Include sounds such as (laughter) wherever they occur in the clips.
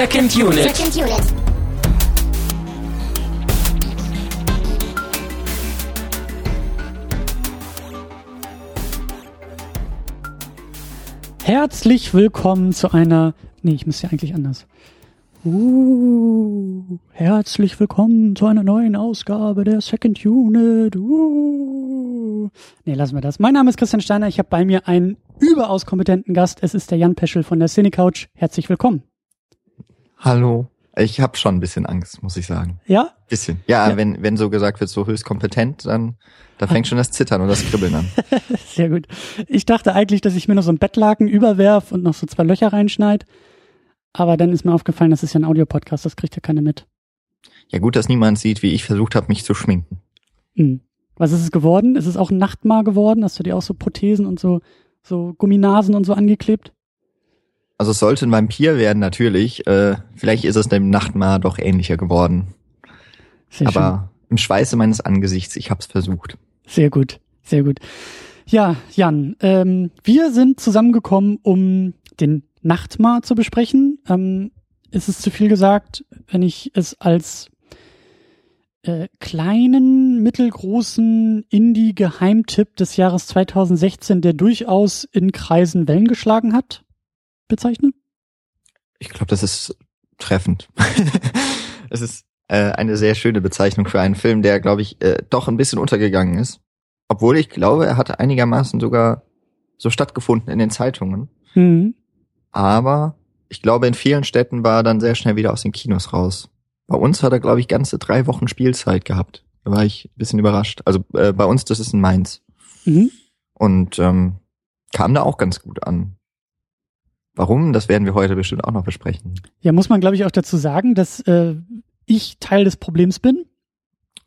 Second Unit. Second Unit. Herzlich willkommen zu einer. Nee, ich müsste ja eigentlich anders. Uh, herzlich willkommen zu einer neuen Ausgabe der Second Unit. Uh. Nee, lassen wir das. Mein Name ist Christian Steiner. Ich habe bei mir einen überaus kompetenten Gast. Es ist der Jan Peschel von der Cinecouch. Herzlich willkommen. Hallo. Ich habe schon ein bisschen Angst, muss ich sagen. Ja? Bisschen. Ja, Ja. wenn wenn so gesagt wird, so höchst kompetent, dann da fängt schon das Zittern und das Kribbeln an. (laughs) Sehr gut. Ich dachte eigentlich, dass ich mir noch so ein Bettlaken überwerf und noch so zwei Löcher reinschneid. Aber dann ist mir aufgefallen, das ist ja ein Audiopodcast, das kriegt ja keiner mit. Ja, gut, dass niemand sieht, wie ich versucht habe, mich zu schminken. Hm. Was ist es geworden? Ist es auch ein Nachtmar geworden? Hast du dir auch so Prothesen und so, so Gumminasen und so angeklebt? Also es sollte ein Vampir werden, natürlich. Äh, vielleicht ist es dem Nachtmar doch ähnlicher geworden. Sehr Aber im Schweiße meines Angesichts, ich hab's versucht. schön. Sehr gut, sehr gut. Ja, Jan, ähm, wir sind zusammengekommen, um den Nachtmar zu besprechen. Ähm, ist es zu viel gesagt, wenn ich es als äh, kleinen, mittelgroßen Indie-Geheimtipp des Jahres 2016, der durchaus in Kreisen Wellen geschlagen hat, bezeichne? Ich glaube, das ist treffend. (laughs) Es ist äh, eine sehr schöne Bezeichnung für einen Film, der, glaube ich, äh, doch ein bisschen untergegangen ist. Obwohl ich glaube, er hatte einigermaßen sogar so stattgefunden in den Zeitungen. Mhm. Aber ich glaube, in vielen Städten war er dann sehr schnell wieder aus den Kinos raus. Bei uns hat er, glaube ich, ganze drei Wochen Spielzeit gehabt. Da war ich ein bisschen überrascht. Also äh, bei uns, das ist in Mainz. Mhm. Und ähm, kam da auch ganz gut an. Warum? Das werden wir heute bestimmt auch noch besprechen. Ja, muss man, glaube ich, auch dazu sagen, dass äh, ich Teil des Problems bin.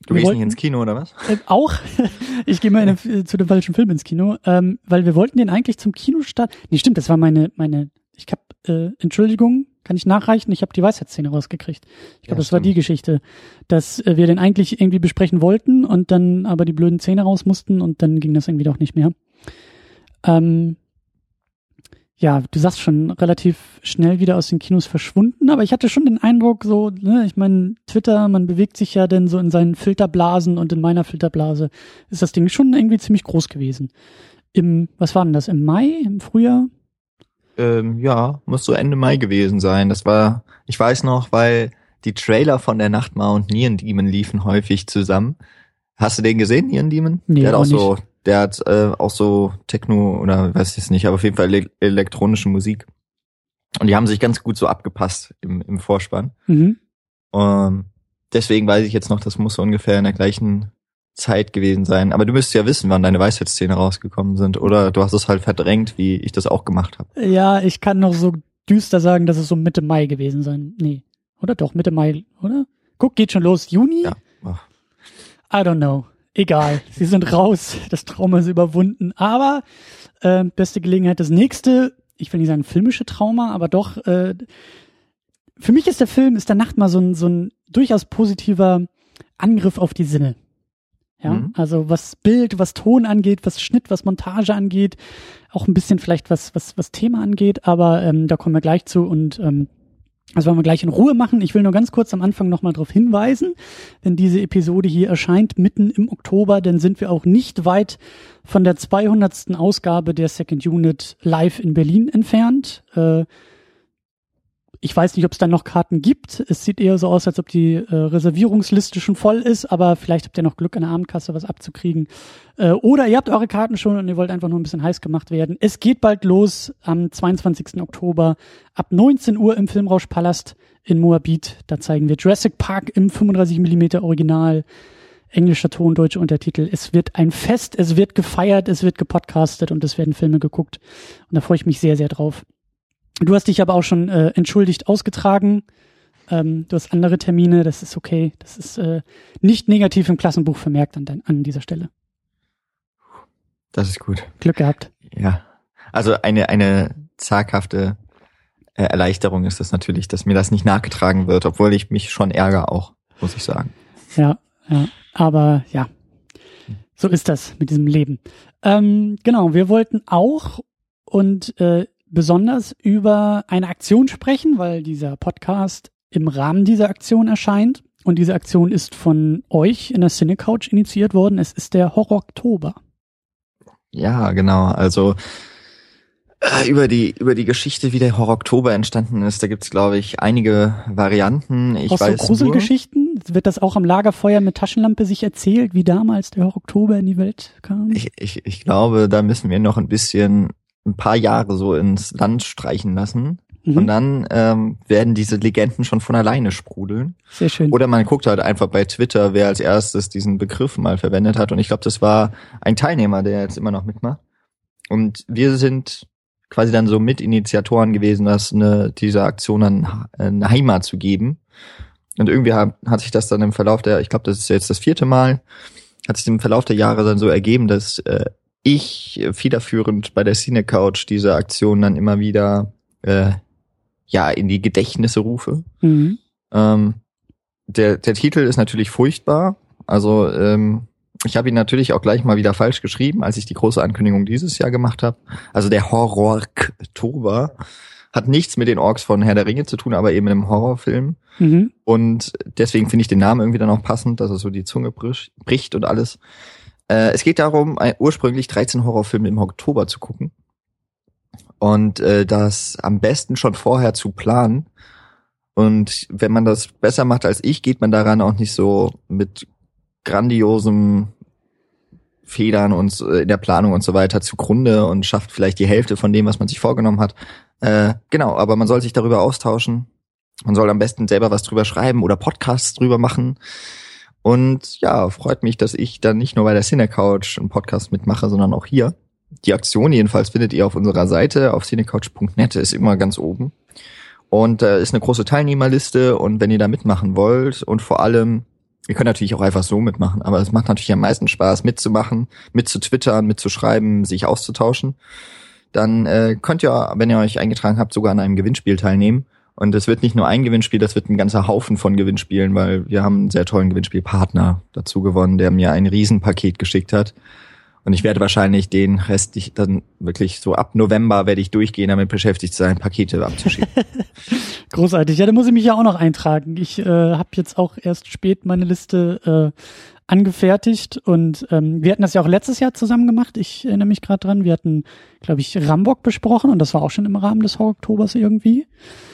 Du Wir gehst wollten- nicht ins Kino, oder was? (laughs) Äh, auch. (laughs) ich gehe mal in den, zu dem falschen Film ins Kino, ähm, weil wir wollten den eigentlich zum Kinostart. Nee, stimmt, das war meine, meine, ich hab, äh, Entschuldigung, kann ich nachreichen, ich habe die Weisheitsszene rausgekriegt. Ich glaube, Ja, das war die stimmt. Geschichte, dass äh, wir den eigentlich irgendwie besprechen wollten und dann aber die blöden Zähne raus mussten und dann ging das irgendwie doch nicht mehr. Ähm, ja, du sagst schon relativ schnell wieder aus den Kinos verschwunden, aber ich hatte schon den Eindruck, so, ne, ich meine, Twitter, man bewegt sich ja denn so in seinen Filterblasen und in meiner Filterblase ist das Ding schon irgendwie ziemlich groß gewesen. Im, was war denn das, im Mai, im Frühjahr? Ähm, ja, muss so Ende Mai gewesen sein. Das war, ich weiß noch, weil die Trailer von der Nachtmar und Neon Demon liefen häufig zusammen. Hast du den gesehen, Neon Demon? Nee, der hat auch auch so, der hat äh, auch so Techno oder weiß ich es nicht, aber auf jeden Fall ele elektronische Musik. Und die haben sich ganz gut so abgepasst im, im Vorspann. Mhm. Ähm, deswegen weiß ich jetzt noch, das muss so ungefähr in der gleichen Zeit gewesen sein. Aber du müsstest ja wissen, wann deine Weisheitsszene rausgekommen sind. Oder du hast es halt verdrängt, wie ich das auch gemacht habe. Ja, ich kann noch so düster sagen, dass es so Mitte Mai gewesen sein. Nee. Oder doch, Mitte Mai, oder? Guck, geht schon los. Juni? Ja. Ach. I don't know. Egal. Sie sind raus. Das Trauma ist überwunden. Aber äh, beste Gelegenheit, das nächste, ich will nicht sagen filmische Trauma, aber doch, äh, für mich ist der Film, ist der Nacht mal so ein, so ein durchaus positiver Angriff auf die Sinne. Ja, Mhm. also was Bild, was Ton angeht, was Schnitt, was Montage angeht, auch ein bisschen vielleicht was, was, was Thema angeht, aber ähm, da kommen wir gleich zu und ähm, das wollen wir gleich in Ruhe machen. Ich will nur ganz kurz am Anfang nochmal darauf hinweisen, wenn diese Episode hier erscheint, mitten im Oktober, dann sind wir auch nicht weit von der 200. Ausgabe der Second Unit live in Berlin entfernt. Äh, ich weiß nicht, ob es dann noch Karten gibt. Es sieht eher so aus, als ob die äh, Reservierungsliste schon voll ist, aber vielleicht habt ihr noch Glück, an der Abendkasse was abzukriegen. Äh, oder ihr habt eure Karten schon und ihr wollt einfach nur ein bisschen heiß gemacht werden. Es geht bald los am 22. Oktober ab 19 Uhr im Filmrauschpalast in Moabit. Da zeigen wir Jurassic Park im 35 mm Original. Englischer Ton, deutsche Untertitel. Es wird ein Fest, es wird gefeiert, es wird gepodcastet und es werden Filme geguckt. Und da freue ich mich sehr, sehr drauf. Du hast dich aber auch schon äh, entschuldigt ausgetragen. Ähm, du hast andere Termine, das ist okay. Das ist äh, nicht negativ im Klassenbuch vermerkt an, dein, an dieser Stelle. Das ist gut. Glück gehabt. Ja. Also eine, eine zaghafte äh, Erleichterung ist das natürlich, dass mir das nicht nachgetragen wird, obwohl ich mich schon ärgere auch, muss ich sagen. Ja, ja. Aber ja, so ist das mit diesem Leben. Ähm, genau, wir wollten auch und äh, besonders über eine Aktion sprechen, weil dieser Podcast im Rahmen dieser Aktion erscheint. Und diese Aktion ist von euch in der Cinecouch initiiert worden. Es ist der Horror Oktober. Ja, genau. Also äh, über die über die Geschichte, wie der Horror Oktober entstanden ist, da gibt's glaube ich einige Varianten. Ich Aus weiß so Gruselgeschichten wird das auch am Lagerfeuer mit Taschenlampe sich erzählt, wie damals der Horror Oktober in die Welt kam. Ich, ich, ich glaube, da müssen wir noch ein bisschen ein paar Jahre so ins Land streichen lassen. Mhm. Und dann ähm, werden diese Legenden schon von alleine sprudeln. Sehr schön. Oder man guckt halt einfach bei Twitter, wer als erstes diesen Begriff mal verwendet hat. Und ich glaube, das war ein Teilnehmer, der jetzt immer noch mitmacht. Und wir sind quasi dann so Mitinitiatoren gewesen, das eine, dieser Aktion dann eine Heimat zu geben. Und irgendwie hat, hat sich das dann im Verlauf der, ich glaube, das ist jetzt das vierte Mal, hat sich im Verlauf der Jahre dann so ergeben, dass äh, ich federführend bei der Cine Couch diese Aktion dann immer wieder äh, ja in die Gedächtnisse rufe. Mhm. Ähm, der, der Titel ist natürlich furchtbar. Also ähm, ich habe ihn natürlich auch gleich mal wieder falsch geschrieben, als ich die große Ankündigung dieses Jahr gemacht habe. Also der Horror-Oktober hat nichts mit den Orks von Herr der Ringe zu tun, aber eben einem Horrorfilm. Mhm. Und deswegen finde ich den Namen irgendwie dann auch passend, dass er so die Zunge bricht und alles. Äh, es geht darum, ein, ursprünglich 13 Horrorfilme im Oktober zu gucken. Und äh, das am besten schon vorher zu planen. Und wenn man das besser macht als ich, geht man daran auch nicht so mit grandiosem Federn und äh, in der Planung und so weiter zugrunde und schafft vielleicht die Hälfte von dem, was man sich vorgenommen hat. Äh, genau, aber man soll sich darüber austauschen. Man soll am besten selber was drüber schreiben oder Podcasts drüber machen. Und ja, freut mich, dass ich dann nicht nur bei der Cine Couch einen Podcast mitmache, sondern auch hier. Die Aktion jedenfalls findet ihr auf unserer Seite auf cinecouch.net, ist immer ganz oben. Und da äh, ist eine große Teilnehmerliste und wenn ihr da mitmachen wollt und vor allem, ihr könnt natürlich auch einfach so mitmachen, aber es macht natürlich am meisten Spaß mitzumachen, mitzutwittern, mitzuschreiben, sich auszutauschen. Dann äh, könnt ihr, wenn ihr euch eingetragen habt, sogar an einem Gewinnspiel teilnehmen. Und es wird nicht nur ein Gewinnspiel, das wird ein ganzer Haufen von Gewinnspielen, weil wir haben einen sehr tollen Gewinnspielpartner dazu gewonnen, der mir ein Riesenpaket geschickt hat. Und ich werde wahrscheinlich den Rest ich dann wirklich so ab November werde ich durchgehen, damit beschäftigt sein, Pakete abzuschicken. (laughs) Großartig. Ja, da muss ich mich ja auch noch eintragen. Ich äh, habe jetzt auch erst spät meine Liste äh, angefertigt und ähm, wir hatten das ja auch letztes Jahr zusammen gemacht. Ich erinnere mich gerade dran. Wir hatten, glaube ich, Rambock besprochen und das war auch schon im Rahmen des Oktobers irgendwie.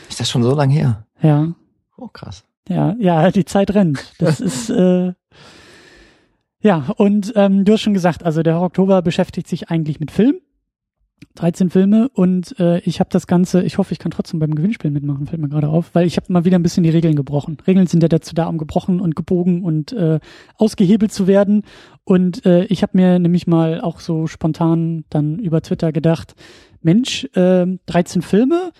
Ist das schon so lang her? Ja. Oh, krass. Ja, ja, die Zeit rennt. Das (laughs) ist äh, ja und ähm, du hast schon gesagt, also der Oktober beschäftigt sich eigentlich mit Film. 13 Filme und äh, ich habe das Ganze, ich hoffe, ich kann trotzdem beim Gewinnspiel mitmachen, fällt mir gerade auf, weil ich habe mal wieder ein bisschen die Regeln gebrochen. Regeln sind ja dazu da, um gebrochen und gebogen und äh, ausgehebelt zu werden. Und äh, ich habe mir nämlich mal auch so spontan dann über Twitter gedacht, Mensch, äh, 13 Filme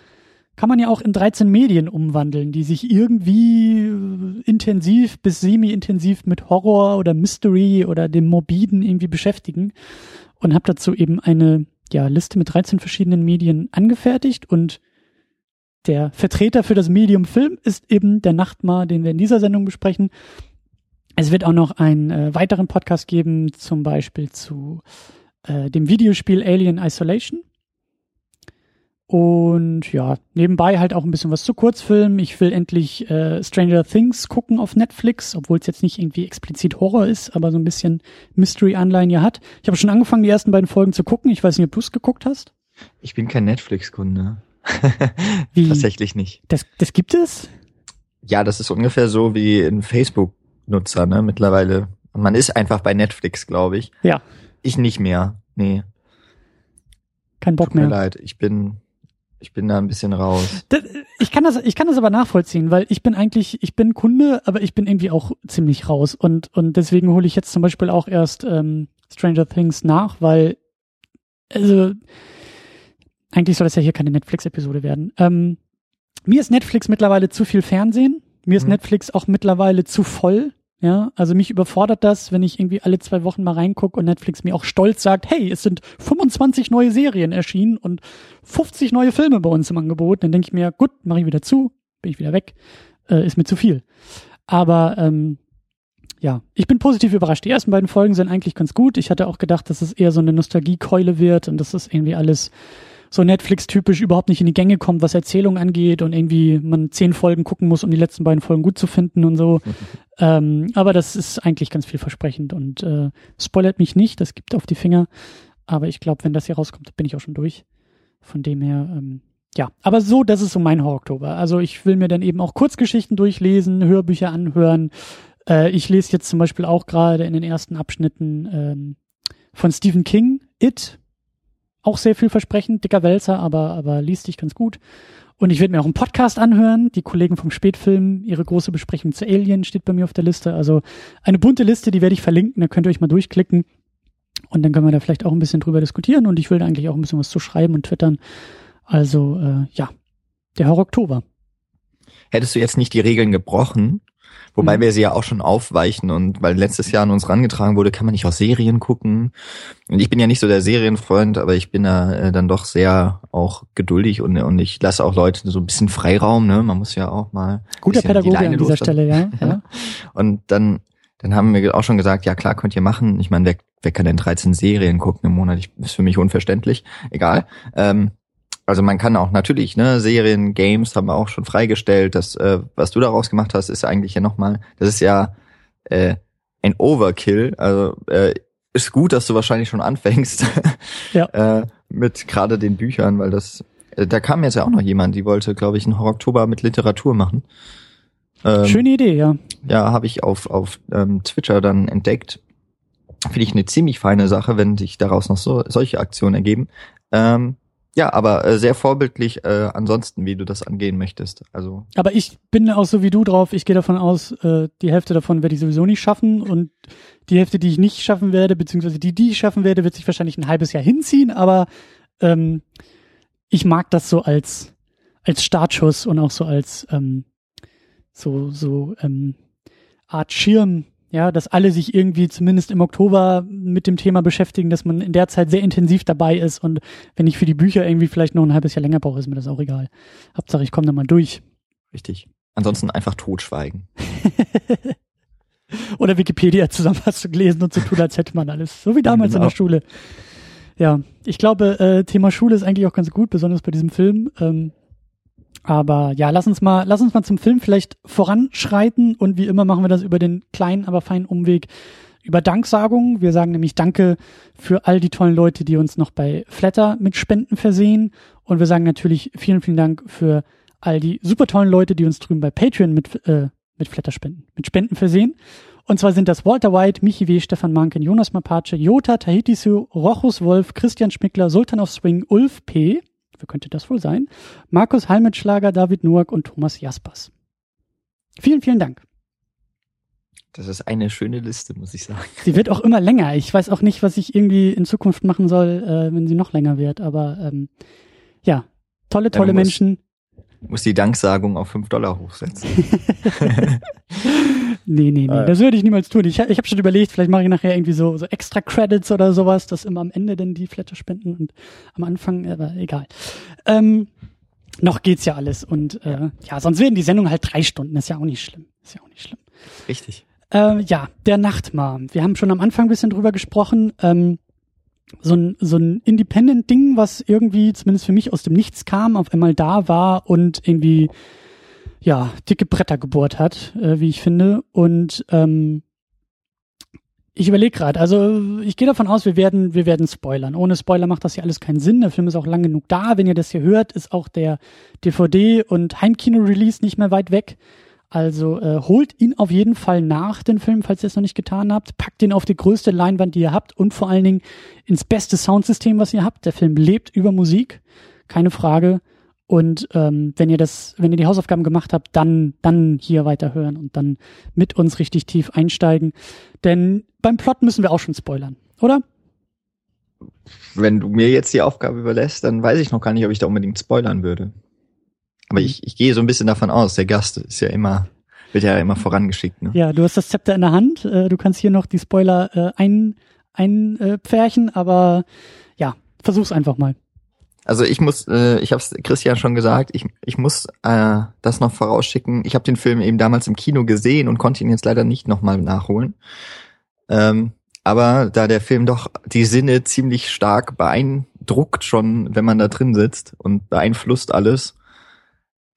kann man ja auch in 13 Medien umwandeln, die sich irgendwie äh, intensiv bis semi-intensiv mit Horror oder Mystery oder dem Morbiden irgendwie beschäftigen. Und habe dazu eben eine ja, Liste mit 13 verschiedenen Medien angefertigt und der Vertreter für das Medium Film ist eben der Nachtmar, den wir in dieser Sendung besprechen. Es wird auch noch einen äh, weiteren Podcast geben, zum Beispiel zu äh, dem Videospiel Alien Isolation. Und ja, nebenbei halt auch ein bisschen was zu Kurzfilmen. Ich will endlich äh, Stranger Things gucken auf Netflix, obwohl es jetzt nicht irgendwie explizit Horror ist, aber so ein bisschen Mystery-Anleihen ja hat. Ich habe schon angefangen, die ersten beiden Folgen zu gucken. Ich weiß nicht, ob du es geguckt hast. Ich bin kein Netflix-Kunde. (laughs) Tatsächlich nicht. Das, das gibt es? Ja, das ist ungefähr so wie ein Facebook-Nutzer, ne, mittlerweile. Man ist einfach bei Netflix, glaube ich. Ja. Ich nicht mehr. Nee. Kein Bock Tut mir mehr. leid. Ich bin, ich bin da ein bisschen raus. Das, ich kann das, ich kann das aber nachvollziehen, weil ich bin eigentlich, ich bin Kunde, aber ich bin irgendwie auch ziemlich raus und und deswegen hole ich jetzt zum Beispiel auch erst ähm, Stranger Things nach, weil also eigentlich soll das ja hier keine Netflix-Episode werden. Ähm, mir ist Netflix mittlerweile zu viel Fernsehen. Mir ist Mhm. Netflix auch mittlerweile zu voll. Ja, also mich überfordert das, wenn ich irgendwie alle zwei Wochen mal reingucke und Netflix mir auch stolz sagt, hey, es sind 25 neue Serien erschienen und 50 neue Filme bei uns im Angebot. Dann denke ich mir, gut, mache ich wieder zu, bin ich wieder weg, äh, ist mir zu viel. Aber ähm, ja, ich bin positiv überrascht. Die ersten beiden Folgen sind eigentlich ganz gut. Ich hatte auch gedacht, dass es eher so eine Nostalgiekeule wird und dass es irgendwie alles so Netflix-typisch überhaupt nicht in die Gänge kommt, was Erzählung angeht und irgendwie man zehn Folgen gucken muss, um die letzten beiden Folgen gut zu finden und so. (laughs) ähm, aber das ist eigentlich ganz vielversprechend und äh, spoilert mich nicht, das gibt auf die Finger. Aber ich glaube, wenn das hier rauskommt, bin ich auch schon durch. Von dem her, ähm, ja. Aber so, das ist so mein Horror-Oktober. Also ich will mir dann eben auch Kurzgeschichten durchlesen, Hörbücher anhören. Äh, ich lese jetzt zum Beispiel auch gerade in den ersten Abschnitten ähm, von Stephen King, It. Auch sehr vielversprechend, dicker Wälzer, aber, aber liest sich ganz gut. Und ich werde mir auch einen Podcast anhören. Die Kollegen vom Spätfilm, ihre große Besprechung zu Alien steht bei mir auf der Liste. Also eine bunte Liste, die werde ich verlinken, da könnt ihr euch mal durchklicken. Und dann können wir da vielleicht auch ein bisschen drüber diskutieren und ich will da eigentlich auch ein bisschen was zu schreiben und twittern. Also äh, ja, der Horror Oktober. Hättest du jetzt nicht die Regeln gebrochen, wobei mhm. wir sie ja auch schon aufweichen und weil letztes Jahr an uns rangetragen wurde, kann man nicht auch Serien gucken. Und ich bin ja nicht so der Serienfreund, aber ich bin da äh, dann doch sehr auch geduldig und, und ich lasse auch Leute so ein bisschen Freiraum, ne? Man muss ja auch mal. Guter Pädagoge die an dieser Stelle, ja. (laughs) ja. und dann dann haben wir auch schon gesagt, ja klar, könnt ihr machen. Ich meine, wer, wer kann denn 13 Serien gucken im Monat? Ich, ist für mich unverständlich. Egal. Ähm, also man kann auch natürlich, ne, Serien, Games haben wir auch schon freigestellt. Das, äh, was du daraus gemacht hast, ist eigentlich ja nochmal, das ist ja äh, ein Overkill. Also äh, ist gut, dass du wahrscheinlich schon anfängst (laughs) ja. äh, mit gerade den Büchern, weil das, äh, da kam jetzt ja auch noch jemand, die wollte, glaube ich, einen Horror Oktober mit Literatur machen. Ähm, Schöne Idee, ja. Ja, habe ich auf, auf ähm, Twitter dann entdeckt. Finde ich eine ziemlich feine Sache, wenn sich daraus noch so solche Aktionen ergeben. Ähm, ja, aber äh, sehr vorbildlich äh, ansonsten, wie du das angehen möchtest. Also. Aber ich bin auch so wie du drauf. Ich gehe davon aus, äh, die Hälfte davon werde ich sowieso nicht schaffen und die Hälfte, die ich nicht schaffen werde, beziehungsweise die, die ich schaffen werde, wird sich wahrscheinlich ein halbes Jahr hinziehen. Aber ähm, ich mag das so als als Startschuss und auch so als ähm, so, so ähm, Art Schirm, ja, dass alle sich irgendwie zumindest im Oktober mit dem Thema beschäftigen, dass man in der Zeit sehr intensiv dabei ist und wenn ich für die Bücher irgendwie vielleicht noch ein halbes Jahr länger brauche, ist mir das auch egal. Hauptsache, ich komme da mal durch. Richtig. Ansonsten einfach totschweigen. (laughs) Oder Wikipedia-Zusammenfassung lesen und so tun, als hätte man alles. So wie damals genau. in der genau. Schule. Ja, ich glaube, äh, Thema Schule ist eigentlich auch ganz gut, besonders bei diesem Film. Ähm, aber ja, lass uns mal, lass uns mal zum Film vielleicht voranschreiten und wie immer machen wir das über den kleinen, aber feinen Umweg über Danksagung. Wir sagen nämlich Danke für all die tollen Leute, die uns noch bei Flatter mit Spenden versehen. Und wir sagen natürlich vielen, vielen Dank für all die super tollen Leute, die uns drüben bei Patreon mit, äh, mit Flatter spenden, mit Spenden versehen. Und zwar sind das Walter White, Michi W., Stefan Manken, Jonas Mapace, Jota, Tahitisu, Rochus Wolf, Christian Schmickler, Sultan of Swing, Ulf P., wer könnte das wohl sein? Markus Halmitschlager, David Noack und Thomas Jaspers. Vielen, vielen Dank. Das ist eine schöne Liste, muss ich sagen. Sie wird auch immer länger. Ich weiß auch nicht, was ich irgendwie in Zukunft machen soll, äh, wenn sie noch länger wird. Aber ähm, ja, tolle, tolle ja, Menschen. Muss die Danksagung auf fünf Dollar hochsetzen. (laughs) nee, nee, nee. Ah, Das würde ich niemals tun. Ich, ich habe schon überlegt, vielleicht mache ich nachher irgendwie so, so extra Credits oder sowas, dass immer am Ende dann die Flatter spenden und am Anfang, aber egal. Ähm, noch geht's ja alles. Und äh, ja, sonst werden die Sendung halt drei Stunden. Ist ja auch nicht schlimm. Ist ja auch nicht schlimm. Richtig. Äh, ja, der Nachtmar. Wir haben schon am Anfang ein bisschen drüber gesprochen. Ähm, so ein, so ein Independent-Ding, was irgendwie zumindest für mich aus dem Nichts kam, auf einmal da war und irgendwie ja dicke Bretter gebohrt hat, äh, wie ich finde. Und ähm, ich überlege gerade, also ich gehe davon aus, wir werden, wir werden spoilern. Ohne Spoiler macht das ja alles keinen Sinn. Der Film ist auch lang genug da. Wenn ihr das hier hört, ist auch der DVD- und Heimkino-Release nicht mehr weit weg. Also äh, holt ihn auf jeden Fall nach, den Film, falls ihr es noch nicht getan habt. Packt ihn auf die größte Leinwand, die ihr habt und vor allen Dingen ins beste Soundsystem, was ihr habt. Der Film lebt über Musik, keine Frage. Und ähm, wenn ihr das, wenn ihr die Hausaufgaben gemacht habt, dann, dann hier weiterhören und dann mit uns richtig tief einsteigen. Denn beim Plot müssen wir auch schon spoilern, oder? Wenn du mir jetzt die Aufgabe überlässt, dann weiß ich noch gar nicht, ob ich da unbedingt spoilern würde. Aber ich, ich gehe so ein bisschen davon aus, der Gast ist ja immer, wird ja immer vorangeschickt. Ne? Ja, du hast das Zepter in der Hand. Äh, du kannst hier noch die Spoiler äh, ein, einpferchen, aber ja, versuch's einfach mal. Also ich muss, äh, ich habe es Christian schon gesagt, ich, ich muss äh, das noch vorausschicken. Ich habe den Film eben damals im Kino gesehen und konnte ihn jetzt leider nicht nochmal nachholen. Ähm, aber da der Film doch die Sinne ziemlich stark beein druckt schon, wenn man da drin sitzt und beeinflusst alles,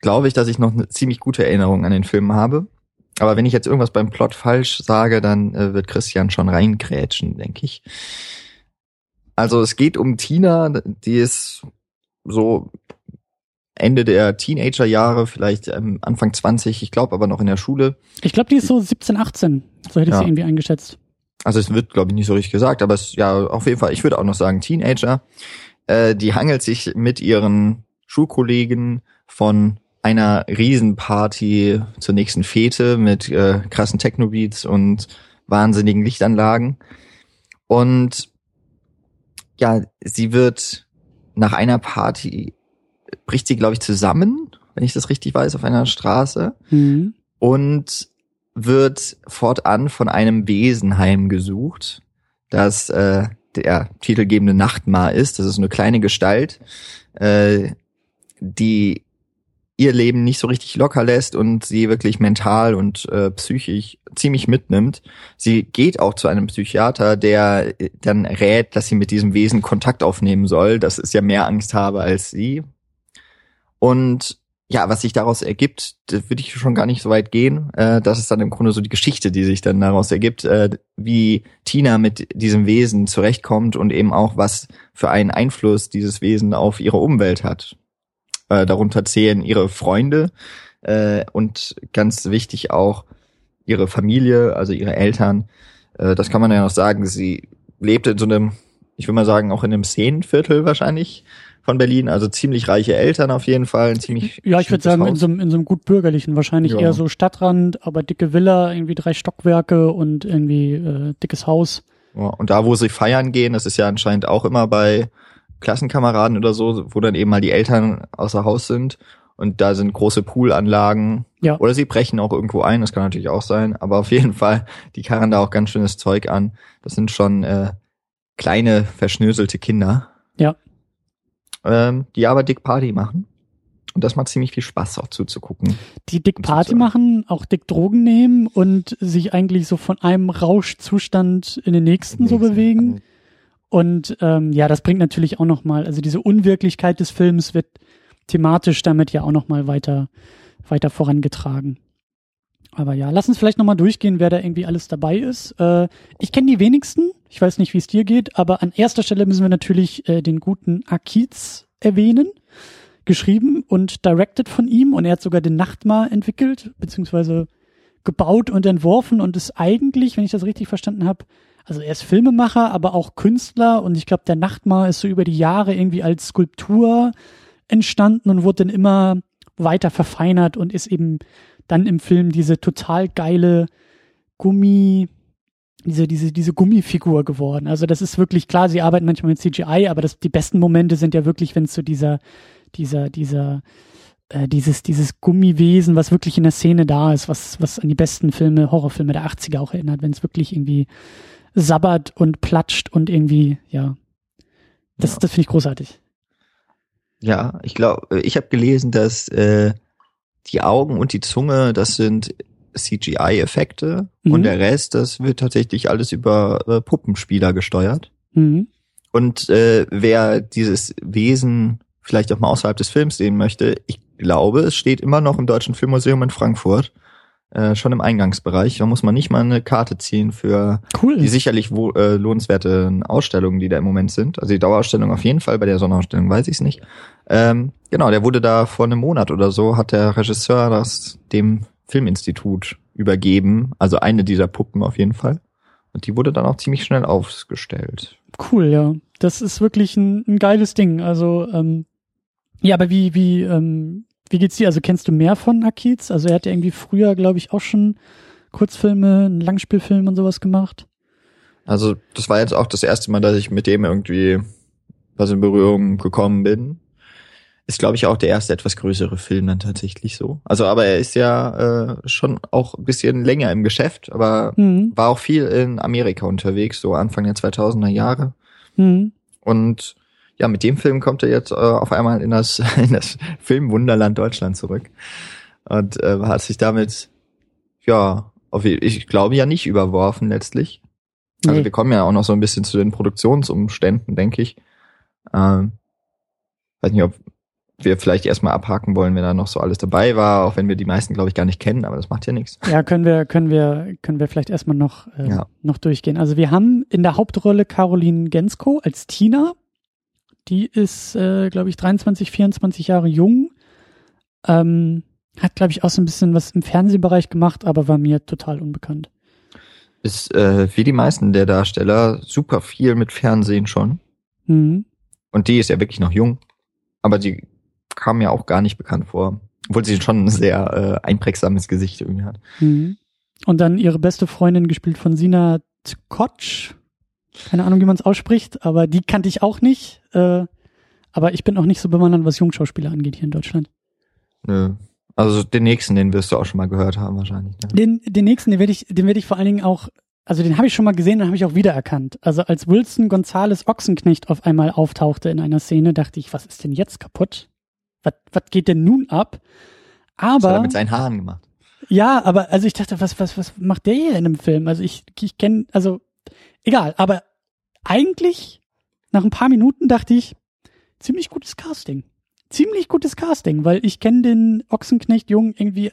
glaube ich, dass ich noch eine ziemlich gute Erinnerung an den Film habe. Aber wenn ich jetzt irgendwas beim Plot falsch sage, dann äh, wird Christian schon reingrätschen, denke ich. Also es geht um Tina, die ist so Ende der Teenagerjahre, vielleicht ähm, Anfang 20, ich glaube aber noch in der Schule. Ich glaube, die ist so 17, 18. So hätte ich Ja. sie irgendwie eingeschätzt. Also es wird, glaube ich, nicht so richtig gesagt, aber es ja auf jeden Fall, ich würde auch noch sagen, Teenager. Äh, die hangelt sich mit ihren Schulkollegen von einer Riesenparty zur nächsten Fete mit äh, krassen Technobeats und wahnsinnigen Lichtanlagen. Und ja, sie wird nach einer Party, bricht sie, glaube ich, zusammen, wenn ich das richtig weiß, auf einer Straße Mhm. und wird fortan von einem Wesen heimgesucht, das äh, der titelgebende Nachtmar ist. Das ist eine kleine Gestalt, äh, die ihr Leben nicht so richtig locker lässt und sie wirklich mental und äh, psychisch ziemlich mitnimmt. Sie geht auch zu einem Psychiater, der äh, dann rät, dass sie mit diesem Wesen Kontakt aufnehmen soll, dass es ja mehr Angst habe als sie. Und ja, was sich daraus ergibt, das würde ich schon gar nicht so weit gehen. Äh, das ist dann im Grunde so die Geschichte, die sich dann daraus ergibt, äh, wie Tina mit diesem Wesen zurechtkommt und eben auch, was für einen Einfluss dieses Wesen auf ihre Umwelt hat. Äh, darunter zählen ihre Freunde äh, und ganz wichtig auch ihre Familie, also ihre Eltern. Äh, das kann man ja noch sagen. Sie lebte in so einem, ich würde mal sagen, auch in einem Szenenviertel wahrscheinlich von Berlin. Also ziemlich reiche Eltern auf jeden Fall. Ziemlich Ja, ich würde sagen, in so, einem- in so einem gut bürgerlichen, wahrscheinlich Ja. eher so Stadtrand, aber dicke Villa, irgendwie drei Stockwerke und irgendwie äh, dickes Haus. Ja, und da, wo sie feiern gehen, das ist ja anscheinend auch immer bei Klassenkameraden oder so, wo dann eben mal die Eltern außer Haus sind. Und da sind große Poolanlagen. Ja. Oder sie brechen auch irgendwo ein, das kann natürlich auch sein. Aber auf jeden Fall, die karren da auch ganz schönes Zeug an. Das sind schon äh, kleine, verschnöselte Kinder. Ja. Ähm, die aber dick Party machen. Und das macht ziemlich viel Spaß auch zuzugucken. Die dick Party machen, auch dick Drogen nehmen und sich eigentlich so von einem Rauschzustand in den nächsten so bewegen. Und ähm, ja, das bringt natürlich auch noch mal, also diese Unwirklichkeit des Films wird thematisch damit ja auch noch mal weiter weiter vorangetragen. Aber ja, lass uns vielleicht noch mal durchgehen, wer da irgendwie alles dabei ist. Äh, ich kenne die wenigsten. Ich weiß nicht, wie es dir geht, aber an erster Stelle müssen wir natürlich äh, den guten Akiz erwähnen. Geschrieben und directed von ihm und er hat sogar den Nachtmar entwickelt, beziehungsweise gebaut und entworfen und ist eigentlich, wenn ich das richtig verstanden habe, also er ist Filmemacher, aber auch Künstler und ich glaube, der Nachtmar ist so über die Jahre irgendwie als Skulptur entstanden und wurde dann immer weiter verfeinert und ist eben dann im Film diese total geile Gummi, diese, diese, diese Gummifigur geworden. Also das ist wirklich klar, sie arbeiten manchmal mit CGI, aber das, die besten Momente sind ja wirklich, wenn es so dieser, dieser, dieser, äh, dieses, dieses Gummiwesen, was wirklich in der Szene da ist, was, was an die besten Filme, Horrorfilme der 80er auch erinnert, wenn es wirklich irgendwie sabbert und platscht und irgendwie, ja. Das, Ja. das finde ich großartig. Ja, ich glaube, ich habe gelesen, dass äh, die Augen und die Zunge, das sind CGI-Effekte Mhm. und der Rest, das wird tatsächlich alles über äh, Puppenspieler gesteuert. Mhm. Und äh, wer dieses Wesen vielleicht auch mal außerhalb des Films sehen möchte, ich glaube, es steht immer noch im Deutschen Filmmuseum in Frankfurt, äh, schon im Eingangsbereich. Da muss man nicht mal eine Karte ziehen für Cool. die sicherlich wo, äh, lohnenswerten Ausstellungen, die da im Moment sind. Also die Dauerausstellung auf jeden Fall, bei der Sonderausstellung weiß ich es nicht. Ähm, genau, der wurde da vor einem Monat oder so, hat der Regisseur das dem Filminstitut übergeben. Also eine dieser Puppen auf jeden Fall. Und die wurde dann auch ziemlich schnell aufgestellt. Cool, ja. Das ist wirklich ein, ein geiles Ding. Also, ähm, ja, aber wie, wie, ähm, wie geht's dir? Also kennst du mehr von Akiz? Also er hat ja irgendwie früher, glaube ich, auch schon Kurzfilme, einen Langspielfilm und sowas gemacht. Also das war jetzt auch das erste Mal, dass ich mit dem irgendwie was in Berührung gekommen bin. Ist, glaube ich, auch der erste etwas größere Film dann tatsächlich so. Also, aber er ist ja äh, schon auch ein bisschen länger im Geschäft, aber Mhm. war auch viel in Amerika unterwegs, so Anfang der 2000er Jahre. Mhm. Und ja, mit dem Film kommt er jetzt äh, auf einmal in das, (laughs) in das Filmwunderland Deutschland zurück. Und äh, hat sich damit, ja, auf, ich glaube ja nicht überworfen letztlich. Also Nee. wir kommen ja auch noch so ein bisschen zu den Produktionsumständen, denke ich. Ähm, weiß nicht, ob wir vielleicht erstmal abhaken wollen, wenn da noch so alles dabei war, auch wenn wir die meisten, glaube ich, gar nicht kennen, aber das macht ja nichts. Ja, können wir, können wir, können wir vielleicht erstmal noch, äh, Ja. noch durchgehen. Also wir haben in der Hauptrolle Caroline Gensko als Tina. Die ist, äh, glaube ich, 23, 24 Jahre jung. Ähm, hat, glaube ich, auch so ein bisschen was im Fernsehbereich gemacht, aber war mir total unbekannt. Ist äh, wie die meisten der Darsteller super viel mit Fernsehen schon. Mhm. Und die ist ja wirklich noch jung, aber die kam mir auch gar nicht bekannt vor. Obwohl sie schon ein sehr äh, einprägsames Gesicht irgendwie hat. Mhm. Und dann ihre beste Freundin gespielt von Sina Tkotsch. Keine Ahnung, wie man es ausspricht, aber die kannte ich auch nicht. Äh, aber ich bin auch nicht so bewandert, was Jungschauspieler angeht hier in Deutschland. Nö. Also den nächsten, den wirst du auch schon mal gehört haben wahrscheinlich. Ne? Den, den nächsten, den werde ich, den werde ich vor allen Dingen auch, also den habe ich schon mal gesehen, den habe ich auch wiedererkannt. Also als Wilson Gonzales Ochsenknecht auf einmal auftauchte in einer Szene, dachte ich, was ist denn jetzt kaputt? Was, was geht denn nun ab? Das hat er Aber mit seinen Haaren gemacht. ja, aber also ich dachte, was, was, was macht der hier in einem Film? Also ich, ich kenne, also egal, aber eigentlich nach ein paar Minuten dachte ich, ziemlich gutes Casting. Ziemlich gutes Casting, weil ich kenne den Ochsenknecht Jungen irgendwie,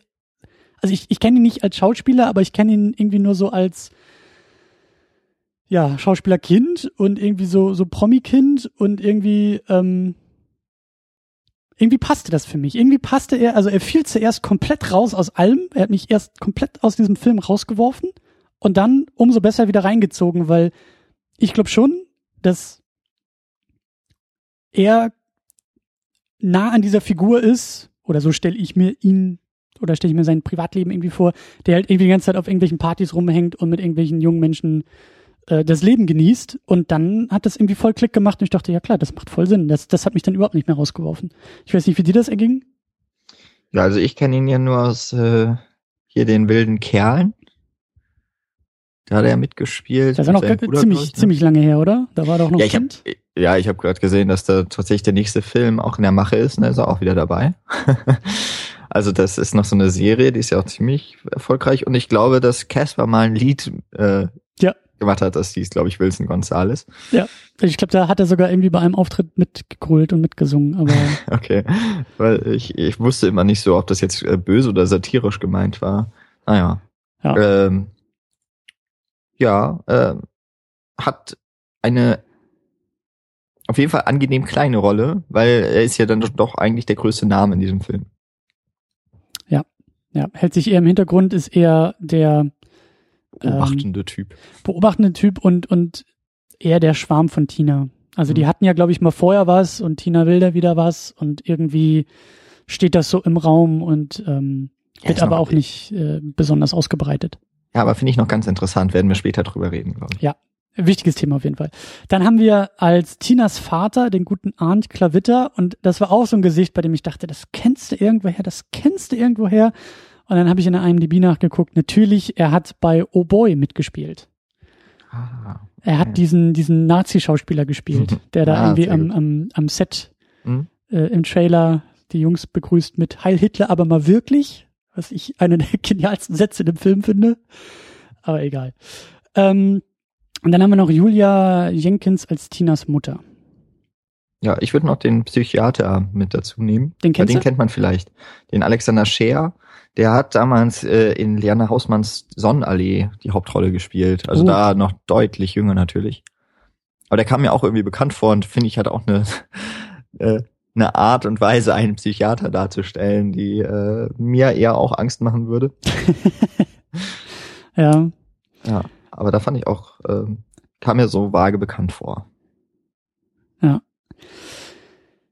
also ich, ich kenne ihn nicht als Schauspieler, aber ich kenne ihn irgendwie nur so als ja, Schauspielerkind und irgendwie so, so Promi-Kind und irgendwie, ähm, irgendwie passte das für mich. Irgendwie passte er, also er fiel zuerst komplett raus aus allem. Er hat mich erst komplett aus diesem Film rausgeworfen und dann umso besser wieder reingezogen, weil ich glaube schon, dass er nah an dieser Figur ist, oder so stelle ich mir ihn oder stelle ich mir sein Privatleben irgendwie vor, der halt irgendwie die ganze Zeit auf irgendwelchen Partys rumhängt und mit irgendwelchen jungen Menschen äh, das Leben genießt. Und dann hat das irgendwie voll Klick gemacht und ich dachte, ja klar, das macht voll Sinn. Das, das hat mich dann überhaupt nicht mehr rausgeworfen. Ich weiß nicht, wie dir das erging. Ja, also ich kenne ihn ja nur aus äh, hier den wilden Kerlen. Da hat er mitgespielt. Das ist ja noch Bruder, ziemlich, ich, ne? ziemlich lange her, oder? Da war doch noch Ja, ich Kind. ja, ich habe gerade gesehen, dass da tatsächlich der nächste Film auch in der Mache ist, ne, ist er auch wieder dabei. (laughs) also das ist noch so eine Serie, die ist ja auch ziemlich erfolgreich und ich glaube, dass Casper mal ein Lied äh, Ja. gemacht hat, das hieß, glaube ich, Wilson Gonzales. Ich glaube, da hat er sogar irgendwie bei einem Auftritt mitgegrölt und mitgesungen, aber (laughs) Okay, weil ich, ich wusste immer nicht so, ob das jetzt äh, böse oder satirisch gemeint war. Naja. Ja. Ähm, ja, ähm, hat eine auf jeden Fall angenehm kleine Rolle, weil er ist ja dann doch eigentlich der größte Name in diesem Film. ja, hält sich eher im Hintergrund, ist eher der Beobachtende Typ. beobachtende Typ und, und eher der Schwarm von Tina. Also die Mhm. hatten ja, glaube ich, mal vorher was und Tina will da wieder was und irgendwie steht das so im Raum und ähm, Ja, wird ist aber auch nicht äh, besonders ausgebreitet. Ja, aber finde ich noch ganz interessant, werden wir später drüber reden, glaube ich. Wichtiges Thema auf jeden Fall. Dann haben wir als Tinas Vater den guten Arndt Klavitter und das war auch so ein Gesicht, bei dem ich dachte, das kennst du irgendwoher, das kennst du irgendwoher. Und dann habe ich in der IMDb nachgeguckt. Natürlich, er hat bei Oh Boy mitgespielt. Ah, Er hat Okay. diesen, diesen Nazi-Schauspieler gespielt, der da Ah, irgendwie am, am, am Set hm? äh, im Trailer die Jungs begrüßt mit Heil Hitler, aber mal wirklich, was ich einen der (laughs) genialsten Sätze in dem Film finde. Aber egal. Ähm, und dann haben wir noch Julia Jenkins als Tinas Mutter. Ja, ich würde noch den Psychiater mit dazu nehmen. Den Weil kennst den du? kennt man vielleicht. Den Alexander Scheer. Der hat damals äh, in Liana Hausmanns Sonnenallee die Hauptrolle gespielt. Also Oh. da noch deutlich jünger natürlich. Aber der kam mir auch irgendwie bekannt vor und finde ich hat auch eine, (laughs) äh, eine Art und Weise, einen Psychiater darzustellen, die äh, mir eher auch Angst machen würde. (laughs) Ja. Ja, aber da fand ich auch, ähm, kam mir so vage bekannt vor.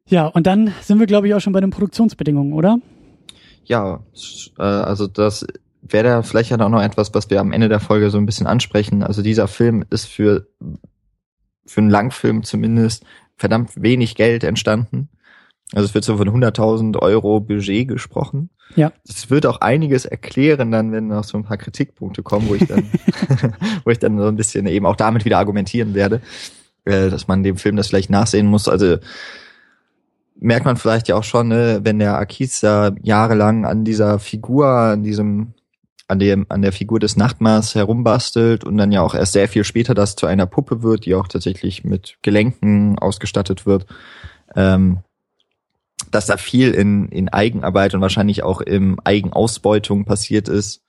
Ja, und dann sind wir, glaube ich, auch schon bei den Produktionsbedingungen, oder? Ja, äh, also das wäre da vielleicht ja auch noch etwas, was wir am Ende der Folge so ein bisschen ansprechen. Also dieser Film ist für, für einen Langfilm zumindest verdammt wenig Geld entstanden. Also es wird so von 100.000 Euro Budget gesprochen. Ja. Das wird auch einiges erklären dann, wenn noch so ein paar Kritikpunkte kommen, wo ich dann, (laughs) wo ich dann so ein bisschen eben auch damit wieder argumentieren werde, äh, dass man dem Film das vielleicht nachsehen muss. Also merkt man vielleicht ja auch schon, ne, wenn der Akis da jahrelang an dieser Figur, an diesem an dem an der Figur des Nachtmars herumbastelt und dann ja auch erst sehr viel später das zu einer Puppe wird, die auch tatsächlich mit Gelenken ausgestattet wird. Ähm, dass da viel in, in Eigenarbeit und wahrscheinlich auch im Eigenausbeutung passiert ist.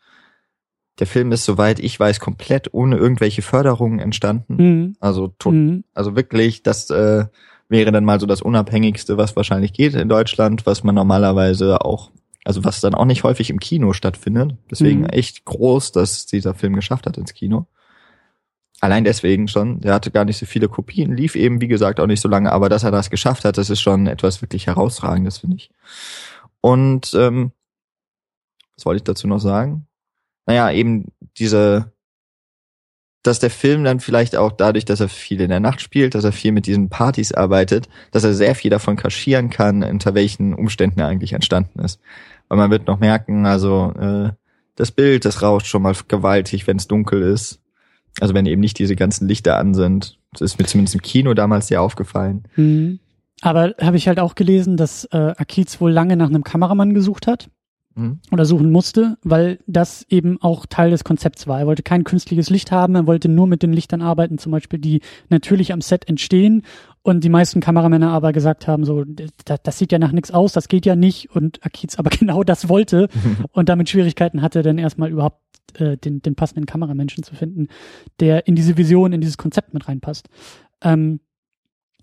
Der Film ist, soweit ich weiß, komplett ohne irgendwelche Förderungen entstanden. Mhm. Also, mhm. also wirklich, das äh, wäre dann mal so das Unabhängigste, was wahrscheinlich geht in Deutschland, was man normalerweise auch, also was dann auch nicht häufig im Kino stattfindet. Deswegen mhm. echt groß, dass dieser Film geschafft hat ins Kino. Allein deswegen schon, der hatte gar nicht so viele Kopien, lief eben, wie gesagt, auch nicht so lange, aber dass er das geschafft hat, das ist schon etwas wirklich herausragendes, finde ich. Und ähm, was wollte ich dazu noch sagen? Naja, eben diese, dass der Film dann vielleicht auch dadurch, dass er viel in der Nacht spielt, dass er viel mit diesen Partys arbeitet, dass er sehr viel davon kaschieren kann, unter welchen Umständen er eigentlich entstanden ist. Weil man wird noch merken, also äh, das Bild, das rauscht schon mal gewaltig, wenn es dunkel ist. Also wenn eben nicht diese ganzen Lichter an sind. Das ist mir zumindest im Kino damals sehr aufgefallen. Mhm. Aber habe ich halt auch gelesen, dass äh, Akiz wohl lange nach einem Kameramann gesucht hat mhm. oder suchen musste, weil das eben auch Teil des Konzepts war. Er wollte kein künstliches Licht haben, er wollte nur mit den Lichtern arbeiten, zum Beispiel, die natürlich am Set entstehen und die meisten Kameramänner aber gesagt haben, so, das, das sieht ja nach nichts aus, das geht ja nicht und Akiz aber (laughs) genau das wollte (laughs) und damit Schwierigkeiten hatte, dann erstmal überhaupt äh, den, den passenden Kameramenschen zu finden, der in diese Vision, in dieses Konzept mit reinpasst. Ähm,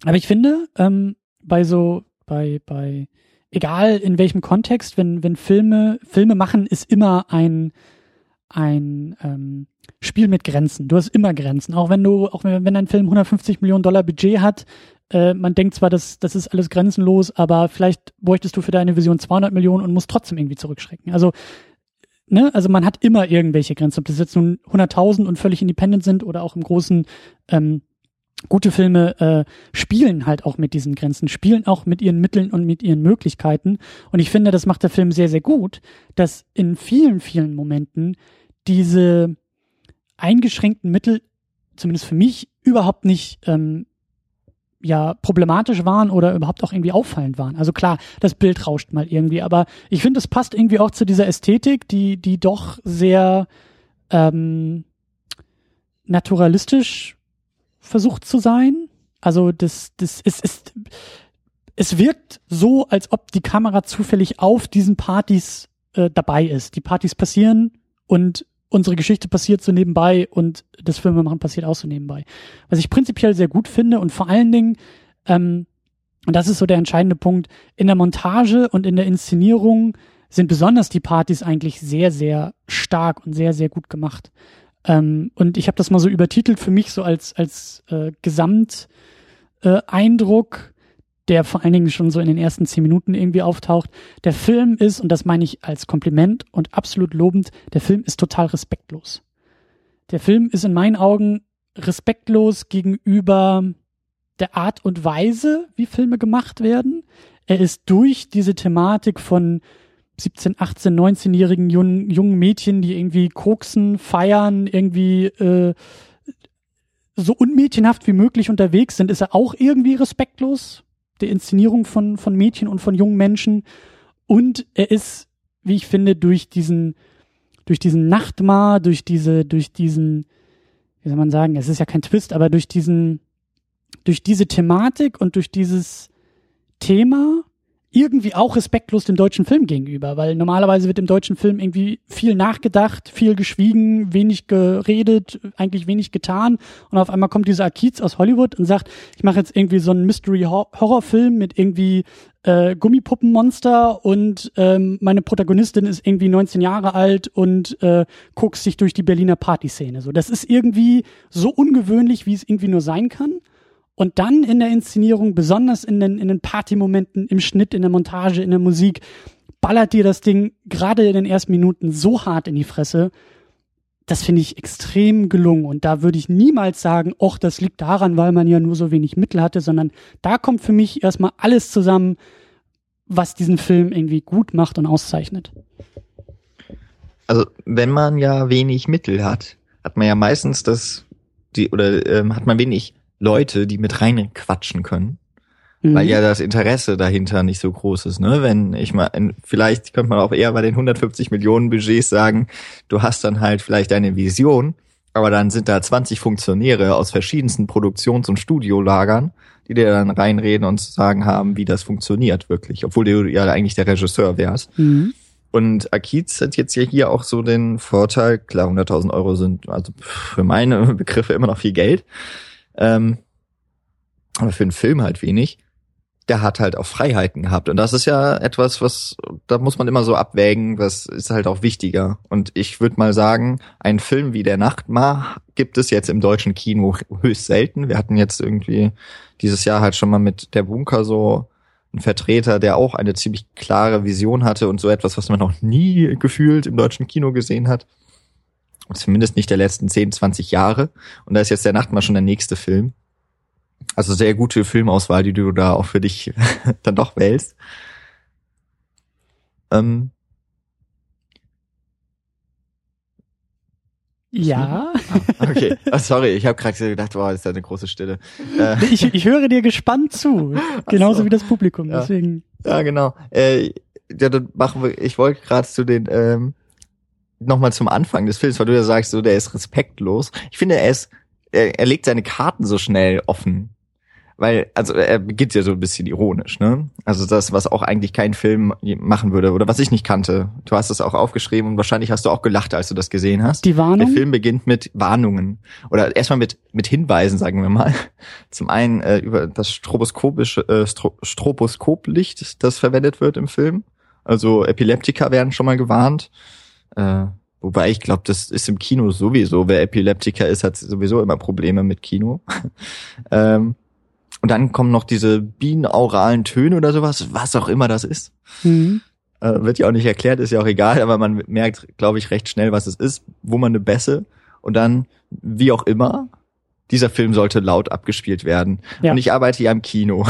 aber ich finde, ähm, bei so, bei, bei, egal in welchem Kontext, wenn, wenn Filme, Filme machen, ist immer ein, ein ähm, Spiel mit Grenzen. Du hast immer Grenzen. Auch wenn du, auch wenn, wenn ein Film 150 Millionen Dollar Budget hat, äh, man denkt zwar, das, das ist alles grenzenlos, aber vielleicht bräuchtest du für deine Vision 200 Millionen und musst trotzdem irgendwie zurückschrecken. Also ne, also man hat immer irgendwelche Grenzen, ob das jetzt nun 100.000 und völlig independent sind oder auch im großen ähm, gute Filme äh, spielen halt auch mit diesen Grenzen, spielen auch mit ihren Mitteln und mit ihren Möglichkeiten. Und ich finde, das macht der Film sehr, sehr gut, dass in vielen, vielen Momenten diese eingeschränkten Mittel, zumindest für mich, überhaupt nicht ähm, ja problematisch waren oder überhaupt auch irgendwie auffallend waren. Also klar, das Bild rauscht mal irgendwie, aber ich finde, es passt irgendwie auch zu dieser Ästhetik, die die doch sehr ähm, naturalistisch versucht zu sein. Also das das ist ist es wirkt so, als ob die Kamera zufällig auf diesen Partys äh, dabei ist. Die Partys passieren und unsere Geschichte passiert so nebenbei und das Filmemachen passiert auch so nebenbei. Was ich prinzipiell sehr gut finde und vor allen Dingen, ähm, und das ist so der entscheidende Punkt, in der Montage und in der Inszenierung sind besonders die Partys eigentlich sehr, sehr stark und sehr, sehr gut gemacht. Ähm, und ich habe das mal so übertitelt für mich so als, als äh, Gesamteindruck. Der vor allen Dingen schon so in den ersten zehn Minuten irgendwie auftaucht. Der Film ist, und das meine ich als Kompliment und absolut lobend, der Film ist total respektlos. Der Film ist in meinen Augen respektlos gegenüber der Art und Weise, wie Filme gemacht werden. Er ist durch diese Thematik von 17, 18, 19-jährigen jungen, jungen Mädchen, die irgendwie koksen, feiern, irgendwie äh, so unmädchenhaft wie möglich unterwegs sind, ist er auch irgendwie respektlos der Inszenierung von, von Mädchen und von jungen Menschen. Und er ist, wie ich finde, durch diesen, durch diesen Nachtmar, durch diese, durch diesen, wie soll man sagen, es ist ja kein Twist, aber durch diesen, durch diese Thematik und durch dieses Thema irgendwie auch respektlos dem deutschen Film gegenüber, weil normalerweise wird im deutschen Film irgendwie viel nachgedacht, viel geschwiegen, wenig geredet, eigentlich wenig getan und auf einmal kommt dieser Akiz aus Hollywood und sagt, ich mache jetzt irgendwie so einen Mystery-Horror-Film mit irgendwie äh, Gummipuppenmonster und ähm, meine Protagonistin ist irgendwie 19 Jahre alt und äh, guckt sich durch die Berliner Partyszene. So, das ist irgendwie so ungewöhnlich, wie es irgendwie nur sein kann. Und dann in der Inszenierung, besonders in den, in den Partymomenten, im Schnitt, in der Montage, in der Musik, ballert dir das Ding gerade in den ersten Minuten so hart in die Fresse. Das finde ich extrem gelungen. Und da würde ich niemals sagen, ach, das liegt daran, weil man ja nur so wenig Mittel hatte, sondern da kommt für mich erstmal alles zusammen, was diesen Film irgendwie gut macht und auszeichnet. Also, wenn man ja wenig Mittel hat, hat man ja meistens das, die, oder ähm, hat man wenig Leute, die mit reinquatschen können. mhm. weil ja das Interesse dahinter nicht so groß ist. Ne? Wenn ich mal, vielleicht könnte man auch eher bei den 150 Millionen Budgets sagen, du hast dann halt vielleicht eine Vision, aber dann sind da 20 Funktionäre aus verschiedensten Produktions- und Studiolagern, die dir dann reinreden und sagen haben, wie das funktioniert wirklich, obwohl du ja eigentlich der Regisseur wärst. Mhm. Und Akiz hat jetzt ja hier auch so den Vorteil, klar, 100.000 Euro sind also für meine Begriffe immer noch viel Geld, ähm, aber für einen Film halt wenig. Der hat halt auch Freiheiten gehabt. Und das ist ja etwas, was, da muss man immer so abwägen, was ist halt auch wichtiger. Und ich würde mal sagen, ein Film wie Der Nachtmar gibt es jetzt im deutschen Kino höchst selten. Wir hatten jetzt irgendwie dieses Jahr halt schon mal mit Der Bunker so ein Vertreter, der auch eine ziemlich klare Vision hatte und so etwas, was man noch nie gefühlt im deutschen Kino gesehen hat. Zumindest nicht der letzten 10, 20 Jahre. Und da ist jetzt der Nachtmar schon der nächste Film. Also sehr gute Filmauswahl, die du da auch für dich (laughs) dann doch wählst. Ähm, Ja. Ah, okay. Oh, sorry, ich habe gerade gedacht, wow, ist da eine große Stille. Äh. Ich, ich höre dir gespannt zu. (laughs) Genauso so. wie das Publikum. Ja. Deswegen. Ja, genau. Äh, ja, dann machen wir, ich wollte gerade zu den, ähm, nochmal zum Anfang des Films, weil du ja sagst, so, der ist respektlos. Ich finde, er ist, er, er legt seine Karten so schnell offen weil, also er beginnt ja so ein bisschen ironisch, ne? Also das, was auch eigentlich kein Film machen würde oder was ich nicht kannte. Du hast es auch aufgeschrieben und wahrscheinlich hast du auch gelacht, als du das gesehen hast. Die Warnung? Der Film beginnt mit Warnungen oder erstmal mit mit Hinweisen, sagen wir mal. Zum einen äh, über das stroboskopische äh, Stro Stroboskoplicht, das verwendet wird im Film. Also Epileptiker werden schon mal gewarnt. Äh, Wobei ich glaube, das ist im Kino sowieso. Wer Epileptiker ist, hat sowieso immer Probleme mit Kino. (laughs) ähm, und dann kommen noch diese binauralen Töne oder sowas, was auch immer das ist. Mhm. Äh, wird ja auch nicht erklärt, ist ja auch egal, aber man merkt, glaube ich, recht schnell, was es ist, wo man eine Bässe und dann, wie auch immer, dieser Film sollte laut abgespielt werden. Ja. Und ich arbeite ja im Kino.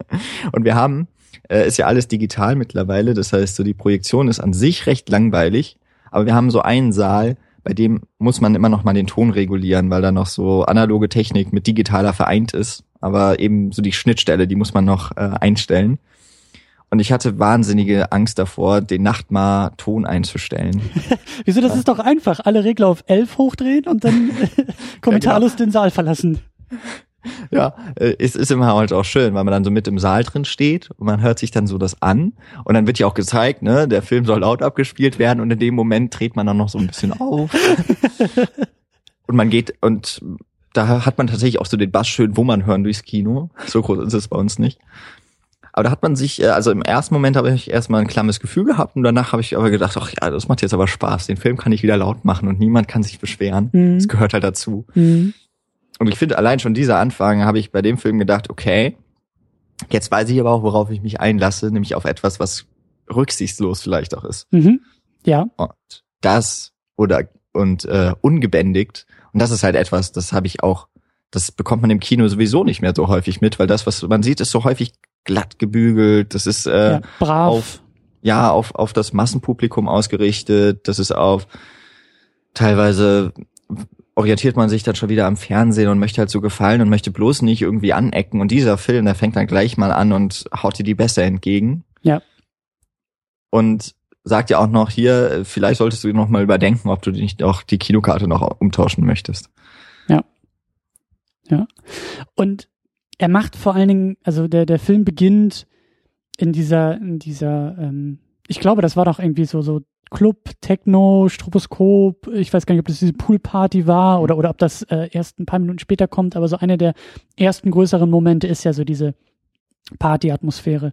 (laughs) und wir haben, äh, ist ja alles digital mittlerweile, das heißt, so die Projektion ist an sich recht langweilig, aber wir haben so einen Saal, bei dem muss man immer noch mal den Ton regulieren, weil da noch so analoge Technik mit digitaler vereint ist aber eben so die Schnittstelle, die muss man noch äh, einstellen. Und ich hatte wahnsinnige Angst davor, den Nachtmar Ton einzustellen. (laughs) Wieso, das ist doch einfach. Alle Regler auf 11 hochdrehen und dann (laughs) kommentarlos ja, genau. den Saal verlassen. Ja, äh, es ist immer halt auch schön, weil man dann so mit im Saal drin steht und man hört sich dann so das an und dann wird ja auch gezeigt, ne, der Film soll laut abgespielt werden und in dem Moment dreht man dann noch so ein bisschen auf. (laughs) und man geht und da hat man tatsächlich auch so den Bass schön Wummern hören durchs Kino. So groß ist es bei uns nicht. Aber da hat man sich, äh, also im ersten Moment habe ich erstmal ein klammes Gefühl gehabt und danach habe ich aber gedacht, ach ja, das macht jetzt aber Spaß. Den Film kann ich wieder laut machen und niemand kann sich beschweren. Mhm. Das gehört halt dazu. Mhm. Und ich finde, allein schon dieser Anfang habe ich bei dem Film gedacht, okay, jetzt weiß ich aber auch, worauf ich mich einlasse, nämlich auf etwas, was rücksichtslos vielleicht auch ist. Mhm. Ja. Und das oder und äh, ungebändigt und das ist halt etwas, das habe ich auch, das bekommt man im Kino sowieso nicht mehr so häufig mit, weil das, was man sieht, ist so häufig glatt gebügelt, das ist äh, ja, brav. auf ja auf auf das Massenpublikum ausgerichtet, das ist auf teilweise orientiert man sich dann schon wieder am Fernsehen und möchte halt so gefallen und möchte bloß nicht irgendwie anecken. Und dieser Film, der fängt dann gleich mal an und haut dir die besser entgegen. Ja. Und sagt ja auch noch hier, vielleicht solltest du noch mal überdenken, ob du nicht auch die Kinokarte noch umtauschen möchtest. Ja. Ja. Und er macht vor allen Dingen, also der, der Film beginnt in dieser, in dieser, ähm, ich glaube, das war doch irgendwie so, so Club, Techno, Stroboskop, ich weiß gar nicht, ob das diese Poolparty war oder, oder ob das äh, erst ein paar Minuten später kommt, aber so eine der ersten größeren Momente ist ja so diese Party-Atmosphäre.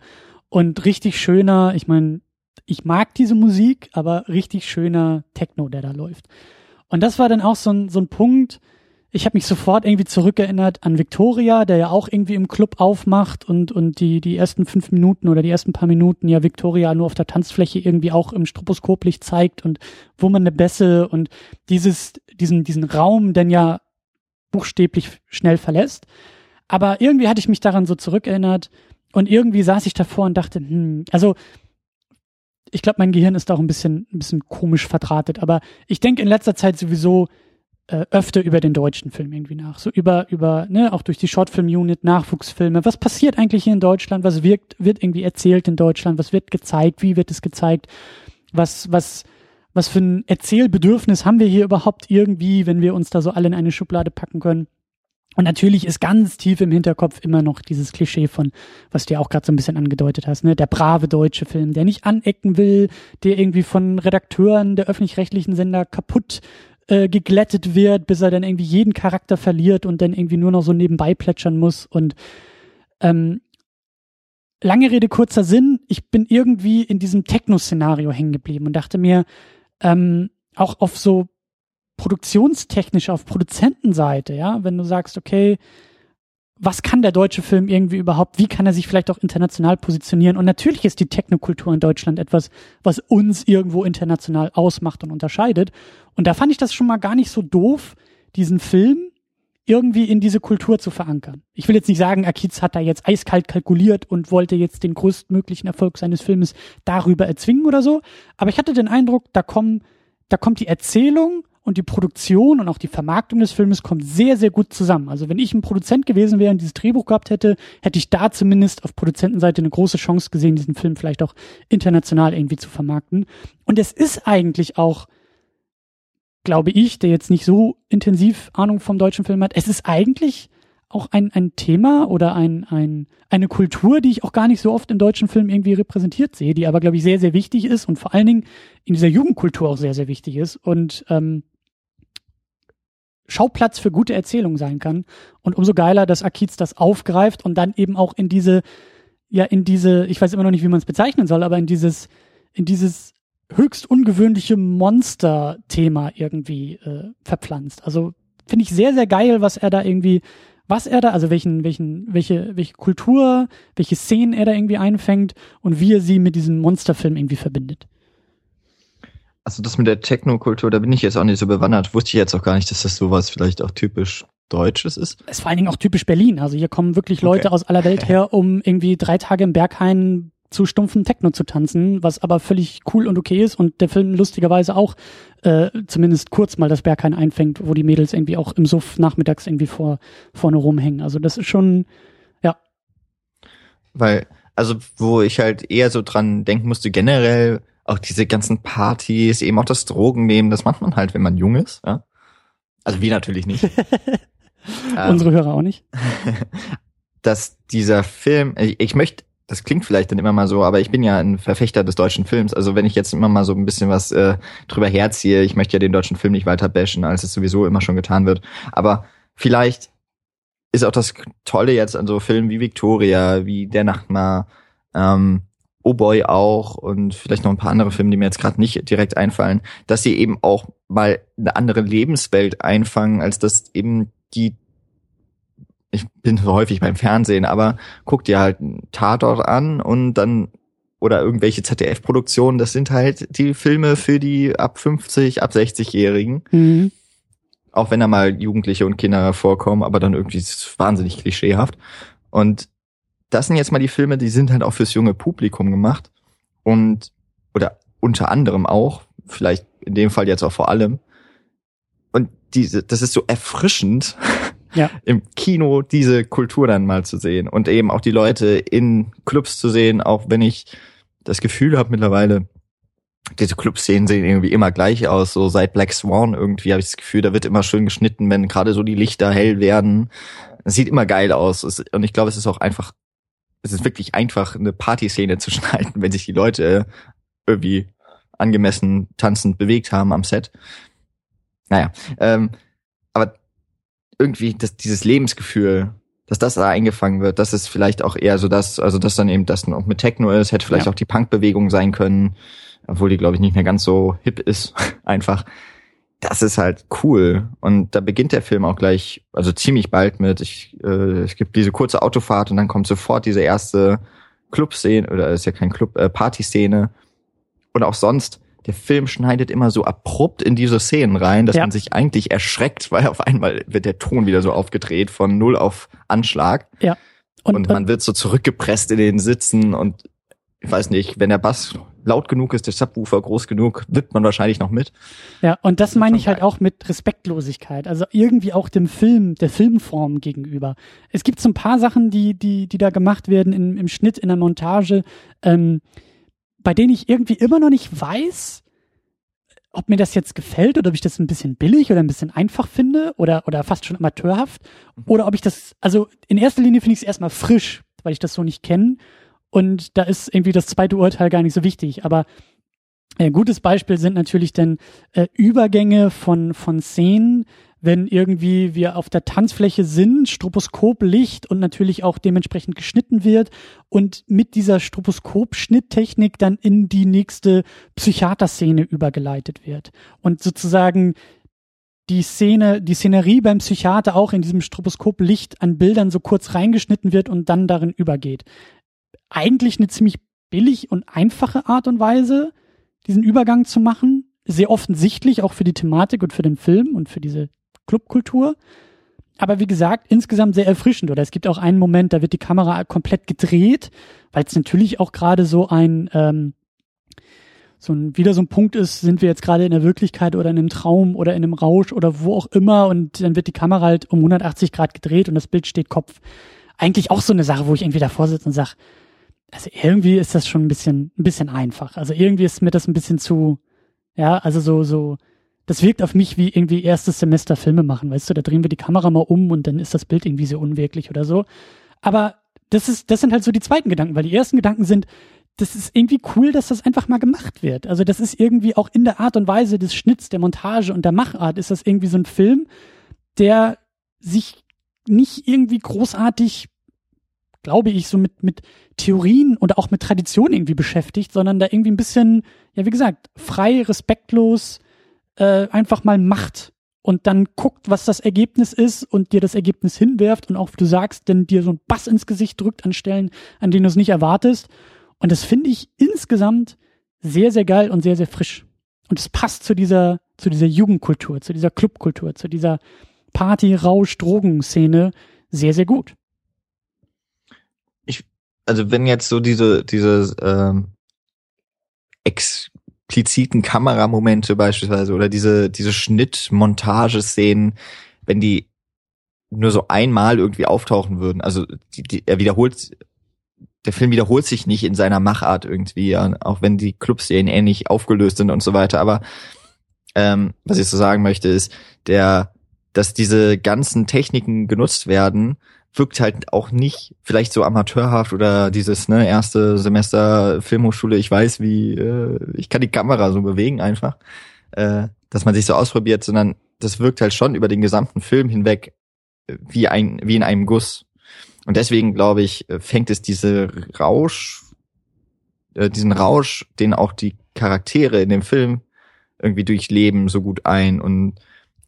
Und richtig schöner, ich meine, ich mag diese Musik, aber richtig schöner Techno, der da läuft. Und das war dann auch so ein, so ein Punkt, ich habe mich sofort irgendwie zurückerinnert an Victoria, der ja auch irgendwie im Club aufmacht und, und die, die ersten fünf Minuten oder die ersten paar Minuten ja Victoria nur auf der Tanzfläche irgendwie auch im Stroboskoplicht zeigt und wo man eine Bässe und dieses, diesen, diesen Raum denn ja buchstäblich schnell verlässt. Aber irgendwie hatte ich mich daran so zurückerinnert und irgendwie saß ich davor und dachte, hm, also ich glaube, mein Gehirn ist auch ein bisschen, ein bisschen komisch verdrahtet, aber ich denke in letzter Zeit sowieso äh, öfter über den deutschen Film irgendwie nach. So über, über, ne, auch durch die Shortfilm-Unit, Nachwuchsfilme. Was passiert eigentlich hier in Deutschland? Was wirkt, wird irgendwie erzählt in Deutschland? Was wird gezeigt? Wie wird es gezeigt? Was, was, was für ein Erzählbedürfnis haben wir hier überhaupt irgendwie, wenn wir uns da so alle in eine Schublade packen können? Und natürlich ist ganz tief im Hinterkopf immer noch dieses Klischee von, was du ja auch gerade so ein bisschen angedeutet hast, ne, der brave deutsche Film, der nicht anecken will, der irgendwie von Redakteuren der öffentlich-rechtlichen Sender kaputt äh, geglättet wird, bis er dann irgendwie jeden Charakter verliert und dann irgendwie nur noch so nebenbei plätschern muss. Und ähm, lange Rede, kurzer Sinn, ich bin irgendwie in diesem Techno-Szenario hängen geblieben und dachte mir, ähm, auch auf so produktionstechnisch, auf Produzentenseite, ja, wenn du sagst, okay, was kann der deutsche Film irgendwie überhaupt, wie kann er sich vielleicht auch international positionieren? Und natürlich ist die Technokultur in Deutschland etwas, was uns irgendwo international ausmacht und unterscheidet. Und da fand ich das schon mal gar nicht so doof, diesen Film irgendwie in diese Kultur zu verankern. Ich will jetzt nicht sagen, Akiz hat da jetzt eiskalt kalkuliert und wollte jetzt den größtmöglichen Erfolg seines Filmes darüber erzwingen oder so, aber ich hatte den Eindruck, da kommen, da kommt die Erzählung und die Produktion und auch die Vermarktung des Filmes kommt sehr, sehr gut zusammen. Also wenn ich ein Produzent gewesen wäre und dieses Drehbuch gehabt hätte, hätte ich da zumindest auf Produzentenseite eine große Chance gesehen, diesen Film vielleicht auch international irgendwie zu vermarkten. Und es ist eigentlich auch, glaube ich, der jetzt nicht so intensiv Ahnung vom deutschen Film hat, es ist eigentlich auch ein, ein Thema oder ein, ein, eine Kultur, die ich auch gar nicht so oft in deutschen Filmen irgendwie repräsentiert sehe, die aber, glaube ich, sehr, sehr wichtig ist und vor allen Dingen in dieser Jugendkultur auch sehr, sehr wichtig ist. Und ähm, Schauplatz für gute Erzählungen sein kann. Und umso geiler, dass Akiz das aufgreift und dann eben auch in diese, ja, in diese, ich weiß immer noch nicht, wie man es bezeichnen soll, aber in dieses, in dieses höchst ungewöhnliche Monster-Thema irgendwie äh, verpflanzt. Also finde ich sehr, sehr geil, was er da irgendwie, was er da, also welchen, welchen, welche, welche Kultur, welche Szenen er da irgendwie einfängt und wie er sie mit diesem Monsterfilm irgendwie verbindet. Also das mit der Technokultur, da bin ich jetzt auch nicht so bewandert. Wusste ich jetzt auch gar nicht, dass das sowas vielleicht auch typisch Deutsches ist. Es ist vor allen Dingen auch typisch Berlin. Also hier kommen wirklich Leute okay. aus aller Welt (laughs) her, um irgendwie drei Tage im Berghain zu stumpfen Techno zu tanzen, was aber völlig cool und okay ist und der Film lustigerweise auch äh, zumindest kurz mal das Berghain einfängt, wo die Mädels irgendwie auch im Suff nachmittags irgendwie vor vorne rumhängen. Also das ist schon, ja. Weil, also wo ich halt eher so dran denken musste, generell auch diese ganzen Partys, eben auch das Drogennehmen, das macht man halt, wenn man jung ist. Ja? Also wir natürlich nicht. (laughs) Unsere Hörer auch nicht. (laughs) dass dieser Film, ich, ich möchte, das klingt vielleicht dann immer mal so, aber ich bin ja ein Verfechter des deutschen Films. Also wenn ich jetzt immer mal so ein bisschen was äh, drüber herziehe, ich möchte ja den deutschen Film nicht weiter bashen, als es sowieso immer schon getan wird. Aber vielleicht ist auch das Tolle jetzt an so Filmen wie Victoria, wie Der Nachtmar, ähm, Oh Boy auch und vielleicht noch ein paar andere Filme, die mir jetzt gerade nicht direkt einfallen, dass sie eben auch mal eine andere Lebenswelt einfangen, als das eben die ich bin so häufig beim Fernsehen, aber guck dir halt einen Tatort an und dann oder irgendwelche ZDF-Produktionen, das sind halt die Filme für die ab 50, ab 60-Jährigen. Mhm. Auch wenn da mal Jugendliche und Kinder vorkommen, aber dann irgendwie ist es wahnsinnig klischeehaft. Und das sind jetzt mal die Filme, die sind halt auch fürs junge Publikum gemacht und oder unter anderem auch, vielleicht in dem Fall jetzt auch vor allem. Und diese, das ist so erfrischend, ja. (laughs) im Kino diese Kultur dann mal zu sehen und eben auch die Leute in Clubs zu sehen, auch wenn ich das Gefühl habe mittlerweile, diese Clubszenen sehen irgendwie immer gleich aus. So seit Black Swan irgendwie habe ich das Gefühl, da wird immer schön geschnitten, wenn gerade so die Lichter hell werden. Es sieht immer geil aus. Und ich glaube, es ist auch einfach es ist wirklich einfach, eine Partyszene zu (laughs) schneiden, wenn sich die Leute irgendwie angemessen tanzend bewegt haben am Set. Naja, ähm, aber irgendwie das, dieses Lebensgefühl, dass das da eingefangen wird, das ist vielleicht auch eher so das, also das dann eben das noch mit Techno ist, hätte vielleicht ja. auch die Punkbewegung sein können, obwohl die glaube ich nicht mehr ganz so hip ist, (laughs) einfach das ist halt cool. Und da beginnt der Film auch gleich, also ziemlich bald mit, ich, äh, es gibt diese kurze Autofahrt und dann kommt sofort diese erste Clubszene, oder ist ja kein Club, äh, Partyszene. Und auch sonst, der Film schneidet immer so abrupt in diese Szenen rein, dass ja. man sich eigentlich erschreckt, (laughs) weil auf einmal wird der Ton wieder so aufgedreht von null auf Anschlag. Ja. Und, und man wird so zurückgepresst in den Sitzen und ich weiß nicht, wenn der Bass laut genug ist, der Subwoofer groß genug, wippt man wahrscheinlich noch mit. Ja, und das meine ich halt auch mit Respektlosigkeit. Also irgendwie auch dem Film, der Filmform gegenüber. Es gibt so ein paar Sachen, die, die, die da gemacht werden im, im Schnitt, in der Montage, ähm, bei denen ich irgendwie immer noch nicht weiß, ob mir das jetzt gefällt oder ob ich das ein bisschen billig oder ein bisschen einfach finde oder, oder fast schon amateurhaft mhm. oder ob ich das, also in erster Linie finde ich es erstmal frisch, weil ich das so nicht kenne und da ist irgendwie das zweite Urteil gar nicht so wichtig, aber ein gutes Beispiel sind natürlich dann äh, Übergänge von, von Szenen, wenn irgendwie wir auf der Tanzfläche sind, Stroboskoplicht und natürlich auch dementsprechend geschnitten wird und mit dieser Stroboskop-Schnitttechnik dann in die nächste Psychiaterszene übergeleitet wird und sozusagen die Szene, die Szenerie beim Psychiater auch in diesem Stroboskoplicht an Bildern so kurz reingeschnitten wird und dann darin übergeht. Eigentlich eine ziemlich billig und einfache Art und Weise, diesen Übergang zu machen. Sehr offensichtlich, auch für die Thematik und für den Film und für diese Clubkultur. Aber wie gesagt, insgesamt sehr erfrischend. Oder es gibt auch einen Moment, da wird die Kamera komplett gedreht, weil es natürlich auch gerade so ein, ähm, so ein, wieder so ein Punkt ist, sind wir jetzt gerade in der Wirklichkeit oder in einem Traum oder in einem Rausch oder wo auch immer und dann wird die Kamera halt um 180 Grad gedreht und das Bild steht Kopf. Eigentlich auch so eine Sache, wo ich irgendwie davor sitze und sage, also irgendwie ist das schon ein bisschen, ein bisschen einfach. Also irgendwie ist mir das ein bisschen zu, ja, also so, so, das wirkt auf mich wie irgendwie erstes Semester Filme machen, weißt du, da drehen wir die Kamera mal um und dann ist das Bild irgendwie so unwirklich oder so. Aber das ist, das sind halt so die zweiten Gedanken, weil die ersten Gedanken sind, das ist irgendwie cool, dass das einfach mal gemacht wird. Also das ist irgendwie auch in der Art und Weise des Schnitts, der Montage und der Machart ist das irgendwie so ein Film, der sich nicht irgendwie großartig, glaube ich, so mit, mit Theorien und auch mit Tradition irgendwie beschäftigt, sondern da irgendwie ein bisschen, ja, wie gesagt, frei, respektlos, äh, einfach mal macht und dann guckt, was das Ergebnis ist und dir das Ergebnis hinwerft und auch, wie du sagst, denn dir so ein Bass ins Gesicht drückt an Stellen, an denen du es nicht erwartest. Und das finde ich insgesamt sehr, sehr geil und sehr, sehr frisch. Und es passt zu dieser, zu dieser Jugendkultur, zu dieser Clubkultur, zu dieser Party, Rausch, Drogenszene sehr, sehr gut. Also wenn jetzt so diese, diese ähm, ex expliziten Kameramomente beispielsweise oder diese, diese Schnitt-Montageszenen, wenn die nur so einmal irgendwie auftauchen würden. Also die, die, er wiederholt, der Film wiederholt sich nicht in seiner Machart irgendwie, ja, auch wenn die Clubszenen ähnlich aufgelöst sind und so weiter. Aber ähm, was ich so sagen möchte, ist, der, dass diese ganzen Techniken genutzt werden, wirkt halt auch nicht vielleicht so amateurhaft oder dieses ne erste Semester Filmhochschule, ich weiß, wie äh, ich kann die Kamera so bewegen einfach, äh, dass man sich so ausprobiert, sondern das wirkt halt schon über den gesamten Film hinweg äh, wie ein wie in einem Guss. Und deswegen glaube ich, äh, fängt es diese Rausch äh, diesen Rausch, den auch die Charaktere in dem Film irgendwie durchleben, so gut ein und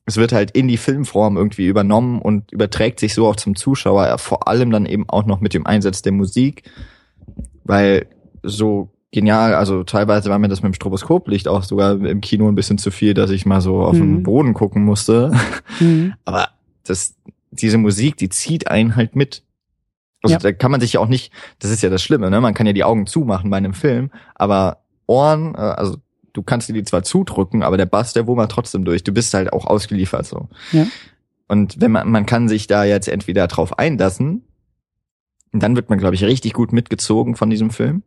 es wird halt in die Filmform irgendwie übernommen und überträgt sich so auch zum Zuschauer, vor allem dann eben auch noch mit dem Einsatz der Musik, weil so genial, also teilweise war mir das mit dem Stroboskoplicht auch sogar im Kino ein bisschen zu viel, dass ich mal so auf mhm. den Boden gucken musste. Mhm. (laughs) Aber das, diese Musik, die zieht einen halt mit. Also ja. da kann man sich ja auch nicht, das ist ja das Schlimme, ne? Man kann ja die Augen zumachen bei einem Film, aber Ohren, äh, also du kannst dir die zwar zudrücken, aber der Bass, der wummert trotzdem durch. Du bist halt auch ausgeliefert so. Ja. Und wenn man, man kann sich da jetzt entweder drauf einlassen, dann wird man, glaube ich, richtig gut mitgezogen von diesem Film.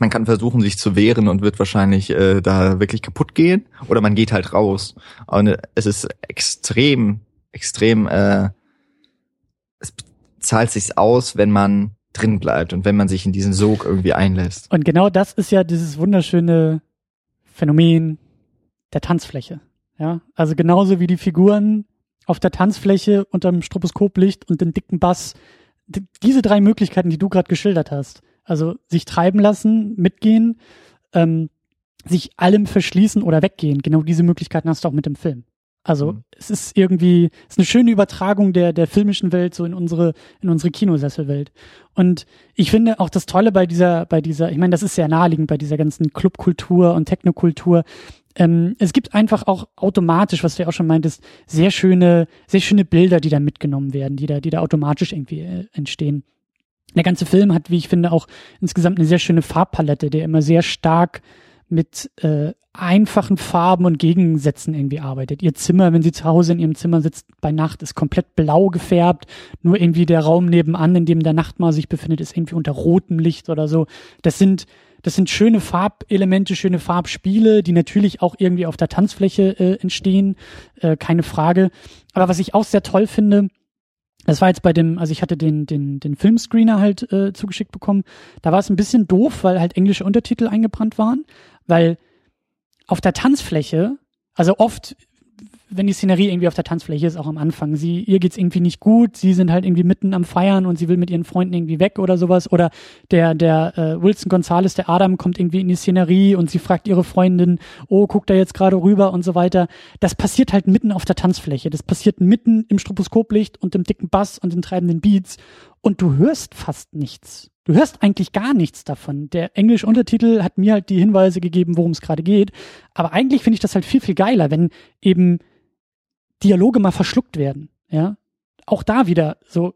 Man kann versuchen, sich zu wehren und wird wahrscheinlich äh, da wirklich kaputt gehen. Oder man geht halt raus. Und es ist extrem, extrem, äh, es zahlt sich aus, wenn man drin bleibt und wenn man sich in diesen Sog irgendwie einlässt. Und genau das ist ja dieses wunderschöne Phänomen der Tanzfläche. Ja, also genauso wie die Figuren auf der Tanzfläche unter dem Stroboskoplicht und dem dicken Bass. Diese drei Möglichkeiten, die du gerade geschildert hast. Also sich treiben lassen, mitgehen, ähm, sich allem verschließen oder weggehen. Genau diese Möglichkeiten hast du auch mit dem Film. Also mhm. es ist irgendwie, es ist eine schöne Übertragung der, der filmischen Welt so in unsere, in unsere Kinosesselwelt. Und ich finde auch das Tolle bei dieser, bei dieser, ich meine, das ist sehr naheliegend bei dieser ganzen Clubkultur und Technokultur. Ähm, es gibt einfach auch automatisch, was du ja auch schon meintest, sehr schöne, sehr schöne Bilder, die da mitgenommen werden, die da, die da automatisch irgendwie äh, entstehen. Der ganze Film hat, wie ich finde, auch insgesamt eine sehr schöne Farbpalette, der immer sehr stark mit äh, einfachen Farben und Gegensätzen irgendwie arbeitet. Ihr Zimmer, wenn sie zu Hause in ihrem Zimmer sitzt, bei Nacht ist komplett blau gefärbt. Nur irgendwie der Raum nebenan, in dem der Nachtmahl sich befindet, ist irgendwie unter rotem Licht oder so. Das sind das sind schöne Farbelemente, schöne Farbspiele, die natürlich auch irgendwie auf der Tanzfläche äh, entstehen, äh, keine Frage. Aber was ich auch sehr toll finde, das war jetzt bei dem, also ich hatte den, den, den Filmscreener halt äh, zugeschickt bekommen. Da war es ein bisschen doof, weil halt englische Untertitel eingebrannt waren, weil auf der Tanzfläche, also oft wenn die Szenerie irgendwie auf der Tanzfläche ist, auch am Anfang. Sie, ihr geht's irgendwie nicht gut, sie sind halt irgendwie mitten am Feiern und sie will mit ihren Freunden irgendwie weg oder sowas. Oder der, der äh, Wilson Gonzales, der Adam, kommt irgendwie in die Szenerie und sie fragt ihre Freundin, oh, guckt er jetzt gerade rüber und so weiter. Das passiert halt mitten auf der Tanzfläche. Das passiert mitten im Stroboskoplicht und im dicken Bass und den treibenden Beats. Und du hörst fast nichts. Du hörst eigentlich gar nichts davon. Der englische Untertitel hat mir halt die Hinweise gegeben, worum es gerade geht. Aber eigentlich finde ich das halt viel, viel geiler, wenn eben Dialoge mal verschluckt werden. Ja, auch da wieder so.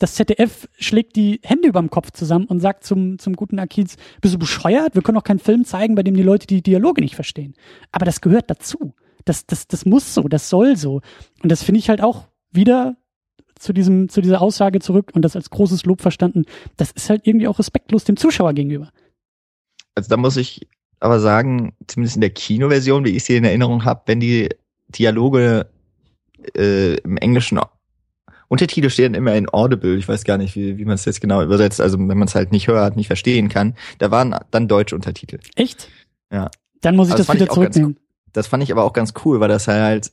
Das ZDF schlägt die Hände überm Kopf zusammen und sagt zum, zum guten Akiz, bist du bescheuert? Wir können auch keinen Film zeigen, bei dem die Leute die Dialoge nicht verstehen. Aber das gehört dazu. Das, das, das muss so, das soll so. Und das finde ich halt auch wieder zu diesem, zu dieser Aussage zurück und das als großes Lob verstanden. Das ist halt irgendwie auch respektlos dem Zuschauer gegenüber. Also da muss ich aber sagen, zumindest in der Kinoversion, wie ich sie in Erinnerung habe, wenn die Dialoge äh, im Englischen Untertitel stehen immer in Audible. Ich weiß gar nicht, wie, wie man es jetzt genau übersetzt. Also wenn man es halt nicht hört, nicht verstehen kann. Da waren dann deutsche Untertitel. Echt? Ja. Dann muss ich also das, das wieder ich zurücknehmen. Ganz, das fand ich aber auch ganz cool, weil das halt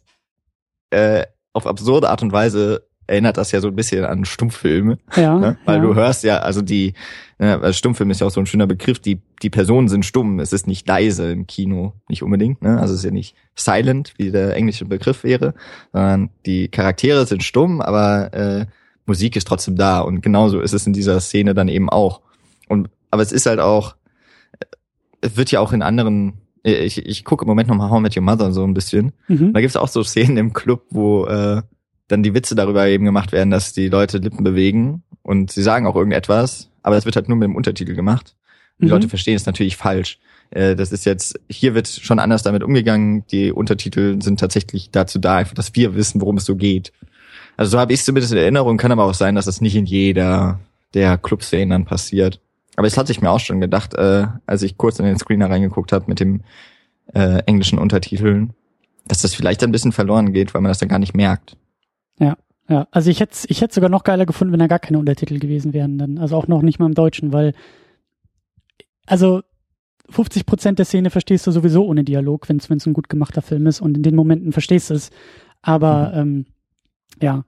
äh, auf absurde Art und Weise erinnert das ja so ein bisschen an Stummfilme. Ja. Ne? Weil ja. du hörst ja, also die, ne, Stummfilm ist ja auch so ein schöner Begriff, die, die Personen sind stumm, es ist nicht leise im Kino, nicht unbedingt, ne? Also es ist ja nicht silent, wie der englische Begriff wäre, sondern die Charaktere sind stumm, aber äh, Musik ist trotzdem da. Und genauso ist es in dieser Szene dann eben auch. Und aber es ist halt auch, es wird ja auch in anderen ich, ich gucke im Moment noch mal How I Met Your Mother so ein bisschen. Mhm. Da gibt's auch so Szenen im Club, wo äh, dann die Witze darüber eben gemacht werden, dass die Leute Lippen bewegen und sie sagen auch irgendetwas, aber das wird halt nur mit dem Untertitel gemacht. Die mhm. Leute verstehen es natürlich falsch. Äh, das ist jetzt, hier wird schon anders damit umgegangen. Die Untertitel sind tatsächlich dazu da, einfach, dass wir wissen, worum es so geht. Also so habe ich es zumindest in Erinnerung, kann aber auch sein, dass das nicht in jeder der Clubszenen dann passiert. Aber das hatte ich mir auch schon gedacht, äh, als ich kurz in den Screener reingeguckt habe mit dem äh, englischen Untertiteln, dass das vielleicht ein bisschen verloren geht, weil man das dann gar nicht merkt. Ja, ja. Also ich hätte ich hätte sogar noch geiler gefunden, wenn da gar keine Untertitel gewesen wären, dann. Also auch noch nicht mal im Deutschen, weil also 50 Prozent der Szene verstehst du sowieso ohne Dialog, wenn es ein gut gemachter Film ist und in den Momenten verstehst du es. Aber mhm. ähm, ja.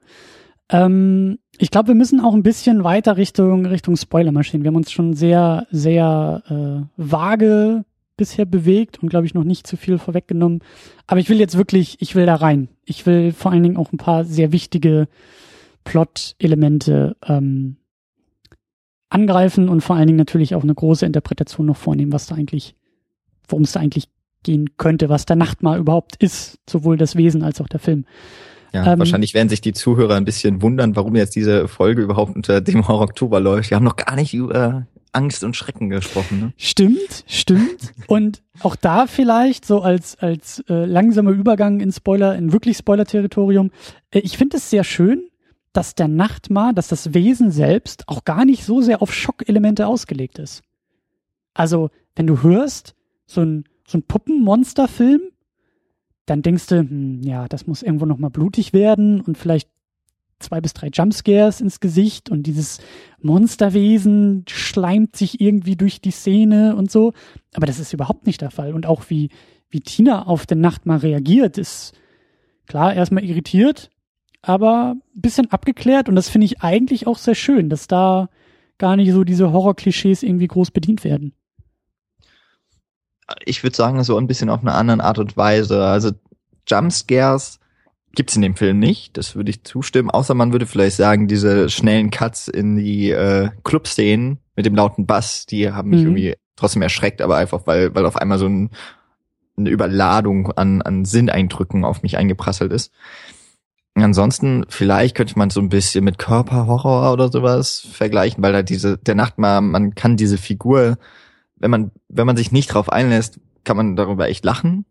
Ähm, ich glaube, wir müssen auch ein bisschen weiter Richtung Richtung Spoilermaschinen. Wir haben uns schon sehr, sehr äh, vage bisher bewegt und glaube ich noch nicht zu viel vorweggenommen. Aber ich will jetzt wirklich, ich will da rein. Ich will vor allen Dingen auch ein paar sehr wichtige Plot-Elemente ähm, angreifen und vor allen Dingen natürlich auch eine große Interpretation noch vornehmen, was da eigentlich, worum es da eigentlich gehen könnte, was der Nachtmahl überhaupt ist, sowohl das Wesen als auch der Film. Ja, ähm, wahrscheinlich werden sich die Zuhörer ein bisschen wundern, warum jetzt diese Folge überhaupt unter dem Horror Oktober läuft. Wir haben noch gar nicht über Angst und Schrecken gesprochen. Ne? Stimmt, stimmt. (laughs) Und auch da vielleicht so als als äh, langsamer Übergang in Spoiler, in wirklich Spoiler-Territorium. Äh, ich finde es sehr schön, dass der Nachtmar, dass das Wesen selbst auch gar nicht so sehr auf Schockelemente ausgelegt ist. Also wenn du hörst so ein so ein Puppenmonsterfilm, dann denkst du, hm, ja, das muss irgendwo noch mal blutig werden und vielleicht zwei bis drei Jumpscares ins Gesicht und dieses Monsterwesen schleimt sich irgendwie durch die Szene und so. Aber das ist überhaupt nicht der Fall. Und auch wie, wie Tina auf den Nachtmar reagiert, ist klar erstmal irritiert, aber ein bisschen abgeklärt. Und das finde ich eigentlich auch sehr schön, dass da gar nicht so diese Horror-Klischees irgendwie groß bedient werden. Ich würde sagen, so ein bisschen auf eine andere Art und Weise. Also Jumpscares gibt's in dem Film nicht. Das würde ich zustimmen. Außer man würde vielleicht sagen, diese schnellen Cuts in die äh, Club-Szenen mit dem lauten Bass, die haben mich mhm. irgendwie trotzdem erschreckt, aber einfach, weil, weil auf einmal so ein, eine Überladung an, an Sinneindrücken auf mich eingeprasselt ist. Ansonsten, vielleicht könnte man so ein bisschen mit Körperhorror oder sowas vergleichen, weil da diese, der Nachtmar, man kann diese Figur, wenn man, wenn man sich nicht drauf einlässt, kann man darüber echt lachen,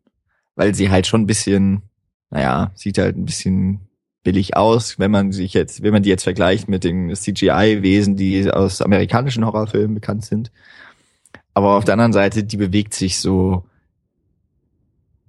weil sie halt schon ein bisschen, naja, sieht halt ein bisschen billig aus, wenn man sich jetzt, wenn man die jetzt vergleicht mit den CGI-Wesen, die aus amerikanischen Horrorfilmen bekannt sind. Aber auf der anderen Seite, die bewegt sich so,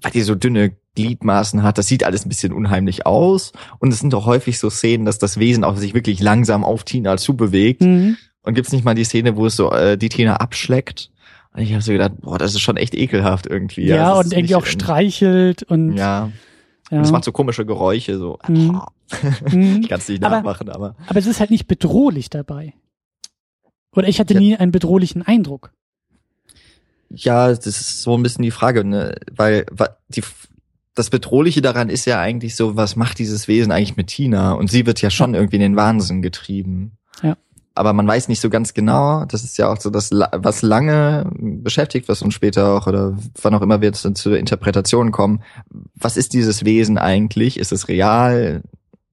weil die so dünne Gliedmaßen hat. Das sieht alles ein bisschen unheimlich aus. Und es sind doch häufig so Szenen, dass das Wesen auch sich wirklich langsam auf Tina zubewegt. Mhm. Und gibt's nicht mal die Szene, wo es so äh, die Tina abschleckt? Und ich habe so gedacht, boah, das ist schon echt ekelhaft irgendwie. Ja, ja und irgendwie auch streichelt und ja. Ja. Und es macht so komische Geräusche, so. Mhm. (laughs) ich kann es nicht nachmachen, aber, aber. Aber es ist halt nicht bedrohlich dabei. Oder ich hatte ja. nie einen bedrohlichen Eindruck. Ja, das ist so ein bisschen die Frage, ne? weil die, das Bedrohliche daran ist ja eigentlich so, was macht dieses Wesen eigentlich mit Tina? Und sie wird ja schon irgendwie in den Wahnsinn getrieben. Ja. Aber man weiß nicht so ganz genau. Das ist ja auch so das, was lange beschäftigt, was uns später auch oder wann auch immer wir jetzt zu Interpretationen kommen. Was ist dieses Wesen eigentlich? Ist es real?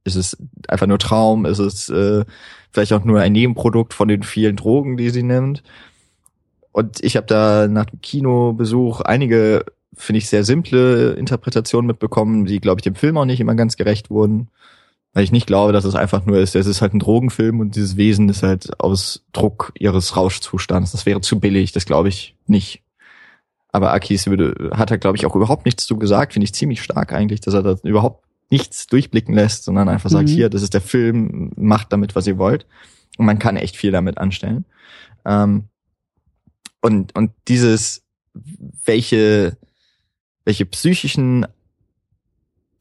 Ist es einfach nur Traum? Ist es äh, vielleicht auch nur ein Nebenprodukt von den vielen Drogen, die sie nimmt? Und ich habe da nach dem Kinobesuch einige finde ich, sehr simple Interpretationen mitbekommen, die, glaube ich, dem Film auch nicht immer ganz gerecht wurden. Weil ich nicht glaube, dass es einfach nur ist, es ist halt ein Drogenfilm und dieses Wesen ist halt aus Druck ihres Rauschzustands. Das wäre zu billig, das glaube ich nicht. Aber Akis würde, hat er, glaube ich, auch überhaupt nichts zu gesagt, finde ich ziemlich stark eigentlich, dass er da überhaupt nichts durchblicken lässt, sondern einfach mhm. sagt, hier, das ist der Film, macht damit, was ihr wollt. Und man kann echt viel damit anstellen. Ähm, und, und dieses, welche, welche psychischen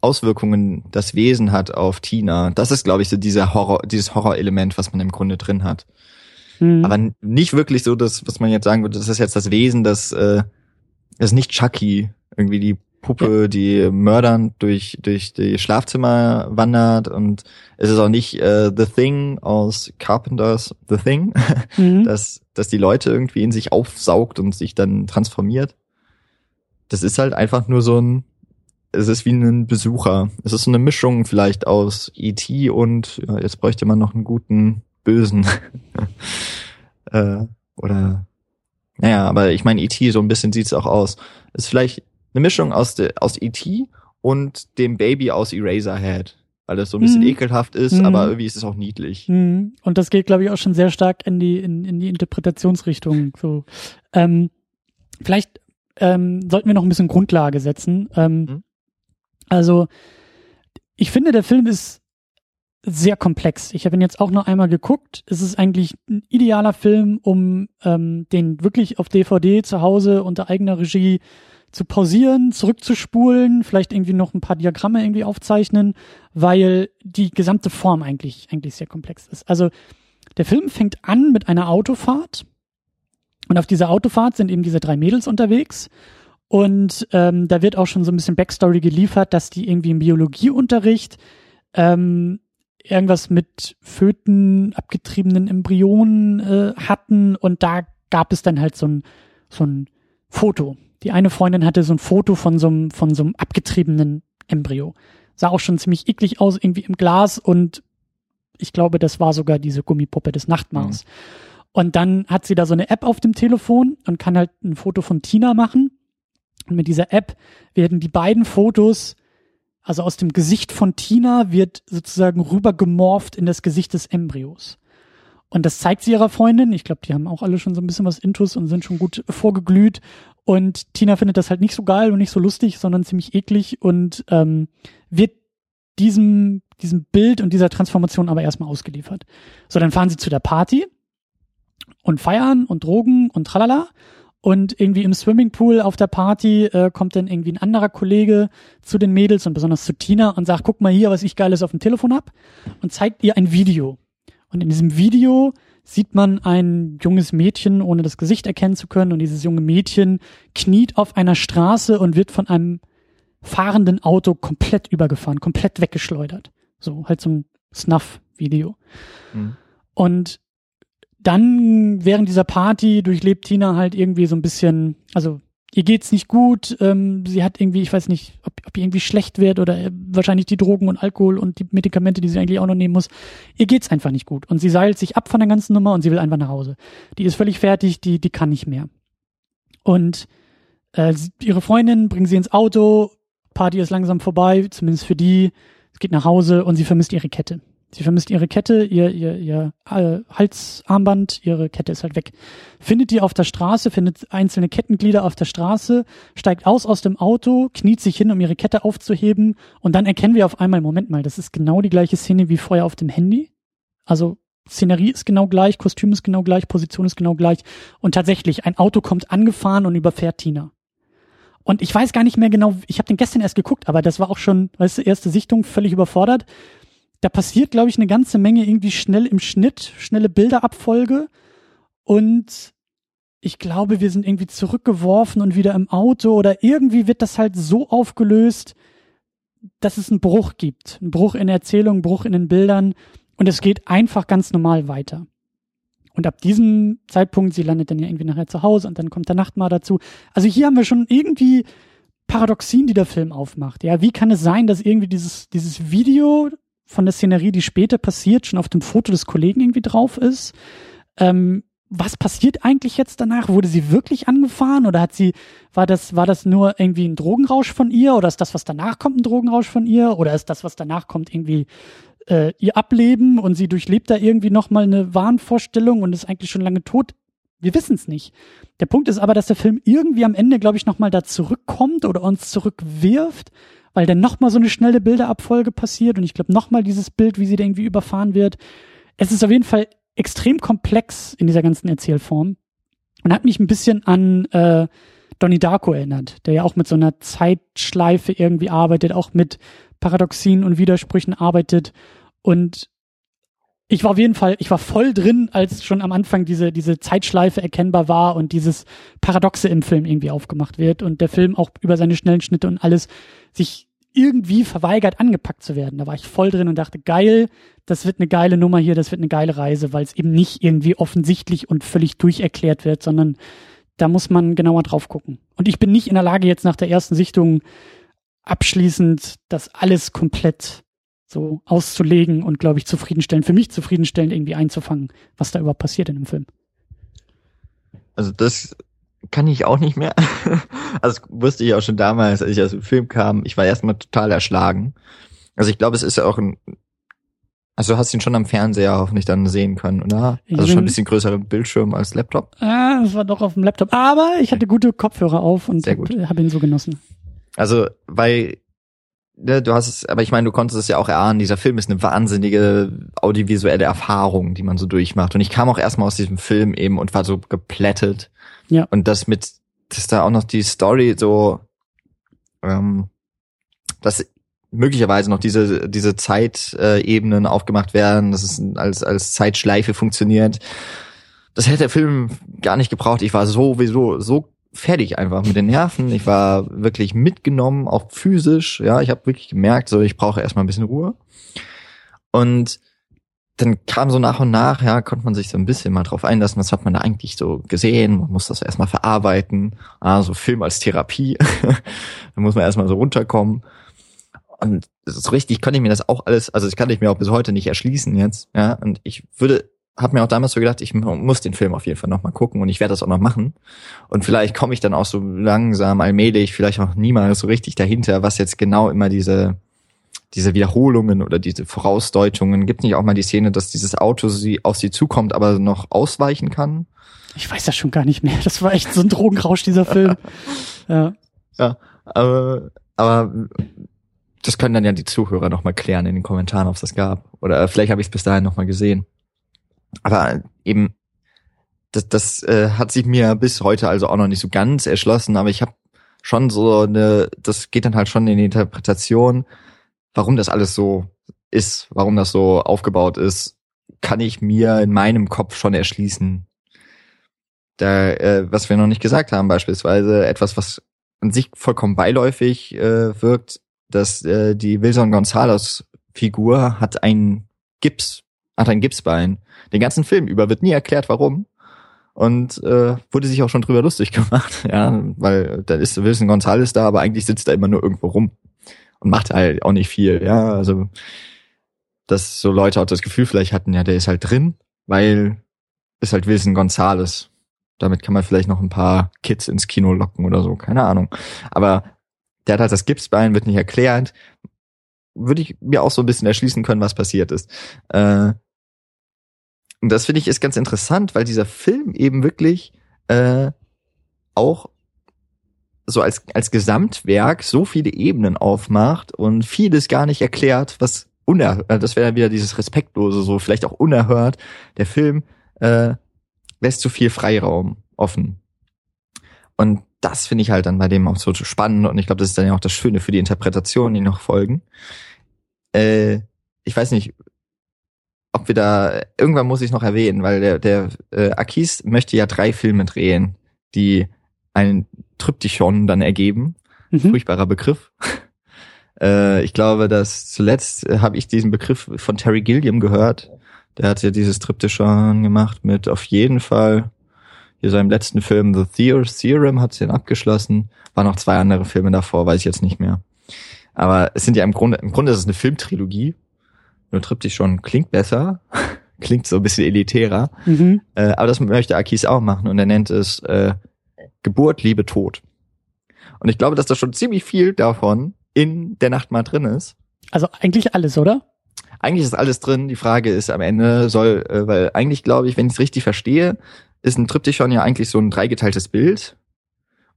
Auswirkungen das Wesen hat auf Tina. Das ist, glaube ich, so dieser Horror, dieses Horrorelement, was man im Grunde drin hat. Mhm. Aber nicht wirklich so, dass, was man jetzt sagen würde, das ist jetzt das Wesen, das, äh, das ist nicht Chucky, irgendwie die Puppe, ja. die mördernd durch, durch die Schlafzimmer wandert und es ist auch nicht äh, The Thing aus Carpenters The Thing, (laughs) mhm. dass, dass die Leute irgendwie in sich aufsaugt und sich dann transformiert das ist halt einfach nur so ein, es ist wie ein Besucher. Es ist so eine Mischung vielleicht aus E.T. und ja, jetzt bräuchte man noch einen guten Bösen. (laughs) äh, oder naja, aber ich meine, E.T. so ein bisschen sieht's auch aus. Ist vielleicht eine Mischung aus, de, aus E.T. und dem Baby aus Eraserhead. Weil das so ein bisschen mhm. ekelhaft ist, mhm. aber irgendwie ist es auch niedlich. Mhm. Und das geht, glaube ich, auch schon sehr stark in die, in, in die Interpretationsrichtung. So. Ähm, vielleicht ähm, sollten wir noch ein bisschen Grundlage setzen. Ähm, mhm. Also, ich finde, der Film ist sehr komplex. Ich habe ihn jetzt auch noch einmal geguckt. Es ist eigentlich ein idealer Film, um ähm, den wirklich auf DVD zu Hause unter eigener Regie zu pausieren, zurückzuspulen, vielleicht irgendwie noch ein paar Diagramme irgendwie aufzeichnen, weil die gesamte Form eigentlich eigentlich sehr komplex ist. Also der Film fängt an mit einer Autofahrt und auf dieser Autofahrt sind eben diese drei Mädels unterwegs. Und ähm, da wird auch schon so ein bisschen Backstory geliefert, dass die irgendwie im Biologieunterricht ähm, irgendwas mit Föten, abgetriebenen Embryonen äh, hatten. Und da gab es dann halt so ein, so ein Foto. Die eine Freundin hatte so ein Foto von so einem, von so einem abgetriebenen Embryo. Sah auch schon ziemlich eklig aus, irgendwie im Glas. Und ich glaube, das war sogar diese Gummipuppe des Nachtmars. Mhm. Und dann hat sie da so eine App auf dem Telefon und kann halt ein Foto von Tina machen. Und mit dieser App werden die beiden Fotos, also aus dem Gesicht von Tina, wird sozusagen rübergemorpht in das Gesicht des Embryos. Und das zeigt sie ihrer Freundin. Ich glaube, die haben auch alle schon so ein bisschen was Intus und sind schon gut vorgeglüht. Und Tina findet das halt nicht so geil und nicht so lustig, sondern ziemlich eklig und ähm, wird diesem, diesem Bild und dieser Transformation aber erstmal ausgeliefert. So, dann fahren sie zu der Party und feiern und Drogen und tralala. Und irgendwie im Swimmingpool auf der Party äh, kommt dann irgendwie ein anderer Kollege zu den Mädels und besonders zu Tina und sagt, guck mal hier, was ich geiles auf dem Telefon hab und zeigt ihr ein Video. Und in diesem Video sieht man ein junges Mädchen, ohne das Gesicht erkennen zu können. Und dieses junge Mädchen kniet auf einer Straße und wird von einem fahrenden Auto komplett übergefahren, komplett weggeschleudert. So halt so ein Snuff-Video. Mhm. Und dann während dieser Party durchlebt Tina halt irgendwie so ein bisschen, also ihr geht's nicht gut, ähm, sie hat irgendwie, ich weiß nicht, ob, ob ihr irgendwie schlecht wird oder äh, wahrscheinlich die Drogen und Alkohol und die Medikamente, die sie eigentlich auch noch nehmen muss. Ihr geht's einfach nicht gut und sie seilt sich ab von der ganzen Nummer und sie will einfach nach Hause. Die ist völlig fertig, die, die kann nicht mehr. Und äh, ihre Freundin bringen sie ins Auto, Party ist langsam vorbei, zumindest für die. Es geht nach Hause und sie vermisst ihre Kette. Sie vermisst ihre Kette, ihr, ihr, ihr äh, Halsarmband, ihre Kette ist halt weg. Findet die auf der Straße, findet einzelne Kettenglieder auf der Straße, steigt aus aus dem Auto, kniet sich hin, um ihre Kette aufzuheben und dann erkennen wir auf einmal, Moment mal, das ist genau die gleiche Szene wie vorher auf dem Handy. Also Szenerie ist genau gleich, Kostüm ist genau gleich, Position ist genau gleich und tatsächlich, ein Auto kommt angefahren und überfährt Tina. Und ich weiß gar nicht mehr genau, ich habe den gestern erst geguckt, aber das war auch schon, weißt du, erste Sichtung, völlig überfordert. Da passiert, glaube ich, eine ganze Menge irgendwie schnell im Schnitt, schnelle Bilderabfolge. Und ich glaube, wir sind irgendwie zurückgeworfen und wieder im Auto oder irgendwie wird das halt so aufgelöst, dass es einen Bruch gibt. Ein Bruch in der Erzählung, Bruch in den Bildern und es geht einfach ganz normal weiter. Und ab diesem Zeitpunkt, sie landet dann ja irgendwie nachher zu Hause und dann kommt der Nachtmahl dazu. Also hier haben wir schon irgendwie Paradoxien, die der Film aufmacht. Ja, wie kann es sein, dass irgendwie dieses, dieses Video von der Szenerie, die später passiert, schon auf dem Foto des Kollegen irgendwie drauf ist? Ähm, was passiert eigentlich jetzt danach? Wurde sie wirklich angefahren oder hat sie, war das, war das nur irgendwie ein Drogenrausch von ihr oder ist das, was danach kommt, ein Drogenrausch von ihr oder ist das, was danach kommt, irgendwie äh, ihr Ableben und sie durchlebt da irgendwie nochmal eine Wahnvorstellung und ist eigentlich schon lange tot. Wir wissen es nicht. Der Punkt ist aber, dass der Film irgendwie am Ende, glaube ich, nochmal da zurückkommt oder uns zurückwirft, weil dann nochmal so eine schnelle Bilderabfolge passiert und ich glaube nochmal dieses Bild, wie sie da irgendwie überfahren wird. Es ist auf jeden Fall extrem komplex in dieser ganzen Erzählform und hat mich ein bisschen an äh, Donnie Darko erinnert, der ja auch mit so einer Zeitschleife irgendwie arbeitet, auch mit Paradoxien und Widersprüchen arbeitet. Und ich war auf jeden Fall, ich war voll drin, als schon am Anfang diese, diese Zeitschleife erkennbar war und dieses Paradoxe im Film irgendwie aufgemacht wird und der Film auch über seine schnellen Schnitte und alles sich irgendwie verweigert, angepackt zu werden. Da war ich voll drin und dachte, geil, das wird eine geile Nummer hier, das wird eine geile Reise, weil es eben nicht irgendwie offensichtlich und völlig durcherklärt wird, sondern da muss man genauer drauf gucken. Und ich bin nicht in der Lage, jetzt nach der ersten Sichtung abschließend das alles komplett so auszulegen und, glaube ich, zufriedenstellend, für mich zufriedenstellend irgendwie einzufangen, was da überhaupt passiert in dem Film. Also das kann ich auch nicht mehr. (laughs) Also das wusste ich auch schon damals, als ich aus dem Film kam. Ich war erstmal total erschlagen. Also ich glaube, es ist ja auch ein, also du hast ihn schon am Fernseher hoffentlich dann sehen können, oder? Also schon ein bisschen größeren Bildschirm als Laptop. Ah, das war doch auf dem Laptop. Aber ich hatte gute Kopfhörer auf und habe ihn so genossen. Also, weil, du hast es, aber ich meine, du konntest es ja auch erahnen, dieser Film ist eine wahnsinnige audiovisuelle Erfahrung, die man so durchmacht. Und ich kam auch erstmal aus diesem Film eben und war so geplättet. Ja. Und das mit, dass da auch noch die Story so, ähm, dass möglicherweise noch diese, diese Zeitebenen aufgemacht werden, dass es als, als Zeitschleife funktioniert. Das hätte der Film gar nicht gebraucht. Ich war sowieso so fertig einfach mit den Nerven. Ich war wirklich mitgenommen, auch physisch. Ja, ich habe wirklich gemerkt, so ich brauche erstmal ein bisschen Ruhe. Und dann kam so nach und nach, ja, konnte man sich so ein bisschen mal drauf einlassen, was hat man da eigentlich so gesehen, man muss das erstmal verarbeiten, ah, so Film als Therapie, (laughs) da muss man erstmal so runterkommen. Und so richtig konnte ich mir das auch alles, also das kann ich mir auch bis heute nicht erschließen jetzt, ja, und ich würde, habe mir auch damals so gedacht, ich mu- muss den Film auf jeden Fall nochmal gucken und ich werde das auch noch machen. Und vielleicht komme ich dann auch so langsam, allmählich, vielleicht auch niemals so richtig dahinter, was jetzt genau immer diese, diese Wiederholungen oder diese Vorausdeutungen, gibt nicht auch mal die Szene, dass dieses Auto sie auf sie zukommt, aber noch ausweichen kann? Ich weiß das schon gar nicht mehr. Das war echt so ein Drogenrausch, dieser Film. (laughs) Ja. Aber, aber das können dann ja die Zuhörer noch mal klären in den Kommentaren, ob es das gab. Oder vielleicht habe ich es bis dahin noch mal gesehen. Aber eben, das, das äh, hat sich mir bis heute also auch noch nicht so ganz erschlossen, aber ich habe schon so eine, das geht dann halt schon in die Interpretation, warum das alles so ist, warum das so aufgebaut ist, kann ich mir in meinem Kopf schon erschließen. Da, äh, was wir noch nicht gesagt haben, beispielsweise etwas, was an sich vollkommen beiläufig äh, wirkt, dass äh, die Wilson Gonzalez Figur hat ein Gips, hat ein Gipsbein. Den ganzen Film über wird nie erklärt, warum. und äh, wurde sich auch schon drüber lustig (laughs) gemacht, ja, weil da ist Wilson Gonzalez da, aber eigentlich sitzt er immer nur irgendwo rum und macht halt auch nicht viel, ja, also dass so Leute auch das Gefühl vielleicht hatten, ja, der ist halt drin, weil ist halt Wilson Gonzalez. Damit kann man vielleicht noch ein paar Kids ins Kino locken oder so, keine Ahnung. Aber der hat halt das Gipsbein, wird nicht erklärt. Würde ich mir auch so ein bisschen erschließen können, was passiert ist. Äh, und das finde ich ist ganz interessant, weil dieser Film eben wirklich äh, auch so als, als Gesamtwerk so viele Ebenen aufmacht und vieles gar nicht erklärt, was unerhört, äh, das wäre wieder dieses Respektlose, so vielleicht auch unerhört. Der Film äh, lässt zu viel Freiraum offen. Und das finde ich halt dann bei dem auch so spannend und ich glaube, das ist dann ja auch das Schöne für die Interpretation, die noch folgen. Äh, ich weiß nicht, ob wir da, irgendwann muss ich noch erwähnen, weil der, der äh, Akis möchte ja drei Filme drehen, die einen Tryptychon dann ergeben. Mhm. Furchtbarer Begriff. (laughs) Äh, ich glaube, dass zuletzt äh, habe ich diesen Begriff von Terry Gilliam gehört. Der hat ja dieses Triptychon gemacht mit auf jeden Fall hier seinem letzten Film The Theorem hat den abgeschlossen. War noch zwei andere Filme davor, weiß ich jetzt nicht mehr. Aber es sind ja im Grunde, im Grunde ist es eine Filmtrilogie. Nur Triptychon klingt besser, (laughs) klingt so ein bisschen elitärer. Mhm. Äh, aber das möchte Akis auch machen und er nennt es äh, Geburt, Liebe, Tod. Und ich glaube, dass da schon ziemlich viel davon in der Nacht mal drin ist. Also eigentlich alles, oder? Eigentlich ist alles drin. Die Frage ist am Ende soll, äh, weil eigentlich glaube ich, wenn ich es richtig verstehe, ist ein Triptychon ja eigentlich so ein dreigeteiltes Bild.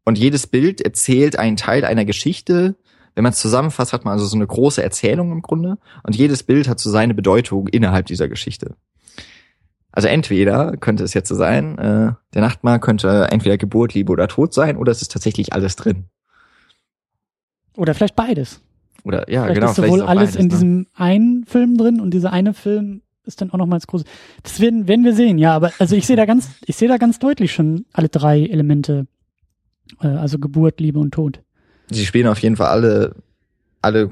Und jedes Bild erzählt einen Teil einer Geschichte. Wenn man es zusammenfasst, hat man also so eine große Erzählung im Grunde. Und jedes Bild hat so seine Bedeutung innerhalb dieser Geschichte. Also entweder könnte es jetzt so sein, äh, der Nachtmahl könnte entweder Geburt, Liebe oder Tod sein, oder es ist tatsächlich alles drin. Oder vielleicht beides. Oder ja, vielleicht genau. Ist sowohl alles beides, in ne? diesem einen Film drin und dieser eine Film ist dann auch noch mal als groß. Das werden, werden wir sehen, ja. Aber also ich sehe da ganz, ich sehe da ganz deutlich schon alle drei Elemente. Äh, also Geburt, Liebe und Tod. Sie spielen auf jeden Fall alle, alle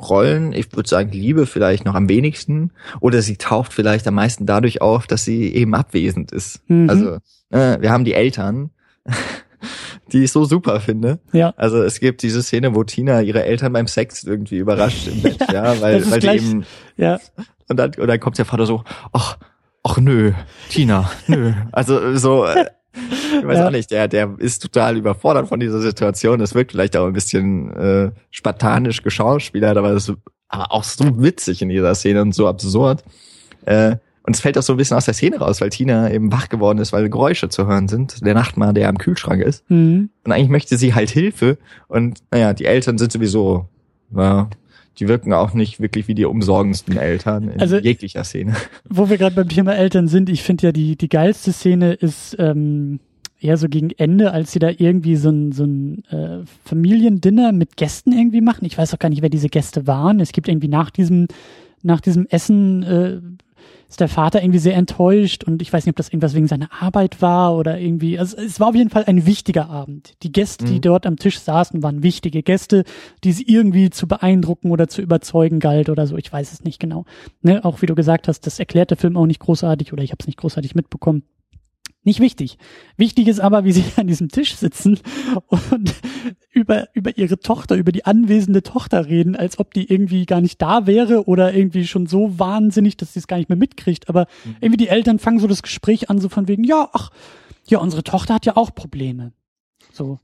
Rollen. Ich würde sagen, Liebe vielleicht noch am wenigsten. Oder sie taucht vielleicht am meisten dadurch auf, dass sie eben abwesend ist. Mhm. Also, äh, wir haben die Eltern. (laughs) die ich so super finde. Ja. Also es gibt diese Szene, wo Tina ihre Eltern beim Sex irgendwie überrascht im Bett, (laughs) ja, ja weil, weil gleich, die eben, ja. Und dann, und dann kommt der Vater so, ach, ach nö, Tina, nö. Also so, (laughs) ich weiß ja. auch nicht, der, der ist total überfordert von dieser Situation. Das wirkt vielleicht auch ein bisschen äh, spartanisch geschauspielert, aber das ist aber auch so witzig in dieser Szene und so absurd. Äh, und es fällt auch so ein bisschen aus der Szene raus, weil Tina eben wach geworden ist, weil Geräusche zu hören sind. Der Nachtmar, der am Kühlschrank ist. Mhm. Und eigentlich möchte sie halt Hilfe. Und naja, die Eltern sind sowieso, ja, die wirken auch nicht wirklich wie die umsorgendsten Eltern in also, jeglicher Szene. (laughs) Wo wir gerade beim Thema Eltern sind, ich finde ja die, die geilste Szene ist ähm, eher so gegen Ende, als sie da irgendwie so ein, so ein äh, Familiendinner mit Gästen irgendwie machen. Ich weiß auch gar nicht, wer diese Gäste waren. Es gibt irgendwie nach diesem, nach diesem Essen äh, ist der Vater irgendwie sehr enttäuscht und ich weiß nicht, ob das irgendwas wegen seiner Arbeit war oder irgendwie. Also es war auf jeden Fall ein wichtiger Abend. Die Gäste, mhm. die dort am Tisch saßen, waren wichtige Gäste, die sie irgendwie zu beeindrucken oder zu überzeugen galt oder so. Ich weiß es nicht genau. Ne? Auch wie du gesagt hast, das erklärt der Film auch nicht großartig oder ich habe es nicht großartig mitbekommen. Nicht wichtig. Wichtig ist aber, wie sie an diesem Tisch sitzen und über, über ihre Tochter, über die anwesende Tochter reden, als ob die irgendwie gar nicht da wäre oder irgendwie schon so wahnsinnig, dass sie es gar nicht mehr mitkriegt. Aber mhm. irgendwie die Eltern fangen so das Gespräch an, so von wegen, ja, ach, ja, unsere Tochter hat ja auch Probleme. So.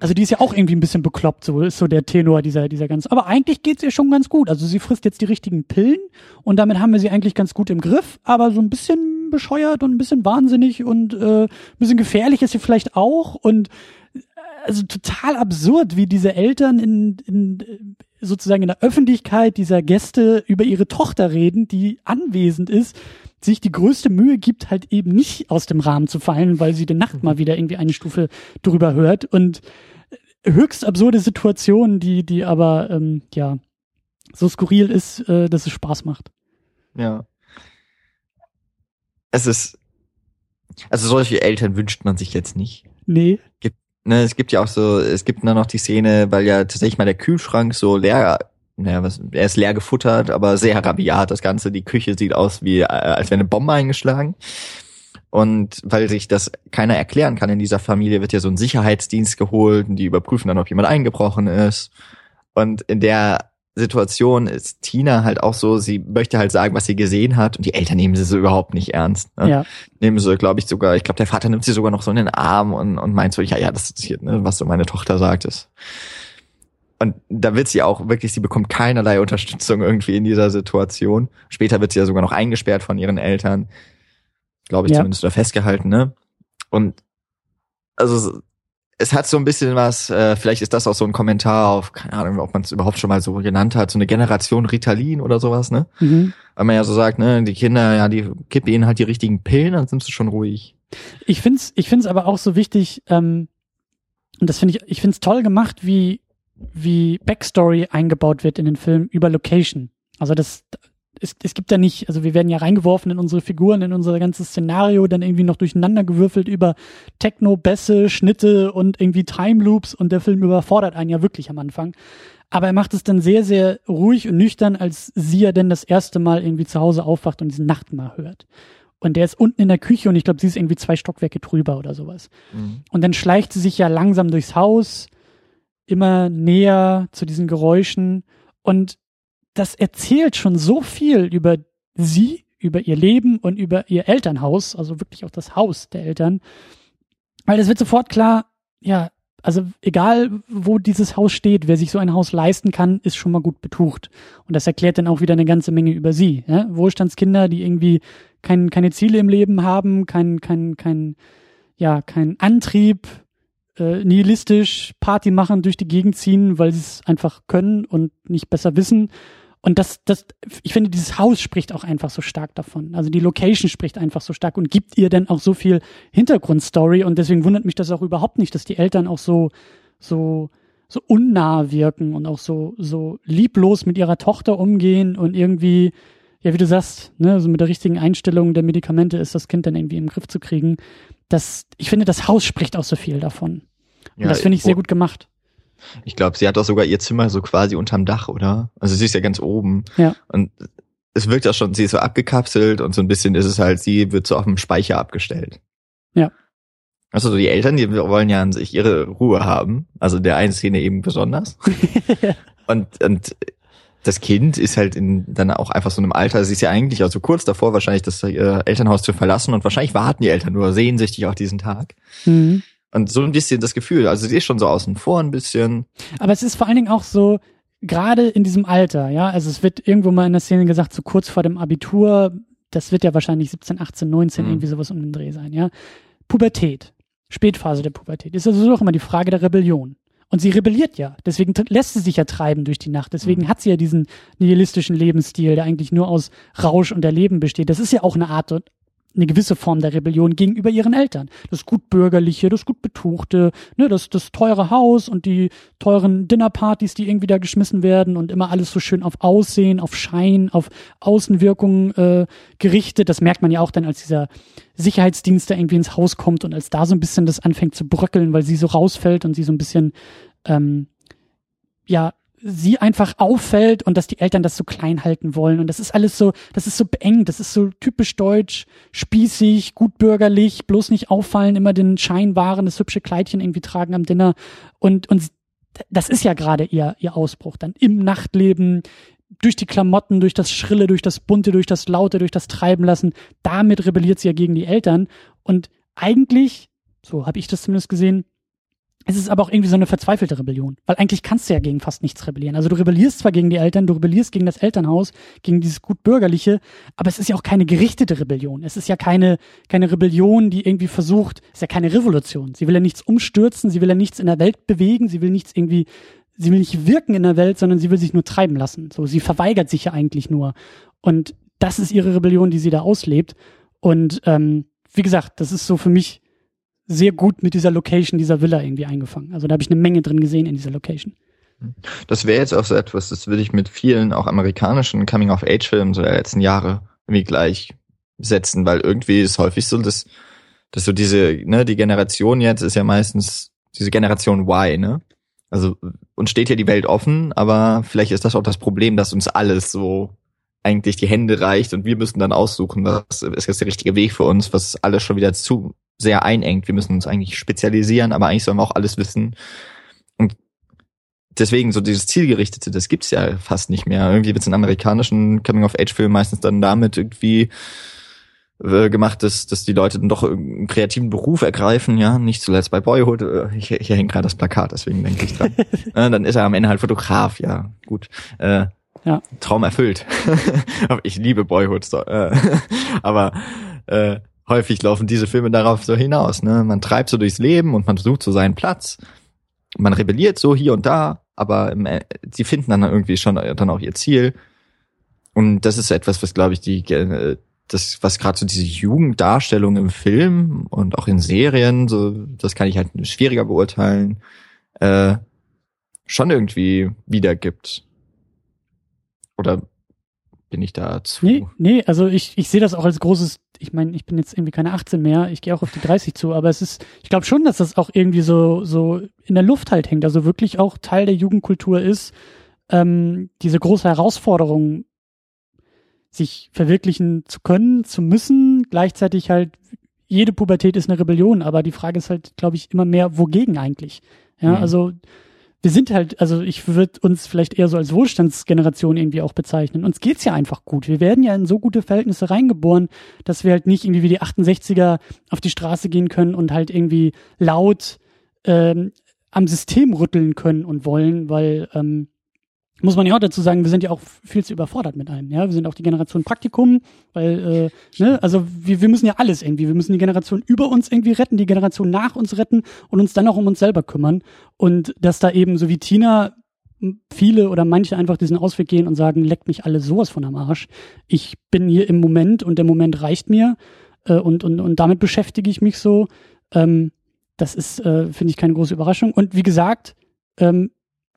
Also die ist ja auch irgendwie ein bisschen bekloppt, so ist so der Tenor dieser, dieser ganzen. Aber eigentlich geht's ihr schon ganz gut. Also sie frisst jetzt die richtigen Pillen und damit haben wir sie eigentlich ganz gut im Griff, aber so ein bisschen bescheuert und ein bisschen wahnsinnig und äh, ein bisschen gefährlich ist sie vielleicht auch. Und äh, also total absurd, wie diese Eltern in, in sozusagen in der Öffentlichkeit dieser Gäste über ihre Tochter reden, die anwesend ist, sich die größte Mühe gibt, halt eben nicht aus dem Rahmen zu fallen, weil sie die Nacht mal wieder irgendwie eine Stufe drüber hört. Und höchst absurde Situationen, die, die aber ähm, ja so skurril ist, äh, dass es Spaß macht. Ja es ist, also solche Eltern wünscht man sich jetzt nicht. Nee. Gibt, ne, es gibt ja auch so, es gibt dann noch die Szene, weil ja tatsächlich mal der Kühlschrank so leer, naja, was, er ist leer gefuttert, aber sehr rabiat das Ganze. Die Küche sieht aus wie, äh, als wäre eine Bombe eingeschlagen. Und weil sich das keiner erklären kann in dieser Familie, wird ja so ein Sicherheitsdienst geholt und die überprüfen dann, ob jemand eingebrochen ist. Und in der Situation ist Tina halt auch so, sie möchte halt sagen, was sie gesehen hat und die Eltern nehmen sie so überhaupt nicht ernst. Ne? Ja. Nehmen sie, glaube ich, sogar, ich glaube, der Vater nimmt sie sogar noch so in den Arm und, und meint so, ja, ja, das ist hier, ne, was so meine Tochter sagt ist. Und da wird sie auch wirklich, sie bekommt keinerlei Unterstützung irgendwie in dieser Situation. Später wird sie ja sogar noch eingesperrt von ihren Eltern glaube ich Ja. zumindest, oder festgehalten, ne? Und also es hat so ein bisschen was, äh, vielleicht ist das auch so ein Kommentar auf, keine Ahnung, ob man es überhaupt schon mal so genannt hat, so eine Generation Ritalin oder sowas, ne? Mhm. Weil man ja so sagt, ne, die Kinder, ja, die gib ihnen halt die richtigen Pillen, dann sind sie schon ruhig. Ich find's, ich find's aber auch so wichtig, ähm, und das finde ich, ich find's toll gemacht, wie, wie Backstory eingebaut wird in den Film über Location. Also das, es, es gibt ja nicht, also wir werden ja reingeworfen in unsere Figuren, in unser ganzes Szenario, dann irgendwie noch durcheinander gewürfelt über Techno, Bässe, Schnitte und irgendwie Time Loops und der Film überfordert einen ja wirklich am Anfang. Aber er macht es dann sehr, sehr ruhig und nüchtern, als sie ja denn das erste Mal irgendwie zu Hause aufwacht und diesen Nachtmar hört. Und der ist unten in der Küche und ich glaube, sie ist irgendwie zwei Stockwerke drüber oder sowas. Und dann schleicht sie sich ja langsam durchs Haus, immer näher zu diesen Geräuschen. Und das erzählt schon so viel über sie, über ihr Leben und über ihr Elternhaus, also wirklich auch das Haus der Eltern. Weil es wird sofort klar, ja, also egal wo dieses Haus steht, wer sich so ein Haus leisten kann, ist schon mal gut betucht. Und das erklärt dann auch wieder eine ganze Menge über sie. Ja? Wohlstandskinder, die irgendwie kein, keine Ziele im Leben haben, kein, kein, kein, ja, kein Antrieb, äh, nihilistisch Party machen, durch die Gegend ziehen, weil sie es einfach können und nicht besser wissen. Und das, das, ich finde, dieses Haus spricht auch einfach so stark davon. Also die Location spricht einfach so stark und gibt ihr dann auch so viel Hintergrundstory. Und deswegen wundert mich das auch überhaupt nicht, dass die Eltern auch so, so, so unnah wirken und auch so, so lieblos mit ihrer Tochter umgehen und irgendwie, ja, wie du sagst, ne, so mit der richtigen Einstellung der Medikamente ist das Kind dann irgendwie im Griff zu kriegen. Das, ich finde, das Haus spricht auch so viel davon. Und das finde ich sehr gut gemacht. Ich glaube, sie hat auch sogar ihr Zimmer so quasi unterm Dach, oder? Also sie ist ja ganz oben. Ja. Und es wirkt auch schon, sie ist so abgekapselt und so ein bisschen ist es halt, sie wird so auf dem Speicher abgestellt. Ja. Also so die Eltern, die wollen ja an sich ihre Ruhe haben. Also der eine Szene eben besonders. (laughs) und, und das Kind ist halt in, dann auch einfach so einem Alter, sie ist ja eigentlich also kurz davor wahrscheinlich das ihr Elternhaus zu verlassen und wahrscheinlich warten die Eltern nur sehnsüchtig auf diesen Tag. Mhm. Und so ein bisschen das Gefühl, also sie ist schon so außen vor ein bisschen. Aber es ist vor allen Dingen auch so, gerade in diesem Alter, ja, also es wird irgendwo mal in der Szene gesagt, so kurz vor dem Abitur, das wird ja wahrscheinlich 17, 18, 19, Mhm. irgendwie sowas um den Dreh sein, ja. Pubertät, Spätphase der Pubertät, ist also auch immer die Frage der Rebellion. Und sie rebelliert ja, deswegen lässt sie sich ja treiben durch die Nacht, deswegen hat sie ja diesen nihilistischen Lebensstil, der eigentlich nur aus Rausch und Erleben besteht. Das ist ja auch eine Art eine gewisse Form der Rebellion gegenüber ihren Eltern. Das gut bürgerliche, das gut betuchte, ne, das, das teure Haus und die teuren Dinnerpartys, die irgendwie da geschmissen werden und immer alles so schön auf Aussehen, auf Schein, auf Außenwirkung äh, gerichtet. Das merkt man ja auch dann, als dieser Sicherheitsdienst da irgendwie ins Haus kommt und als da so ein bisschen das anfängt zu bröckeln, weil sie so rausfällt und sie so ein bisschen ähm, ja sie einfach auffällt und dass die Eltern das so klein halten wollen. Und das ist alles so, das ist so beengt, das ist so typisch deutsch, spießig, gut bürgerlich, bloß nicht auffallen, immer den Schein wahren, das hübsche Kleidchen irgendwie tragen am Dinner. Und und das ist ja gerade ihr ihr Ausbruch dann im Nachtleben durch die Klamotten, durch das Schrille, durch das Bunte, durch das Laute, durch das Treiben lassen, damit rebelliert sie ja gegen die Eltern. Und eigentlich, so habe ich das zumindest gesehen, es ist aber auch irgendwie so eine verzweifelte Rebellion, weil eigentlich kannst du ja gegen fast nichts rebellieren. Also du rebellierst zwar gegen die Eltern, du rebellierst gegen das Elternhaus, gegen dieses gut bürgerliche, aber es ist ja auch keine gerichtete Rebellion. Es ist ja keine keine Rebellion, die irgendwie versucht, es ist ja keine Revolution. Sie will ja nichts umstürzen, sie will ja nichts in der Welt bewegen, sie will nichts irgendwie sie will nicht wirken in der Welt, sondern sie will sich nur treiben lassen. So, sie verweigert sich ja eigentlich nur. Und das ist ihre Rebellion, die sie da auslebt. Und ähm, wie gesagt, das ist so für mich sehr gut mit dieser Location dieser Villa irgendwie eingefangen. Also da habe ich eine Menge drin gesehen in dieser Location. Das wäre jetzt auch so etwas, das würde ich mit vielen auch amerikanischen Coming-of-Age-Filmen so der letzten Jahre irgendwie gleichsetzen, weil irgendwie ist häufig so, dass, dass so diese, ne, die Generation jetzt ist ja meistens diese Generation Y, ne? Also uns steht ja die Welt offen, aber vielleicht ist das auch das Problem, dass uns alles so eigentlich die Hände reicht und wir müssen dann aussuchen, was ist jetzt der richtige Weg für uns, was alles schon wieder zu sehr einengt. Wir müssen uns eigentlich spezialisieren, aber eigentlich sollen wir auch alles wissen. Und deswegen so dieses Zielgerichtete, das gibt's ja fast nicht mehr. Irgendwie wird's in amerikanischen Coming-of-Age-Filmen meistens dann damit irgendwie äh, gemacht, dass, dass die Leute dann doch einen kreativen Beruf ergreifen, ja, nicht zuletzt bei Boyhood, äh, hier, hier hängt gerade das Plakat, deswegen denke ich dran. (laughs) äh, dann ist er am Ende halt Fotograf, ja, gut. Äh, ja. Traum erfüllt. (laughs) ich liebe Boyhood, äh, (laughs) aber äh, häufig laufen diese Filme darauf so hinaus. Ne? Man treibt so durchs Leben und man sucht so seinen Platz. Man rebelliert so hier und da, aber im, sie finden dann irgendwie schon dann auch ihr Ziel. Und das ist etwas, was glaube ich die äh, das, was gerade so diese Jugenddarstellung im Film und auch in Serien, so, das kann ich halt schwieriger beurteilen, äh, schon irgendwie wiedergibt. Oder bin ich da zu? Nee, nee, also ich, ich sehe das auch als großes, ich meine, ich bin jetzt irgendwie keine 18 mehr, ich gehe auch auf die 30 zu, aber es ist, ich glaube schon, dass das auch irgendwie so, so in der Luft halt hängt, also wirklich auch Teil der Jugendkultur ist, ähm, diese große Herausforderung sich verwirklichen zu können, zu müssen. Gleichzeitig halt, jede Pubertät ist eine Rebellion, aber die Frage ist halt, glaube ich, immer mehr, wogegen eigentlich? Ja, mhm. also wir sind halt, also ich würde uns vielleicht eher so als Wohlstandsgeneration irgendwie auch bezeichnen. Uns geht's ja einfach gut. Wir werden ja in so gute Verhältnisse reingeboren, dass wir halt nicht irgendwie wie die 68er auf die Straße gehen können und halt irgendwie laut ähm, am System rütteln können und wollen, weil ähm, muss man ja auch dazu sagen, wir sind ja auch viel zu überfordert mit allem. Ja, wir sind auch die Generation Praktikum, weil, äh, ne, also wir, wir müssen ja alles irgendwie. Wir müssen die Generation über uns irgendwie retten, die Generation nach uns retten und uns dann auch um uns selber kümmern. Und dass da eben so wie Tina viele oder manche einfach diesen Ausweg gehen und sagen, leckt mich alle sowas von am Arsch. Ich bin hier im Moment und der Moment reicht mir äh, und, und, und damit beschäftige ich mich so. Ähm, das ist, äh, finde ich, keine große Überraschung. Und wie gesagt, ähm,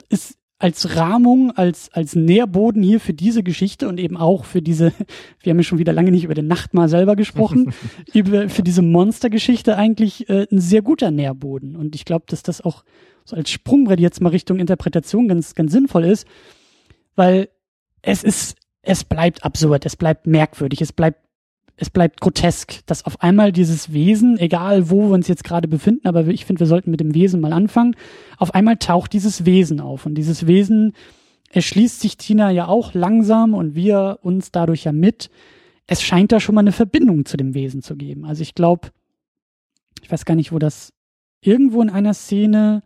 ist als Rahmung, als, als Nährboden hier für diese Geschichte und eben auch für diese, (laughs) wir haben ja schon wieder lange nicht über den Nachtmahl selber gesprochen, (laughs) über, für diese Monstergeschichte eigentlich äh, ein sehr guter Nährboden. Und ich glaube, dass das auch so als Sprungbrett jetzt mal Richtung Interpretation ganz, ganz sinnvoll ist, weil es ist, es bleibt absurd, es bleibt merkwürdig, es bleibt es bleibt grotesk, dass auf einmal dieses Wesen, egal wo wir uns jetzt gerade befinden, aber ich finde, wir sollten mit dem Wesen mal anfangen, auf einmal taucht dieses Wesen auf und dieses Wesen erschließt sich Tina ja auch langsam und wir uns dadurch ja mit. Es scheint da schon mal eine Verbindung zu dem Wesen zu geben. Also ich glaube, ich weiß gar nicht, wo das irgendwo in einer Szene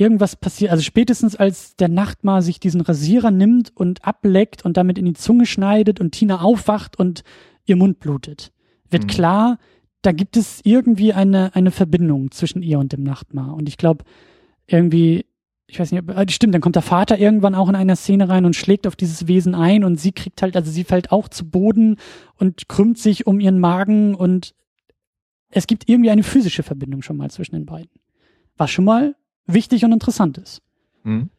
irgendwas passiert, also spätestens als der Nachtmar sich diesen Rasierer nimmt und ableckt und damit in die Zunge schneidet und Tina aufwacht und ihr Mund blutet, wird mhm. klar, da gibt es irgendwie eine, eine Verbindung zwischen ihr und dem Nachtmar. Und ich glaube, irgendwie, ich weiß nicht, äh, stimmt, dann kommt der Vater irgendwann auch in einer Szene rein und schlägt auf dieses Wesen ein und sie kriegt halt, also sie fällt auch zu Boden und krümmt sich um ihren Magen und es gibt irgendwie eine physische Verbindung schon mal zwischen den beiden. Was schon mal wichtig und interessant ist. Mhm.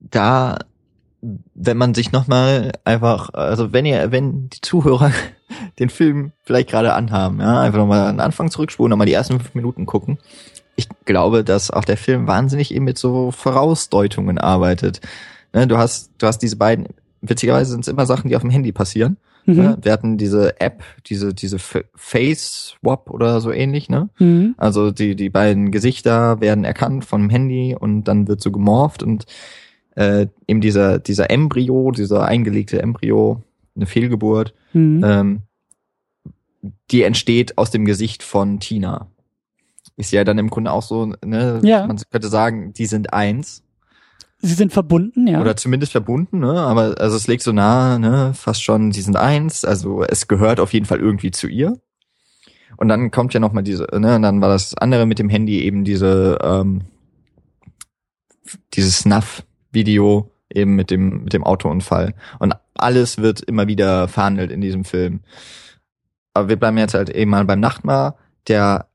Da, wenn man sich nochmal einfach, also wenn ihr, wenn die Zuhörer (laughs) den Film vielleicht gerade anhaben, ja, einfach nochmal an den Anfang zurückspulen, nochmal die ersten fünf Minuten gucken. Ich glaube, dass auch der Film wahnsinnig eben mit so Vorausdeutungen arbeitet. Ne, du hast, du hast diese beiden, witzigerweise sind es immer Sachen, die auf dem Handy passieren. Mhm. Ne? Wir hatten diese App, diese, diese Face Swap oder so ähnlich, ne? Mhm. Also die, die beiden Gesichter werden erkannt vom Handy und dann wird so gemorpht und äh, eben dieser, dieser Embryo, dieser eingelegte Embryo, eine Fehlgeburt, mhm. ähm, die entsteht aus dem Gesicht von Tina. Ist ja dann im Grunde auch so, ne, ja. man könnte sagen, die sind eins. Sie sind verbunden, ja. Oder zumindest verbunden, ne? Aber also es legt so nah, ne? Fast schon, sie sind eins. Also es gehört auf jeden Fall irgendwie zu ihr. Und dann kommt ja noch mal diese, ne? Und dann war das andere mit dem Handy eben diese ähm, dieses Snuff-Video eben mit dem mit dem Autounfall. Und alles wird immer wieder verhandelt in diesem Film. Aber wir bleiben jetzt halt eben mal beim Nachtmar, der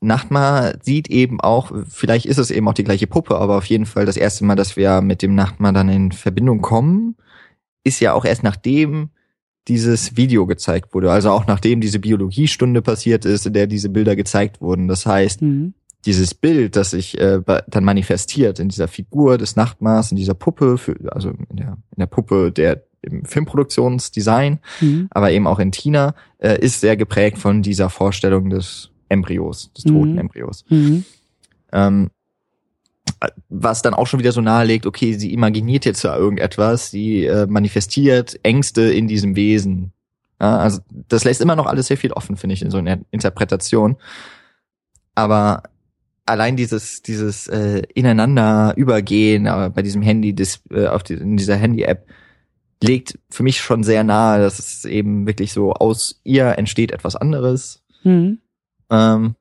Nachtmar sieht eben auch, vielleicht ist es eben auch die gleiche Puppe, aber auf jeden Fall das erste Mal, dass wir mit dem Nachtmar dann in Verbindung kommen, ist ja auch erst nachdem dieses Video gezeigt wurde. Also auch nachdem diese Biologiestunde passiert ist, in der diese Bilder gezeigt wurden. Das heißt, mhm. dieses Bild, das sich äh, dann manifestiert in dieser Figur des Nachtmars, in dieser Puppe, für, also in der, in der Puppe der im Filmproduktionsdesign, mhm. aber eben auch in Tina, äh, ist sehr geprägt von dieser Vorstellung des Embryos, des toten mhm. Embryos. Mhm. Ähm, was dann auch schon wieder so nahelegt, okay, sie imaginiert jetzt ja irgendetwas, sie äh, manifestiert Ängste in diesem Wesen. Ja, also das lässt immer noch alles sehr viel offen, finde ich, in so einer Interpretation. Aber allein dieses dieses äh, ineinander übergehen aber bei diesem Handy das, äh, auf die, in dieser Handy App legt für mich schon sehr nahe, dass es eben wirklich so aus ihr entsteht etwas anderes. Mhm. Ähm,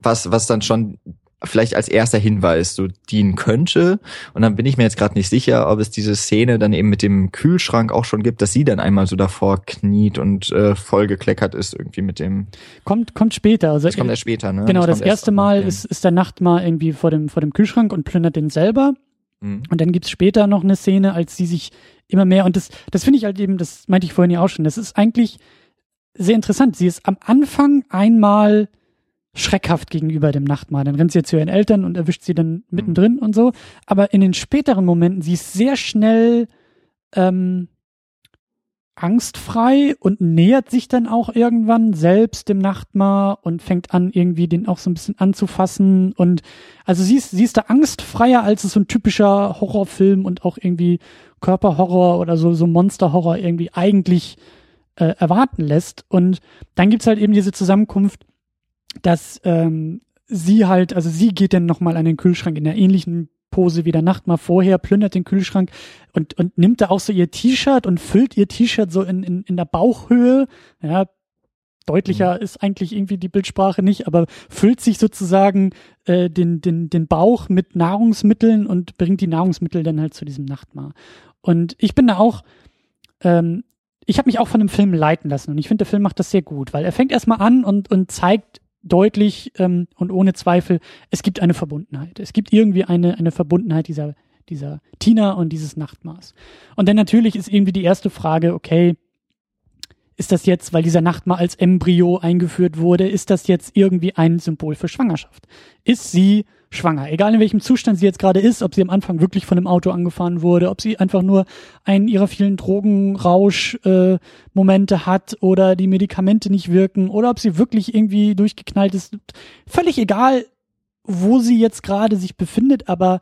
was was dann schon vielleicht als erster Hinweis so dienen könnte. Und dann bin ich mir jetzt gerade nicht sicher, ob es diese Szene dann eben mit dem Kühlschrank auch schon gibt, dass sie dann einmal so davor kniet und äh, voll gekleckert ist irgendwie mit dem. Kommt kommt später. Also das kommt erst später, ne? Genau, das, das erste Mal ist ist der Nacht mal irgendwie vor dem vor dem Kühlschrank und plündert den selber. Mhm. Und dann gibt's später noch eine Szene, als sie sich immer mehr und das das finde ich halt eben, das meinte ich vorhin ja auch schon. Das ist eigentlich sehr interessant. Sie ist am Anfang einmal schreckhaft gegenüber dem Nachtmahl. Dann rennt sie jetzt zu ihren Eltern und erwischt sie dann mittendrin und so. Aber in den späteren Momenten, sie ist sehr schnell ähm, angstfrei und nähert sich dann auch irgendwann selbst dem Nachtmar und fängt an, irgendwie den auch so ein bisschen anzufassen. Und also sie ist, sie ist da angstfreier, als es so ein typischer Horrorfilm und auch irgendwie Körperhorror oder so, so Monsterhorror irgendwie eigentlich äh, erwarten lässt. Und dann gibt's halt eben diese Zusammenkunft dass ähm, sie halt, also sie geht dann nochmal an den Kühlschrank in der ähnlichen Pose wie der Nacht mal vorher, plündert den Kühlschrank und, und nimmt da auch so ihr T-Shirt und füllt ihr T-Shirt so in, in, in der Bauchhöhe. Ja, deutlicher mhm. ist eigentlich irgendwie die Bildsprache nicht, aber füllt sich sozusagen äh, den, den, den Bauch mit Nahrungsmitteln und bringt die Nahrungsmittel dann halt zu diesem Nachtmahl. Und ich bin da auch, ähm, ich habe mich auch von dem Film leiten lassen und ich finde, der Film macht das sehr gut, weil er fängt erstmal an und, und zeigt deutlich ähm, und ohne Zweifel, es gibt eine Verbundenheit. Es gibt irgendwie eine, eine Verbundenheit dieser, dieser Tina und dieses Nachtmaß. Und dann natürlich ist irgendwie die erste Frage, okay, ist das jetzt, weil dieser Nachtmahl als Embryo eingeführt wurde, ist das jetzt irgendwie ein Symbol für Schwangerschaft? Ist sie schwanger. Egal in welchem Zustand sie jetzt gerade ist, ob sie am Anfang wirklich von einem Auto angefahren wurde, ob sie einfach nur einen ihrer vielen Drogenrausch-Momente äh, hat oder die Medikamente nicht wirken oder ob sie wirklich irgendwie durchgeknallt ist. Völlig egal, wo sie jetzt gerade sich befindet, aber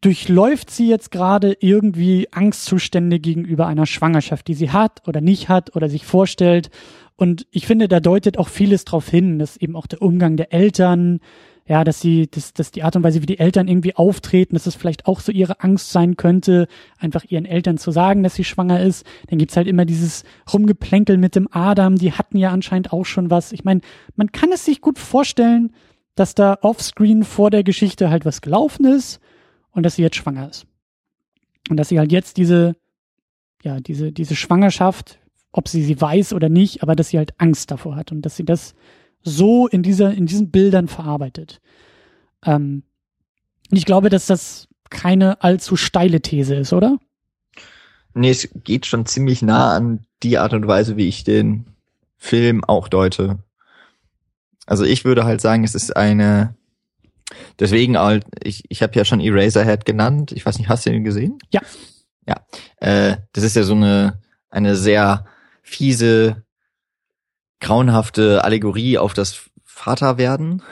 durchläuft sie jetzt gerade irgendwie Angstzustände gegenüber einer Schwangerschaft, die sie hat oder nicht hat oder sich vorstellt. Und ich finde, da deutet auch vieles drauf hin, dass eben auch der Umgang der Eltern, ja, dass sie, dass, dass die Art und Weise, wie die Eltern irgendwie auftreten, dass es vielleicht auch so ihre Angst sein könnte, einfach ihren Eltern zu sagen, dass sie schwanger ist. Dann gibt's halt immer dieses Rumgeplänkel mit dem Adam, die hatten ja anscheinend auch schon was. Ich meine, man kann es sich gut vorstellen, dass da offscreen vor der Geschichte halt was gelaufen ist und dass sie jetzt schwanger ist. Und dass sie halt jetzt diese, ja, diese, diese Schwangerschaft, ob sie sie weiß oder nicht, aber dass sie halt Angst davor hat und dass sie das so in dieser, in diesen Bildern verarbeitet. Ähm, ich glaube, dass das keine allzu steile These ist, oder? Nee, es geht schon ziemlich nah an die Art und Weise, wie ich den Film auch deute. Also ich würde halt sagen, es ist eine, deswegen halt, ich, ich habe ja schon Eraserhead genannt. Ich weiß nicht, hast du den gesehen? Ja. Ja. Äh, das ist ja so eine, eine sehr fiese grauenhafte Allegorie auf das Vaterwerden.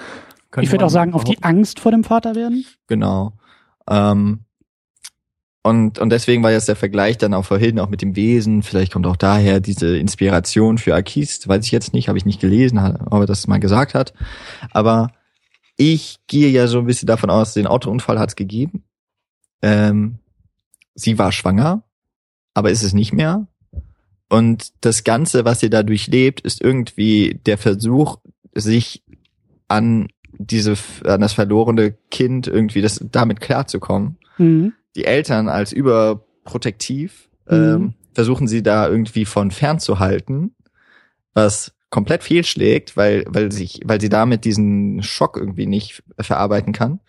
Ich würde auch sagen, auf die Angst vor dem Vaterwerden. Genau. Ähm, und, und deswegen war jetzt der Vergleich dann auch vorhin auch mit dem Wesen. Vielleicht kommt auch daher diese Inspiration für Akist. Weiß ich jetzt nicht, habe ich nicht gelesen, ob er das mal gesagt hat. Aber ich gehe ja so ein bisschen davon aus, den Autounfall hat es gegeben. Ähm, sie war schwanger, aber ist es nicht mehr. Und das Ganze, was ihr da durchlebt, ist irgendwie der Versuch, sich an diese, an das verlorene Kind irgendwie das, damit klarzukommen. Mhm. Die Eltern als überprotektiv, mhm. ähm, versuchen sie da irgendwie von fernzuhalten, was komplett fehlschlägt, weil, weil sich, weil sie damit diesen Schock irgendwie nicht verarbeiten kann.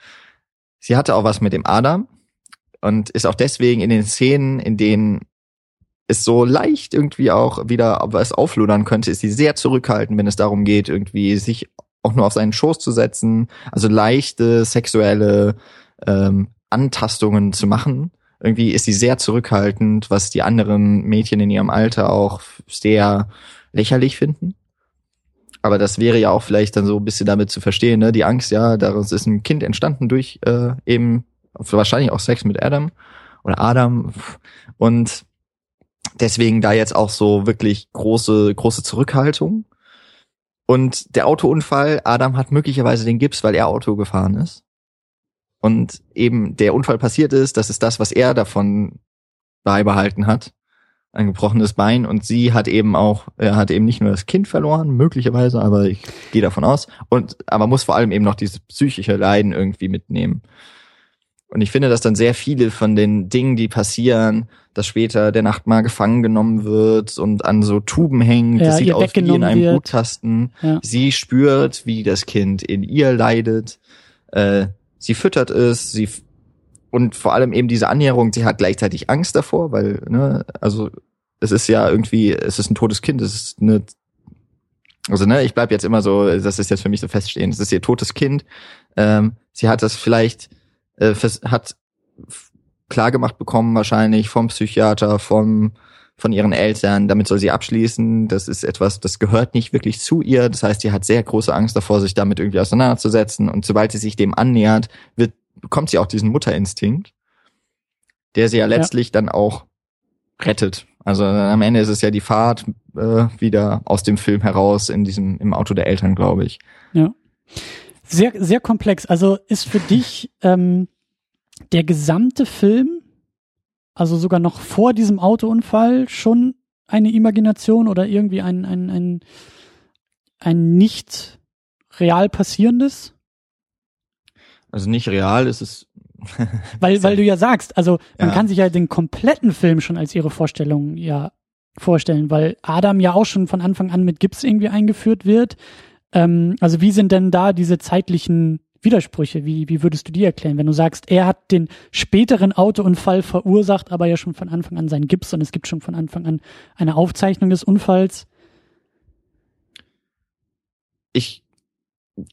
Sie hatte auch was mit dem Adam und ist auch deswegen in den Szenen, in denen ist so leicht irgendwie auch wieder was aufludern könnte, ist sie sehr zurückhaltend, wenn es darum geht, irgendwie sich auch nur auf seinen Schoß zu setzen, also leichte sexuelle ähm, Antastungen zu machen. Irgendwie ist sie sehr zurückhaltend, was die anderen Mädchen in ihrem Alter auch sehr lächerlich finden. Aber das wäre ja auch vielleicht dann so ein bisschen damit zu verstehen, ne? Die Angst, ja, daraus ist ein Kind entstanden durch äh, eben wahrscheinlich auch Sex mit Adam oder Adam. Und deswegen da jetzt auch so wirklich große, große Zurückhaltung. Und der Autounfall, Adam hat möglicherweise den Gips, weil er Auto gefahren ist. Und eben der Unfall passiert ist, das ist das, was er davon beibehalten hat. Ein gebrochenes Bein und sie hat eben auch, er hat eben nicht nur das Kind verloren, möglicherweise, aber ich gehe davon aus. Und aber muss vor allem eben noch dieses psychische Leiden irgendwie mitnehmen. Und ich finde, dass dann sehr viele von den Dingen, die passieren, dass später der Nachtmahl gefangen genommen wird und an so Tuben hängt, Ja, das sieht aus wie in einem wird. Blutkasten. Ja. Sie spürt, wie das Kind in ihr leidet. Äh, sie füttert es, sie und vor allem eben diese Annäherung, sie hat gleichzeitig Angst davor, weil, ne, also es ist ja irgendwie, es ist ein totes Kind, es ist eine also ne, ich bleib jetzt immer so, das ist jetzt für mich so feststehend, es ist ihr totes Kind. Ähm, sie hat das vielleicht, äh, hat f- klargemacht bekommen wahrscheinlich vom Psychiater, vom von ihren Eltern, damit soll sie abschließen. Das ist etwas, das gehört nicht wirklich zu ihr. Das heißt, sie hat sehr große Angst davor, sich damit irgendwie auseinanderzusetzen. Und sobald sie sich dem annähert, wird, bekommt sie auch diesen Mutterinstinkt, der sie ja letztlich dann auch rettet. Also am Ende ist es ja die Fahrt äh, wieder aus dem Film heraus in diesem im Auto der Eltern, glaube ich. Ja. Sehr, sehr komplex. Also ist für dich (laughs) ähm, der gesamte Film, also sogar noch vor diesem Autounfall, schon eine Imagination oder irgendwie ein, ein, ein, ein nicht real passierendes? Also nicht real, es ist (laughs) Weil, weil du ja sagst, also man Ja. kann sich ja den kompletten Film schon als ihre Vorstellung ja vorstellen, weil Adam ja auch schon von Anfang an mit Gips irgendwie eingeführt wird. Ähm, also wie sind denn da diese zeitlichen Widersprüche? Wie, wie würdest du die erklären, wenn du sagst, er hat den späteren Autounfall verursacht, aber ja schon von Anfang an seinen Gips und es gibt schon von Anfang an eine Aufzeichnung des Unfalls? ich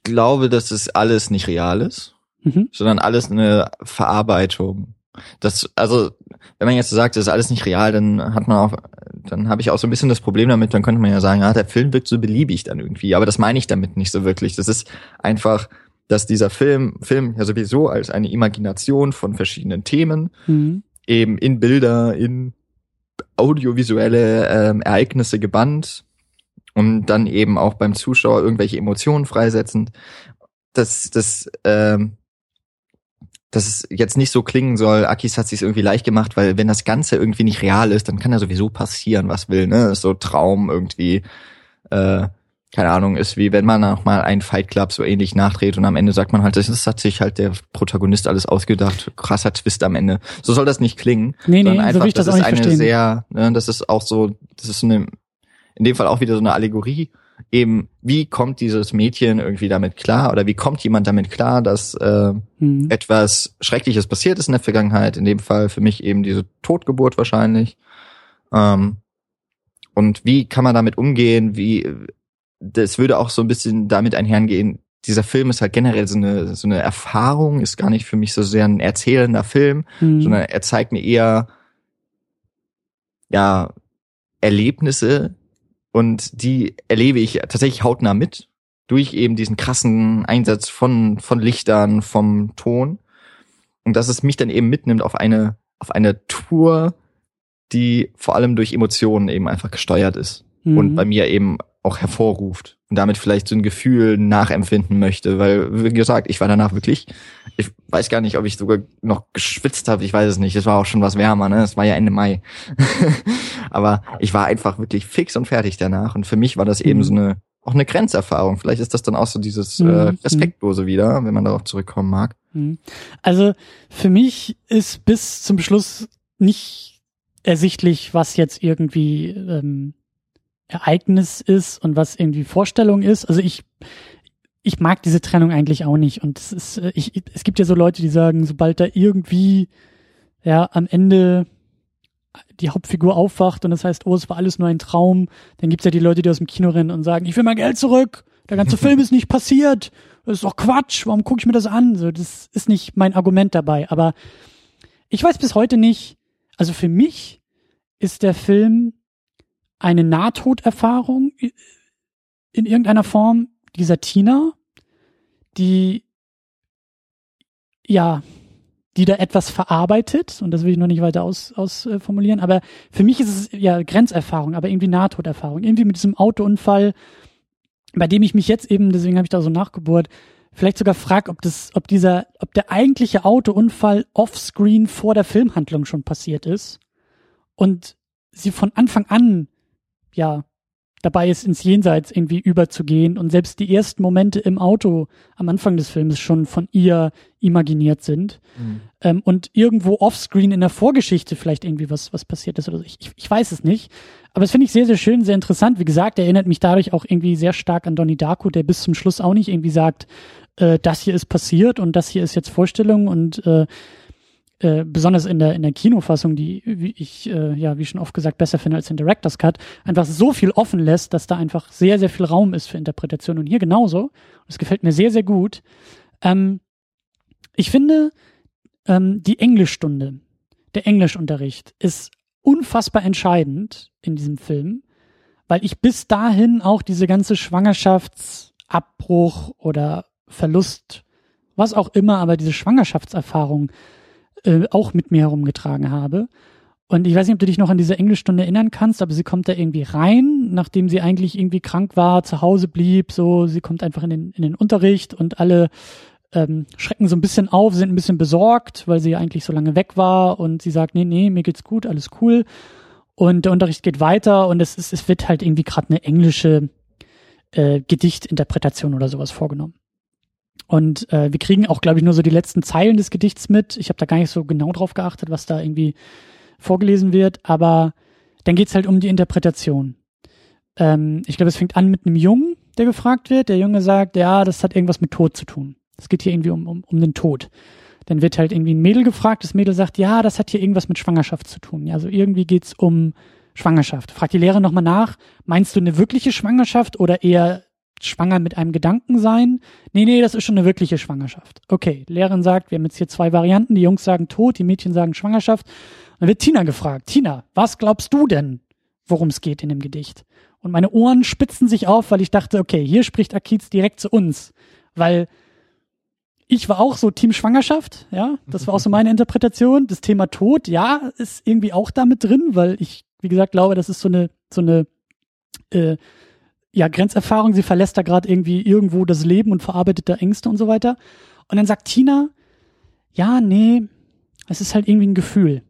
glaube, dass es alles nicht real ist. Mhm. sondern alles eine Verarbeitung. Das, also, wenn man jetzt so sagt, das ist alles nicht real, dann hat man auch, dann habe ich auch so ein bisschen das Problem damit, dann könnte man ja sagen, ah, der Film wirkt so beliebig dann irgendwie, aber das meine ich damit nicht so wirklich. Das ist einfach, dass dieser Film, Film ja sowieso als eine Imagination von verschiedenen Themen, Mhm. eben in Bilder, in audiovisuelle ähm, Ereignisse gebannt und dann eben auch beim Zuschauer irgendwelche Emotionen freisetzend. Das, das, ähm, dass es jetzt nicht so klingen soll, Akis hat sich irgendwie leicht gemacht, weil wenn das Ganze irgendwie nicht real ist, dann kann ja sowieso passieren, was will, ne? Ist so Traum irgendwie, äh, keine Ahnung, ist wie wenn man auch mal einen Fight Club so ähnlich nachdreht und am Ende sagt man halt, das hat sich halt der Protagonist alles ausgedacht, krasser Twist am Ende. So soll das nicht klingen. Nee, nee, sondern so einfach, will ich das das auch ist nicht eine verstehen. sehr, ne, das ist auch so, das ist eine, in dem Fall auch wieder so eine Allegorie. Eben, wie kommt dieses Mädchen irgendwie damit klar oder wie kommt jemand damit klar, dass äh, Mhm. etwas Schreckliches passiert ist in der Vergangenheit, in dem Fall für mich eben diese Totgeburt wahrscheinlich. Ähm, und wie kann man damit umgehen? Wie das würde auch so ein bisschen damit einhergehen. Dieser Film ist halt generell so eine so eine Erfahrung, ist gar nicht für mich so sehr ein erzählender Film, Mhm. sondern er zeigt mir eher ja Erlebnisse und die erlebe ich tatsächlich hautnah mit durch eben diesen krassen Einsatz von von Lichtern, vom Ton und dass es mich dann eben mitnimmt auf eine auf eine Tour, die vor allem durch Emotionen eben einfach gesteuert ist Mhm. und bei mir eben auch hervorruft und damit vielleicht so ein Gefühl nachempfinden möchte, weil wie gesagt, ich war danach wirklich, ich weiß gar nicht, ob ich sogar noch geschwitzt habe, ich weiß es nicht, es war auch schon was wärmer, ne? Es war ja Ende Mai. (laughs) Aber ich war einfach wirklich fix und fertig danach und für mich war das eben Mhm. so eine auch eine Grenzerfahrung. Vielleicht ist das dann auch so dieses Mhm. äh, Respektlose wieder, wenn man darauf zurückkommen mag. Mhm. Also für mich ist bis zum Schluss nicht ersichtlich, was jetzt irgendwie ähm, Ereignis ist und was irgendwie Vorstellung ist. Also ich ich mag diese Trennung eigentlich auch nicht und es ist äh, ich es gibt ja so Leute, die sagen, sobald da irgendwie ja am Ende die Hauptfigur aufwacht und das heißt, oh, es war alles nur ein Traum, dann gibt's ja die Leute, die aus dem Kino rennen und sagen, ich will mein Geld zurück, Der ganze (laughs) Film ist nicht passiert. Das ist doch Quatsch. Warum gucke ich mir das an? So, das ist nicht mein Argument dabei. Aber ich weiß bis heute nicht, also für mich ist der Film eine Nahtoderfahrung in irgendeiner Form dieser Tina, die ja, die da etwas verarbeitet, und das will ich noch nicht weiter ausformulieren, aus, äh, aber für mich ist es ja Grenzerfahrung, aber irgendwie Nahtoderfahrung. Irgendwie mit diesem Autounfall, bei dem ich mich jetzt eben, deswegen habe ich da so nachgebohrt, vielleicht sogar frag, ob das, ob dieser, ob der eigentliche Autounfall offscreen vor der Filmhandlung schon passiert ist und sie von Anfang an ja dabei ist, ins Jenseits irgendwie überzugehen und selbst die ersten Momente im Auto am Anfang des Films schon von ihr imaginiert sind mhm. ähm, und irgendwo offscreen in der Vorgeschichte vielleicht irgendwie was, was passiert ist oder so. Ich, ich, weiß es nicht. Aber das finde ich sehr, sehr schön, sehr interessant. Wie gesagt, erinnert mich dadurch auch irgendwie sehr stark an Donnie Darko, der bis zum Schluss auch nicht irgendwie sagt, äh, das hier ist passiert und das hier ist jetzt Vorstellung und äh, äh, besonders in der in der Kinofassung, die wie ich äh, ja wie schon oft gesagt besser finde als in Directors Cut, einfach so viel offen lässt, dass da einfach sehr sehr viel Raum ist für Interpretation und hier genauso. Das gefällt mir sehr sehr gut. Ähm, ich finde ähm, die Englischstunde, der Englischunterricht ist unfassbar entscheidend in diesem Film, weil ich bis dahin auch diese ganze Schwangerschaftsabbruch oder Verlust, was auch immer, aber diese Schwangerschaftserfahrung äh, auch mit mir herumgetragen habe. Und ich weiß nicht, ob du dich noch an diese Englischstunde erinnern kannst, aber sie kommt da irgendwie rein, nachdem sie eigentlich irgendwie krank war, zu Hause blieb, so, sie kommt einfach in den, in den Unterricht und alle ähm, schrecken so ein bisschen auf, sind ein bisschen besorgt, weil sie eigentlich so lange weg war und sie sagt, nee, nee, mir geht's gut, alles cool. Und der Unterricht geht weiter und es, ist, es wird halt irgendwie gerade eine englische äh, Gedichtinterpretation oder sowas vorgenommen. Und äh, wir kriegen auch, glaube ich, nur so die letzten Zeilen des Gedichts mit. Ich habe da gar nicht so genau drauf geachtet, was da irgendwie vorgelesen wird, aber dann geht's halt um die Interpretation. Ähm, ich glaube, es fängt an mit einem Jungen, der gefragt wird. Der Junge sagt, ja, das hat irgendwas mit Tod zu tun. Es geht hier irgendwie um, um, um den Tod. Dann wird halt irgendwie ein Mädel gefragt. Das Mädel sagt, ja, das hat hier irgendwas mit Schwangerschaft zu tun. Ja, also irgendwie geht's um Schwangerschaft. Fragt die Lehrerin nochmal nach, meinst du eine wirkliche Schwangerschaft oder eher schwanger mit einem Gedanken sein. Nee, nee, das ist schon eine wirkliche Schwangerschaft. Okay, Lehrerin sagt, wir haben jetzt hier zwei Varianten. Die Jungs sagen Tod, die Mädchen sagen Schwangerschaft. Dann wird Tina gefragt. Tina, was glaubst du denn, worum es geht in dem Gedicht? Und meine Ohren spitzen sich auf, weil ich dachte, okay, hier spricht Akiz direkt zu uns. Weil ich war auch so Team Schwangerschaft, ja, das war auch so meine Interpretation. Das Thema Tod, ja, ist irgendwie auch damit drin, weil ich, wie gesagt, glaube, das ist so eine, so eine äh, ja, Grenzerfahrung, sie verlässt da gerade irgendwie irgendwo das Leben und verarbeitet da Ängste und so weiter. Und dann sagt Tina, ja, nee, es ist halt irgendwie ein Gefühl.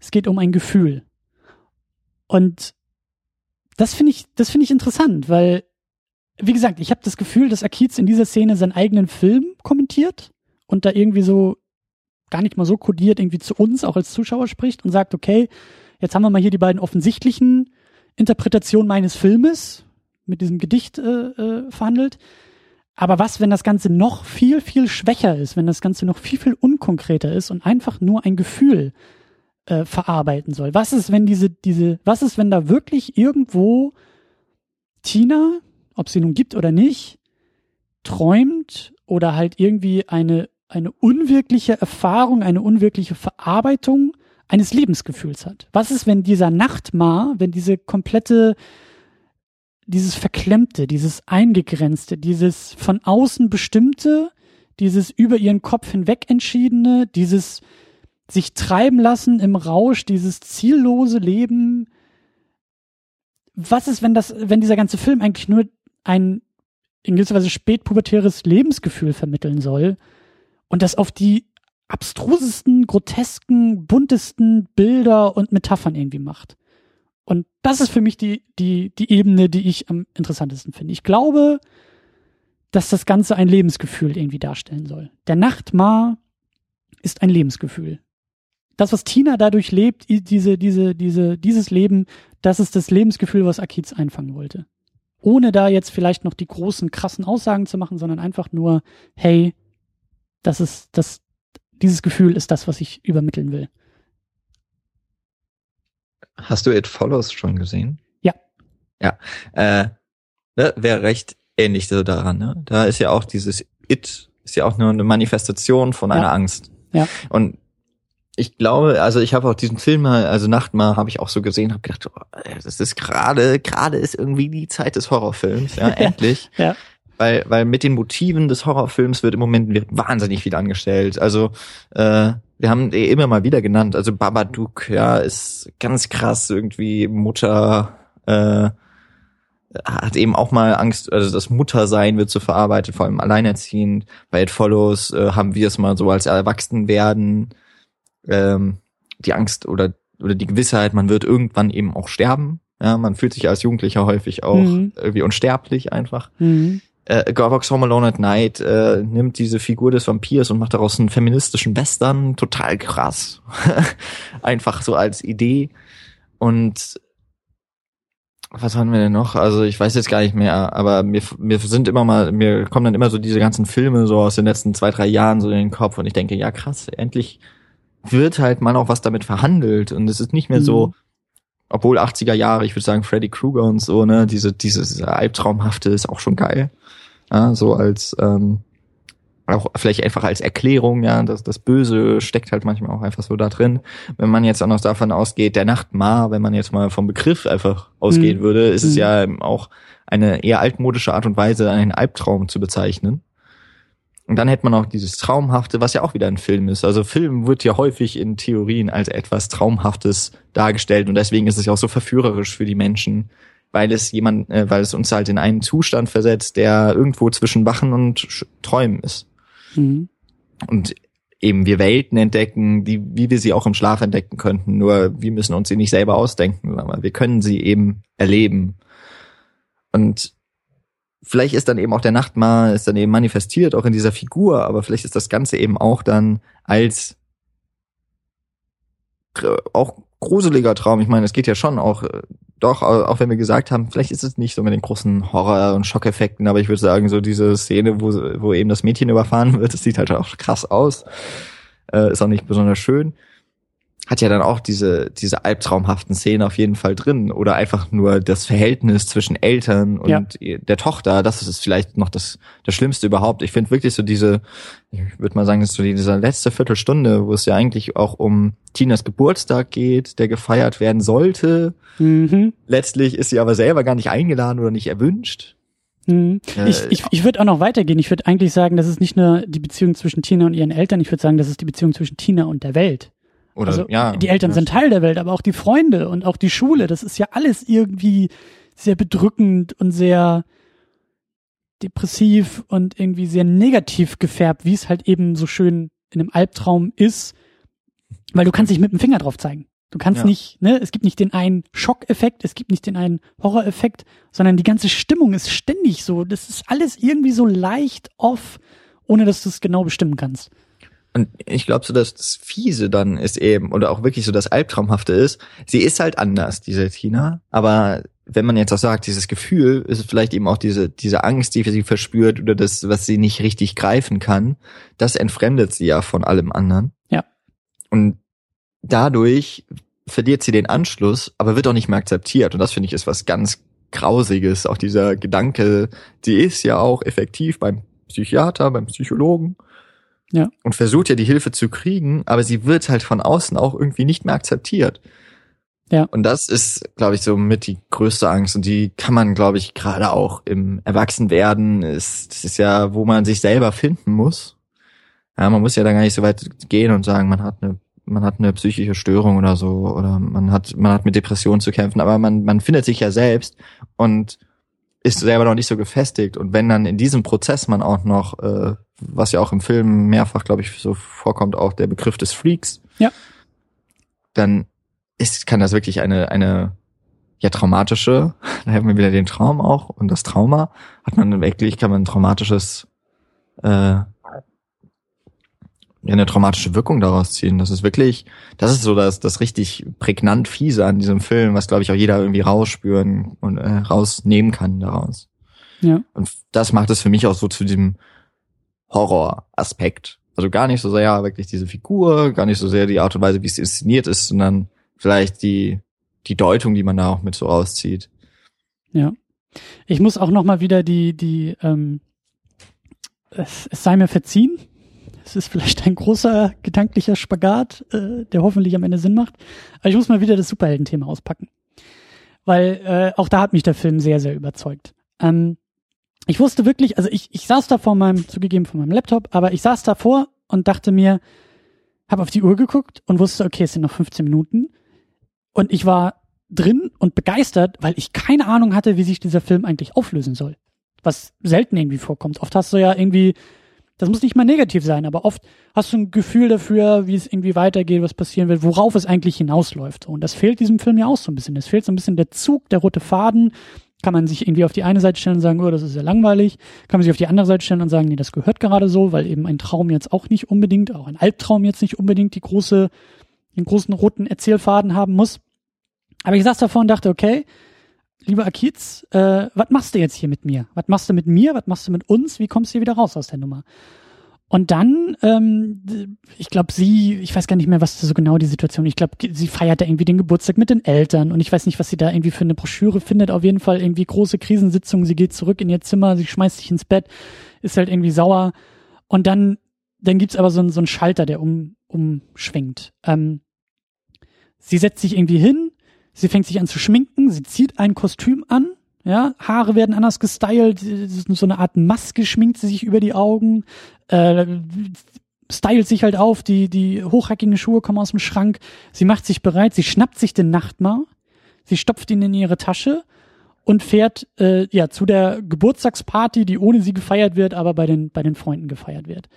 Es geht um ein Gefühl. Und das finde ich, das finde ich interessant, weil, wie gesagt, ich habe das Gefühl, dass Akiz in dieser Szene seinen eigenen Film kommentiert und da irgendwie so gar nicht mal so kodiert irgendwie zu uns auch als Zuschauer spricht und sagt, okay, jetzt haben wir mal hier die beiden offensichtlichen Interpretationen meines Filmes, mit diesem Gedicht äh, äh, verhandelt. Aber was, wenn das Ganze noch viel, viel schwächer ist, wenn das Ganze noch viel, viel unkonkreter ist und einfach nur ein Gefühl äh, verarbeiten soll? Was ist, wenn diese, diese, was ist, wenn da wirklich irgendwo Tina, ob sie nun gibt oder nicht, träumt oder halt irgendwie eine, eine unwirkliche Erfahrung, eine unwirkliche Verarbeitung eines Lebensgefühls hat? Was ist, wenn dieser Nachtmar, wenn diese komplette dieses Verklemmte, dieses Eingegrenzte, dieses von außen Bestimmte, dieses über ihren Kopf hinweg entschiedene, dieses sich treiben lassen im Rausch, dieses ziellose Leben. Was ist, wenn das, wenn dieser ganze Film eigentlich nur ein in gewisser Weise spätpubertäres Lebensgefühl vermitteln soll und das auf die abstrusesten, grotesken, buntesten Bilder und Metaphern irgendwie macht? Und das ist für mich die, die, die Ebene, die ich am interessantesten finde. Ich glaube, dass das Ganze ein Lebensgefühl irgendwie darstellen soll. Der Nachtmar ist ein Lebensgefühl. Das, was Tina dadurch lebt, diese, diese, diese, dieses Leben, das ist das Lebensgefühl, was Akiz einfangen wollte. Ohne da jetzt vielleicht noch die großen, krassen Aussagen zu machen, sondern einfach nur, hey, das ist, das, dieses Gefühl ist das, was ich übermitteln will. Hast du It Follows schon gesehen? Ja. Ja. Äh, ne, Wäre recht ähnlich so daran. Ne? Da ist ja auch dieses It, ist ja auch nur eine Manifestation von einer Ja. Angst. Ja. Und ich glaube, also ich habe auch diesen Film mal, also Nachtmar habe ich auch so gesehen, habe gedacht, oh, das ist gerade, gerade ist irgendwie die Zeit des Horrorfilms, (laughs) ja, endlich. Ja. Weil, weil mit den Motiven des Horrorfilms wird im Moment wird wahnsinnig viel angestellt. Also äh, wir haben eh immer mal wieder genannt, also Babadook, ja, ist ganz krass irgendwie Mutter äh, hat eben auch mal Angst, also das Muttersein wird so verarbeitet, vor allem alleinerziehend. Bei It Follows äh, haben wir es mal so als Erwachsenwerden, ähm, die Angst oder oder die Gewissheit, man wird irgendwann eben auch sterben. Ja, man fühlt sich als Jugendlicher häufig auch Mhm. irgendwie unsterblich einfach. Mhm. Äh, Gorbox Home Alone at Night äh, nimmt diese Figur des Vampirs und macht daraus einen feministischen Western. Total krass. (laughs) einfach so als Idee. Und was haben wir denn noch? Also ich weiß jetzt gar nicht mehr, aber mir, mir sind immer mal, mir kommen dann immer so diese ganzen Filme so aus den letzten zwei, drei Jahren so in den Kopf und ich denke, ja krass, endlich wird halt mal auch was damit verhandelt und es ist nicht mehr so, Mhm. obwohl 80er Jahre, ich würde sagen Freddy Krueger und so, ne, diese, dieses Albtraumhafte ist auch schon geil. Ja, so als, ähm, auch vielleicht einfach als Erklärung, ja, das, das Böse steckt halt manchmal auch einfach so da drin. Wenn man jetzt auch noch davon ausgeht, der Nachtmar, wenn man jetzt mal vom Begriff einfach ausgehen Mhm. würde, ist es Mhm. ja auch eine eher altmodische Art und Weise, einen Albtraum zu bezeichnen. Und dann hätte man auch dieses Traumhafte, was ja auch wieder ein Film ist. Also Film wird ja häufig in Theorien als etwas Traumhaftes dargestellt und deswegen ist es ja auch so verführerisch für die Menschen, weil es jemand, äh, weil es uns halt in einen Zustand versetzt, der irgendwo zwischen Wachen und Träumen ist. Mhm. Und eben wir Welten entdecken, die, wie wir sie auch im Schlaf entdecken könnten. Nur wir müssen uns sie nicht selber ausdenken, aber wir können sie eben erleben. Und vielleicht ist dann eben auch der Nachtmar, ist dann eben manifestiert, auch in dieser Figur, aber vielleicht ist das Ganze eben auch dann als auch gruseliger Traum. Ich meine, es geht ja schon auch, äh, doch, au- auch wenn wir gesagt haben, vielleicht ist es nicht so mit den großen Horror- und Schockeffekten, aber ich würde sagen, so diese Szene, wo, wo eben das Mädchen überfahren wird, das sieht halt auch krass aus. Äh, ist auch nicht besonders schön. Hat ja dann auch diese, diese albtraumhaften Szenen auf jeden Fall drin. Oder einfach nur das Verhältnis zwischen Eltern und Ja. der Tochter. Das ist vielleicht noch das, das Schlimmste überhaupt. Ich finde wirklich so diese, ich würde mal sagen, das ist so diese letzte Viertelstunde, wo es ja eigentlich auch um Tinas Geburtstag geht, der gefeiert werden sollte. Mhm. Letztlich ist sie aber selber gar nicht eingeladen oder nicht erwünscht. Mhm. Äh, Ich, ich, ich würde auch noch weitergehen. Ich würde eigentlich sagen, das ist nicht nur die Beziehung zwischen Tina und ihren Eltern, ich würde sagen, das ist die Beziehung zwischen Tina und der Welt. Oder, also ja. die Eltern sind Teil der Welt, aber auch die Freunde und auch die Schule, das ist ja alles irgendwie sehr bedrückend und sehr depressiv und irgendwie sehr negativ gefärbt, wie es halt eben so schön in einem Albtraum ist, weil du kannst nicht mit dem Finger drauf zeigen. Du kannst Ja. nicht, ne, es gibt nicht den einen Schockeffekt, es gibt nicht den einen Horroreffekt, sondern die ganze Stimmung ist ständig so, das ist alles irgendwie so leicht off, ohne dass du es genau bestimmen kannst. Und ich glaube so, dass das Fiese dann ist eben, oder auch wirklich so das Albtraumhafte ist, sie ist halt anders, diese Tina, aber wenn man jetzt auch sagt, dieses Gefühl, ist es vielleicht eben auch diese, diese Angst, die sie verspürt oder das, was sie nicht richtig greifen kann, das entfremdet sie ja von allem anderen. Ja. Und dadurch verliert sie den Anschluss, aber wird auch nicht mehr akzeptiert. Und das finde ich ist was ganz Grausiges. Auch dieser Gedanke, sie ist ja auch effektiv beim Psychiater, beim Psychologen. Ja. Und versucht ja die Hilfe zu kriegen, aber sie wird halt von außen auch irgendwie nicht mehr akzeptiert. Ja. Und das ist, glaube ich, so mit die größte Angst. Und die kann man, glaube ich, gerade auch im Erwachsenwerden, ist, das ist ja, wo man sich selber finden muss. Ja, man muss ja da gar nicht so weit gehen und sagen, man hat eine man hat eine psychische Störung oder so oder man hat man hat mit Depressionen zu kämpfen, aber man man findet sich ja selbst und ist selber noch nicht so gefestigt und wenn dann in diesem Prozess man auch noch äh, was ja auch im Film mehrfach glaube ich so vorkommt auch der Begriff des Freaks Ja. dann ist kann das wirklich eine eine ja traumatische (laughs) da haben wir wieder den Traum auch und das Trauma hat man wirklich kann man ein traumatisches äh, ja, eine traumatische Wirkung daraus ziehen. Das ist wirklich, das ist so das, das richtig prägnant fiese an diesem Film, was glaube ich auch jeder irgendwie rausspüren und äh, rausnehmen kann daraus. Ja. Und das macht es für mich auch so zu diesem Horror-Aspekt. Also gar nicht so sehr wirklich diese Figur, gar nicht so sehr die Art und Weise, wie es inszeniert ist, sondern vielleicht die, die Deutung, die man da auch mit so rauszieht. Ja. Ich muss auch noch mal wieder die, die, ähm, es, es sei mir verziehen. Es ist vielleicht ein großer gedanklicher Spagat, äh, der hoffentlich am Ende Sinn macht. Aber ich muss mal wieder das Superhelden-Thema auspacken. Weil äh, auch da hat mich der Film sehr, sehr überzeugt. Ähm, ich wusste wirklich, also ich, ich saß da vor meinem, zugegeben vor meinem Laptop, aber ich saß davor und dachte mir, habe auf die Uhr geguckt und wusste, okay, es sind noch 15 Minuten. Und ich war drin und begeistert, weil ich keine Ahnung hatte, wie sich dieser Film eigentlich auflösen soll. Was selten irgendwie vorkommt. Oft hast du ja irgendwie, das muss nicht mal negativ sein, aber oft hast du ein Gefühl dafür, wie es irgendwie weitergeht, was passieren wird, worauf es eigentlich hinausläuft. Und das fehlt diesem Film ja auch so ein bisschen. Es fehlt so ein bisschen der Zug, der rote Faden. Kann man sich irgendwie auf die eine Seite stellen und sagen, oh, das ist ja langweilig. Kann man sich auf die andere Seite stellen und sagen, nee, das gehört gerade so, weil eben ein Traum jetzt auch nicht unbedingt, auch ein Albtraum jetzt nicht unbedingt die große, den großen roten Erzählfaden haben muss. Aber ich saß davor und dachte, okay, lieber Akiz, äh, was machst du jetzt hier mit mir? Was machst du mit mir? Was machst du mit uns? Wie kommst du hier wieder raus aus der Nummer? Und dann, ähm, ich glaube, sie, ich weiß gar nicht mehr, was so genau die Situation. Ich glaube, sie feiert da irgendwie den Geburtstag mit den Eltern und ich weiß nicht, was sie da irgendwie für eine Broschüre findet. Auf jeden Fall irgendwie große Krisensitzung. Sie geht zurück in ihr Zimmer, sie schmeißt sich ins Bett, ist halt irgendwie sauer. Und dann, dann gibt's aber so, so einen Schalter, der um, umschwingt. Ähm, sie setzt sich irgendwie hin, Sie fängt sich an zu schminken, sie zieht ein Kostüm an, ja, Haare werden anders gestylt, so eine Art Maske schminkt sie sich über die Augen, äh, stylt sich halt auf, die, die hochhackigen Schuhe kommen aus dem Schrank, sie macht sich bereit, sie schnappt sich den Nachtmar, sie stopft ihn in ihre Tasche und fährt äh, ja zu der Geburtstagsparty, die ohne sie gefeiert wird, aber bei den, bei den Freunden gefeiert wird.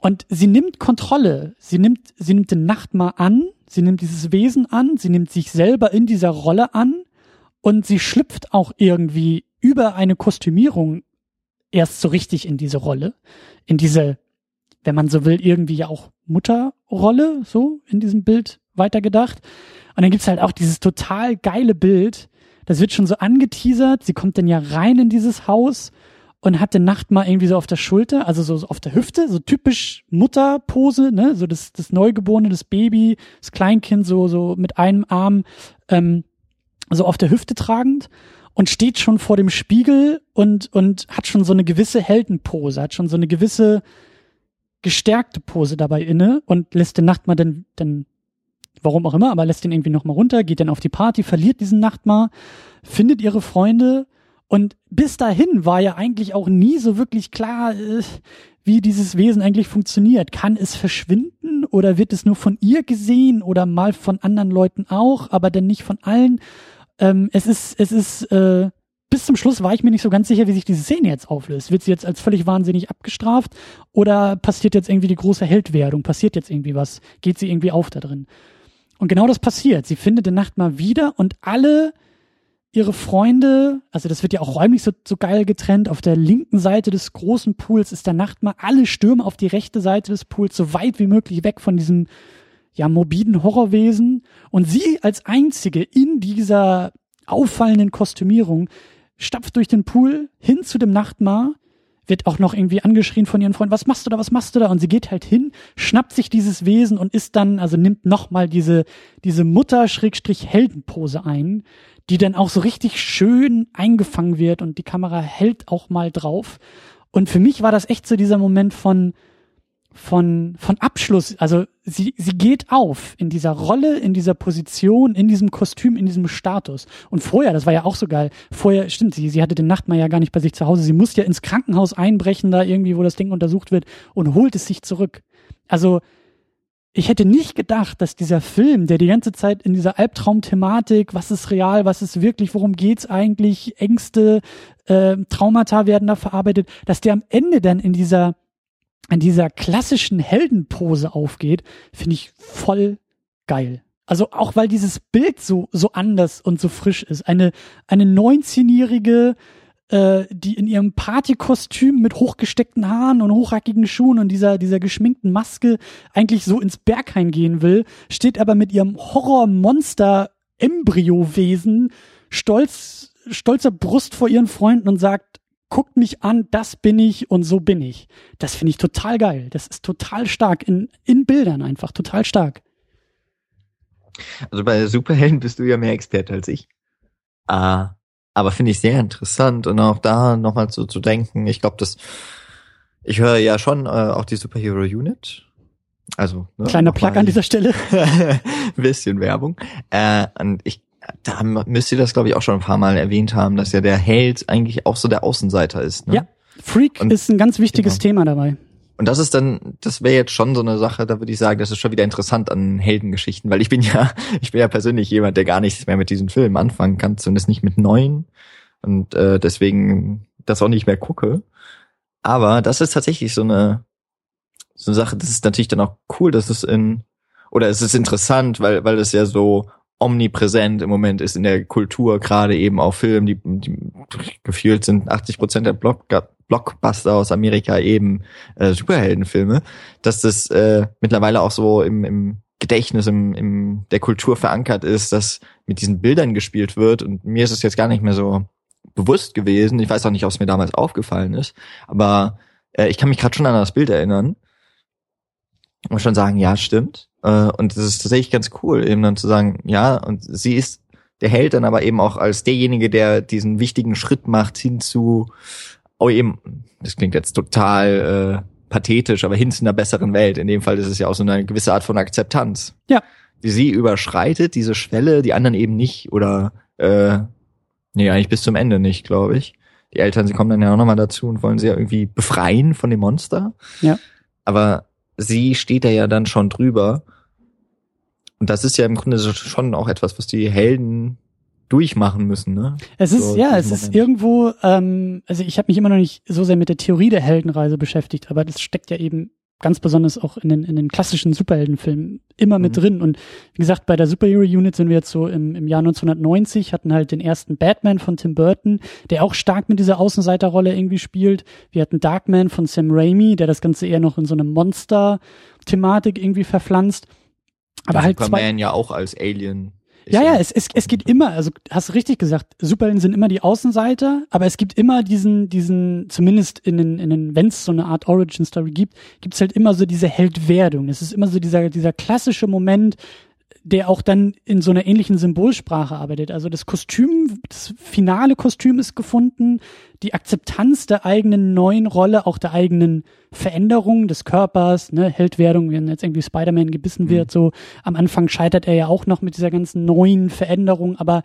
Und sie nimmt Kontrolle, sie nimmt, sie nimmt den Nachtmar an, sie nimmt dieses Wesen an, sie nimmt sich selber in dieser Rolle an und sie schlüpft auch irgendwie über eine Kostümierung erst so richtig in diese Rolle, in diese, wenn man so will, irgendwie ja auch Mutterrolle, so in diesem Bild weitergedacht. Und dann gibt's halt auch dieses total geile Bild, das wird schon so angeteasert, sie kommt dann ja rein in dieses Haus und hatte Nacht mal irgendwie so auf der Schulter, also so, auf der Hüfte, so typisch Mutterpose, ne, so das, das Neugeborene, das Baby, das Kleinkind so, so mit einem Arm, ähm, so auf der Hüfte tragend und steht schon vor dem Spiegel und, und hat schon so eine gewisse Heldenpose, hat schon so eine gewisse gestärkte Pose dabei inne und lässt den Nachtmar dann, dann, warum auch immer, aber lässt den irgendwie nochmal runter, geht dann auf die Party, verliert diesen Nachtmar, findet ihre Freunde, und bis dahin war ja eigentlich auch nie so wirklich klar, äh, wie dieses Wesen eigentlich funktioniert. Kann es verschwinden oder wird es nur von ihr gesehen oder mal von anderen Leuten auch, aber dann nicht von allen? Ähm, es ist, es ist, äh, bis zum Schluss war ich mir nicht so ganz sicher, wie sich diese Szene jetzt auflöst. Wird sie jetzt als völlig wahnsinnig abgestraft oder passiert jetzt irgendwie die große Heldwerdung? Passiert jetzt irgendwie was? Geht sie irgendwie auf da drin? Und genau das passiert. Sie findet die Nacht mal wieder und alle ihre Freunde, also das wird ja auch räumlich so, so geil getrennt, auf der linken Seite des großen Pools ist der Nachtmar, alle stürmen auf die rechte Seite des Pools, so weit wie möglich weg von diesem ja morbiden Horrorwesen und sie als einzige in dieser auffallenden Kostümierung stapft durch den Pool hin zu dem Nachtmar, wird auch noch irgendwie angeschrien von ihren Freunden, was machst du da, was machst du da? Und sie geht halt hin, schnappt sich dieses Wesen und ist dann, also nimmt nochmal diese, diese Mutter-Heldenpose ein, die dann auch so richtig schön eingefangen wird und die Kamera hält auch mal drauf. Und für mich war das echt so dieser Moment von, von, von Abschluss. Also sie, sie geht auf in dieser Rolle, in dieser Position, in diesem Kostüm, in diesem Status. Und vorher, das war ja auch so geil, vorher, stimmt, sie, sie hatte den Nachtmahr ja gar nicht bei sich zu Hause. Sie muss ja ins Krankenhaus einbrechen, da irgendwie, wo das Ding untersucht wird und holt es sich zurück. Also ich hätte nicht gedacht, dass dieser Film, der die ganze Zeit in dieser Albtraumthematik, was ist real, was ist wirklich, worum geht's eigentlich, Ängste, äh, Traumata werden da verarbeitet, dass der am Ende dann in dieser in dieser klassischen Heldenpose aufgeht, finde ich voll geil. Also auch weil dieses Bild so so anders und so frisch ist. Eine eine 19-jährige äh, die in ihrem Partykostüm mit hochgesteckten Haaren und hochhackigen Schuhen und dieser, dieser geschminkten Maske eigentlich so ins Berghain gehen will, steht aber mit ihrem Horrormonster-Embryo-Wesen stolz, stolzer Brust vor ihren Freunden und sagt, guckt mich an, das bin ich und so bin ich. Das finde ich total geil. Das ist total stark in, in Bildern einfach, total stark. Also bei Superhelden bist du ja mehr Experte als ich. Ah, aber finde ich sehr interessant und auch da nochmal so zu denken. Ich glaube, dass ich höre ja schon äh, auch die Superhero Unit. Also ne, kleiner Plug an dieser Stelle. (laughs) bisschen Werbung. Äh, und ich da müsst ihr das glaube ich auch schon ein paar Mal erwähnt haben, dass ja der Held eigentlich auch so der Außenseiter ist. Ne? Ja, Freak und, ist ein ganz wichtiges genau. Thema dabei. Und das ist dann, das wäre jetzt schon so eine Sache, da würde ich sagen, das ist schon wieder interessant an Heldengeschichten, weil ich bin ja, (laughs) ich bin ja persönlich jemand, der gar nichts mehr mit diesen Filmen anfangen kann, zumindest nicht mit neuen und äh, deswegen das auch nicht mehr gucke. Aber das ist tatsächlich so eine, so eine Sache, das ist natürlich dann auch cool, dass es in, oder es ist interessant, weil, weil es ja so omnipräsent im Moment ist in der Kultur, gerade eben auch Film, die, die gefühlt sind 80 Prozent der Block, Blockbuster aus Amerika eben äh, Superheldenfilme, dass das äh, mittlerweile auch so im, im Gedächtnis, im, im der Kultur verankert ist, dass mit diesen Bildern gespielt wird. Und mir ist es jetzt gar nicht mehr so bewusst gewesen. Ich weiß auch nicht, ob es mir damals aufgefallen ist, aber äh, ich kann mich gerade schon an das Bild erinnern und schon sagen, ja, stimmt. Äh, und das ist tatsächlich ganz cool, eben dann zu sagen, ja, und sie ist der Held dann aber eben auch als derjenige, der diesen wichtigen Schritt macht hin zu oh eben, das klingt jetzt total äh, pathetisch, aber hin zu einer besseren Welt. In dem Fall ist es ja auch so eine gewisse Art von Akzeptanz. Ja. Die sie überschreitet, diese Schwelle, die anderen eben nicht oder äh, nee, eigentlich bis zum Ende nicht, glaube ich. Die Eltern, sie kommen dann ja auch nochmal dazu und wollen sie ja irgendwie befreien von dem Monster. Ja. Aber sie steht da ja dann schon drüber. Und das ist ja im Grunde schon auch etwas, was die Helden durchmachen müssen, ne? Es ist, so, ja, es Moment. ist irgendwo, ähm, also ich habe mich immer noch nicht so sehr mit der Theorie der Heldenreise beschäftigt, aber das steckt ja eben ganz besonders auch in den, in den klassischen Superheldenfilmen immer mhm. mit drin. Und wie gesagt, bei der Superhero Unit sind wir jetzt so im, im Jahr 1990, hatten halt den ersten Batman von Tim Burton, der auch stark mit dieser Außenseiterrolle irgendwie spielt. Wir hatten Darkman von Sam Raimi, der das Ganze eher noch in so eine Monster-Thematik irgendwie verpflanzt. Aber ja, halt Superman zwei ja auch als Alien ja, ja, es, es, es geht immer, also hast du richtig gesagt, Superhelden sind immer die Außenseiter, aber es gibt immer diesen, diesen, zumindest in den, in den, wenn es so eine Art Origin-Story gibt, gibt es halt immer so diese Heldwerdung. Es ist immer so dieser, dieser klassische Moment, der auch dann in so einer ähnlichen Symbolsprache arbeitet. Also das Kostüm, das finale Kostüm ist gefunden, die Akzeptanz der eigenen neuen Rolle, auch der eigenen Veränderung des Körpers, ne, Heldwerdung, wenn jetzt irgendwie Spider-Man gebissen mhm. wird, so am Anfang scheitert er ja auch noch mit dieser ganzen neuen Veränderung, aber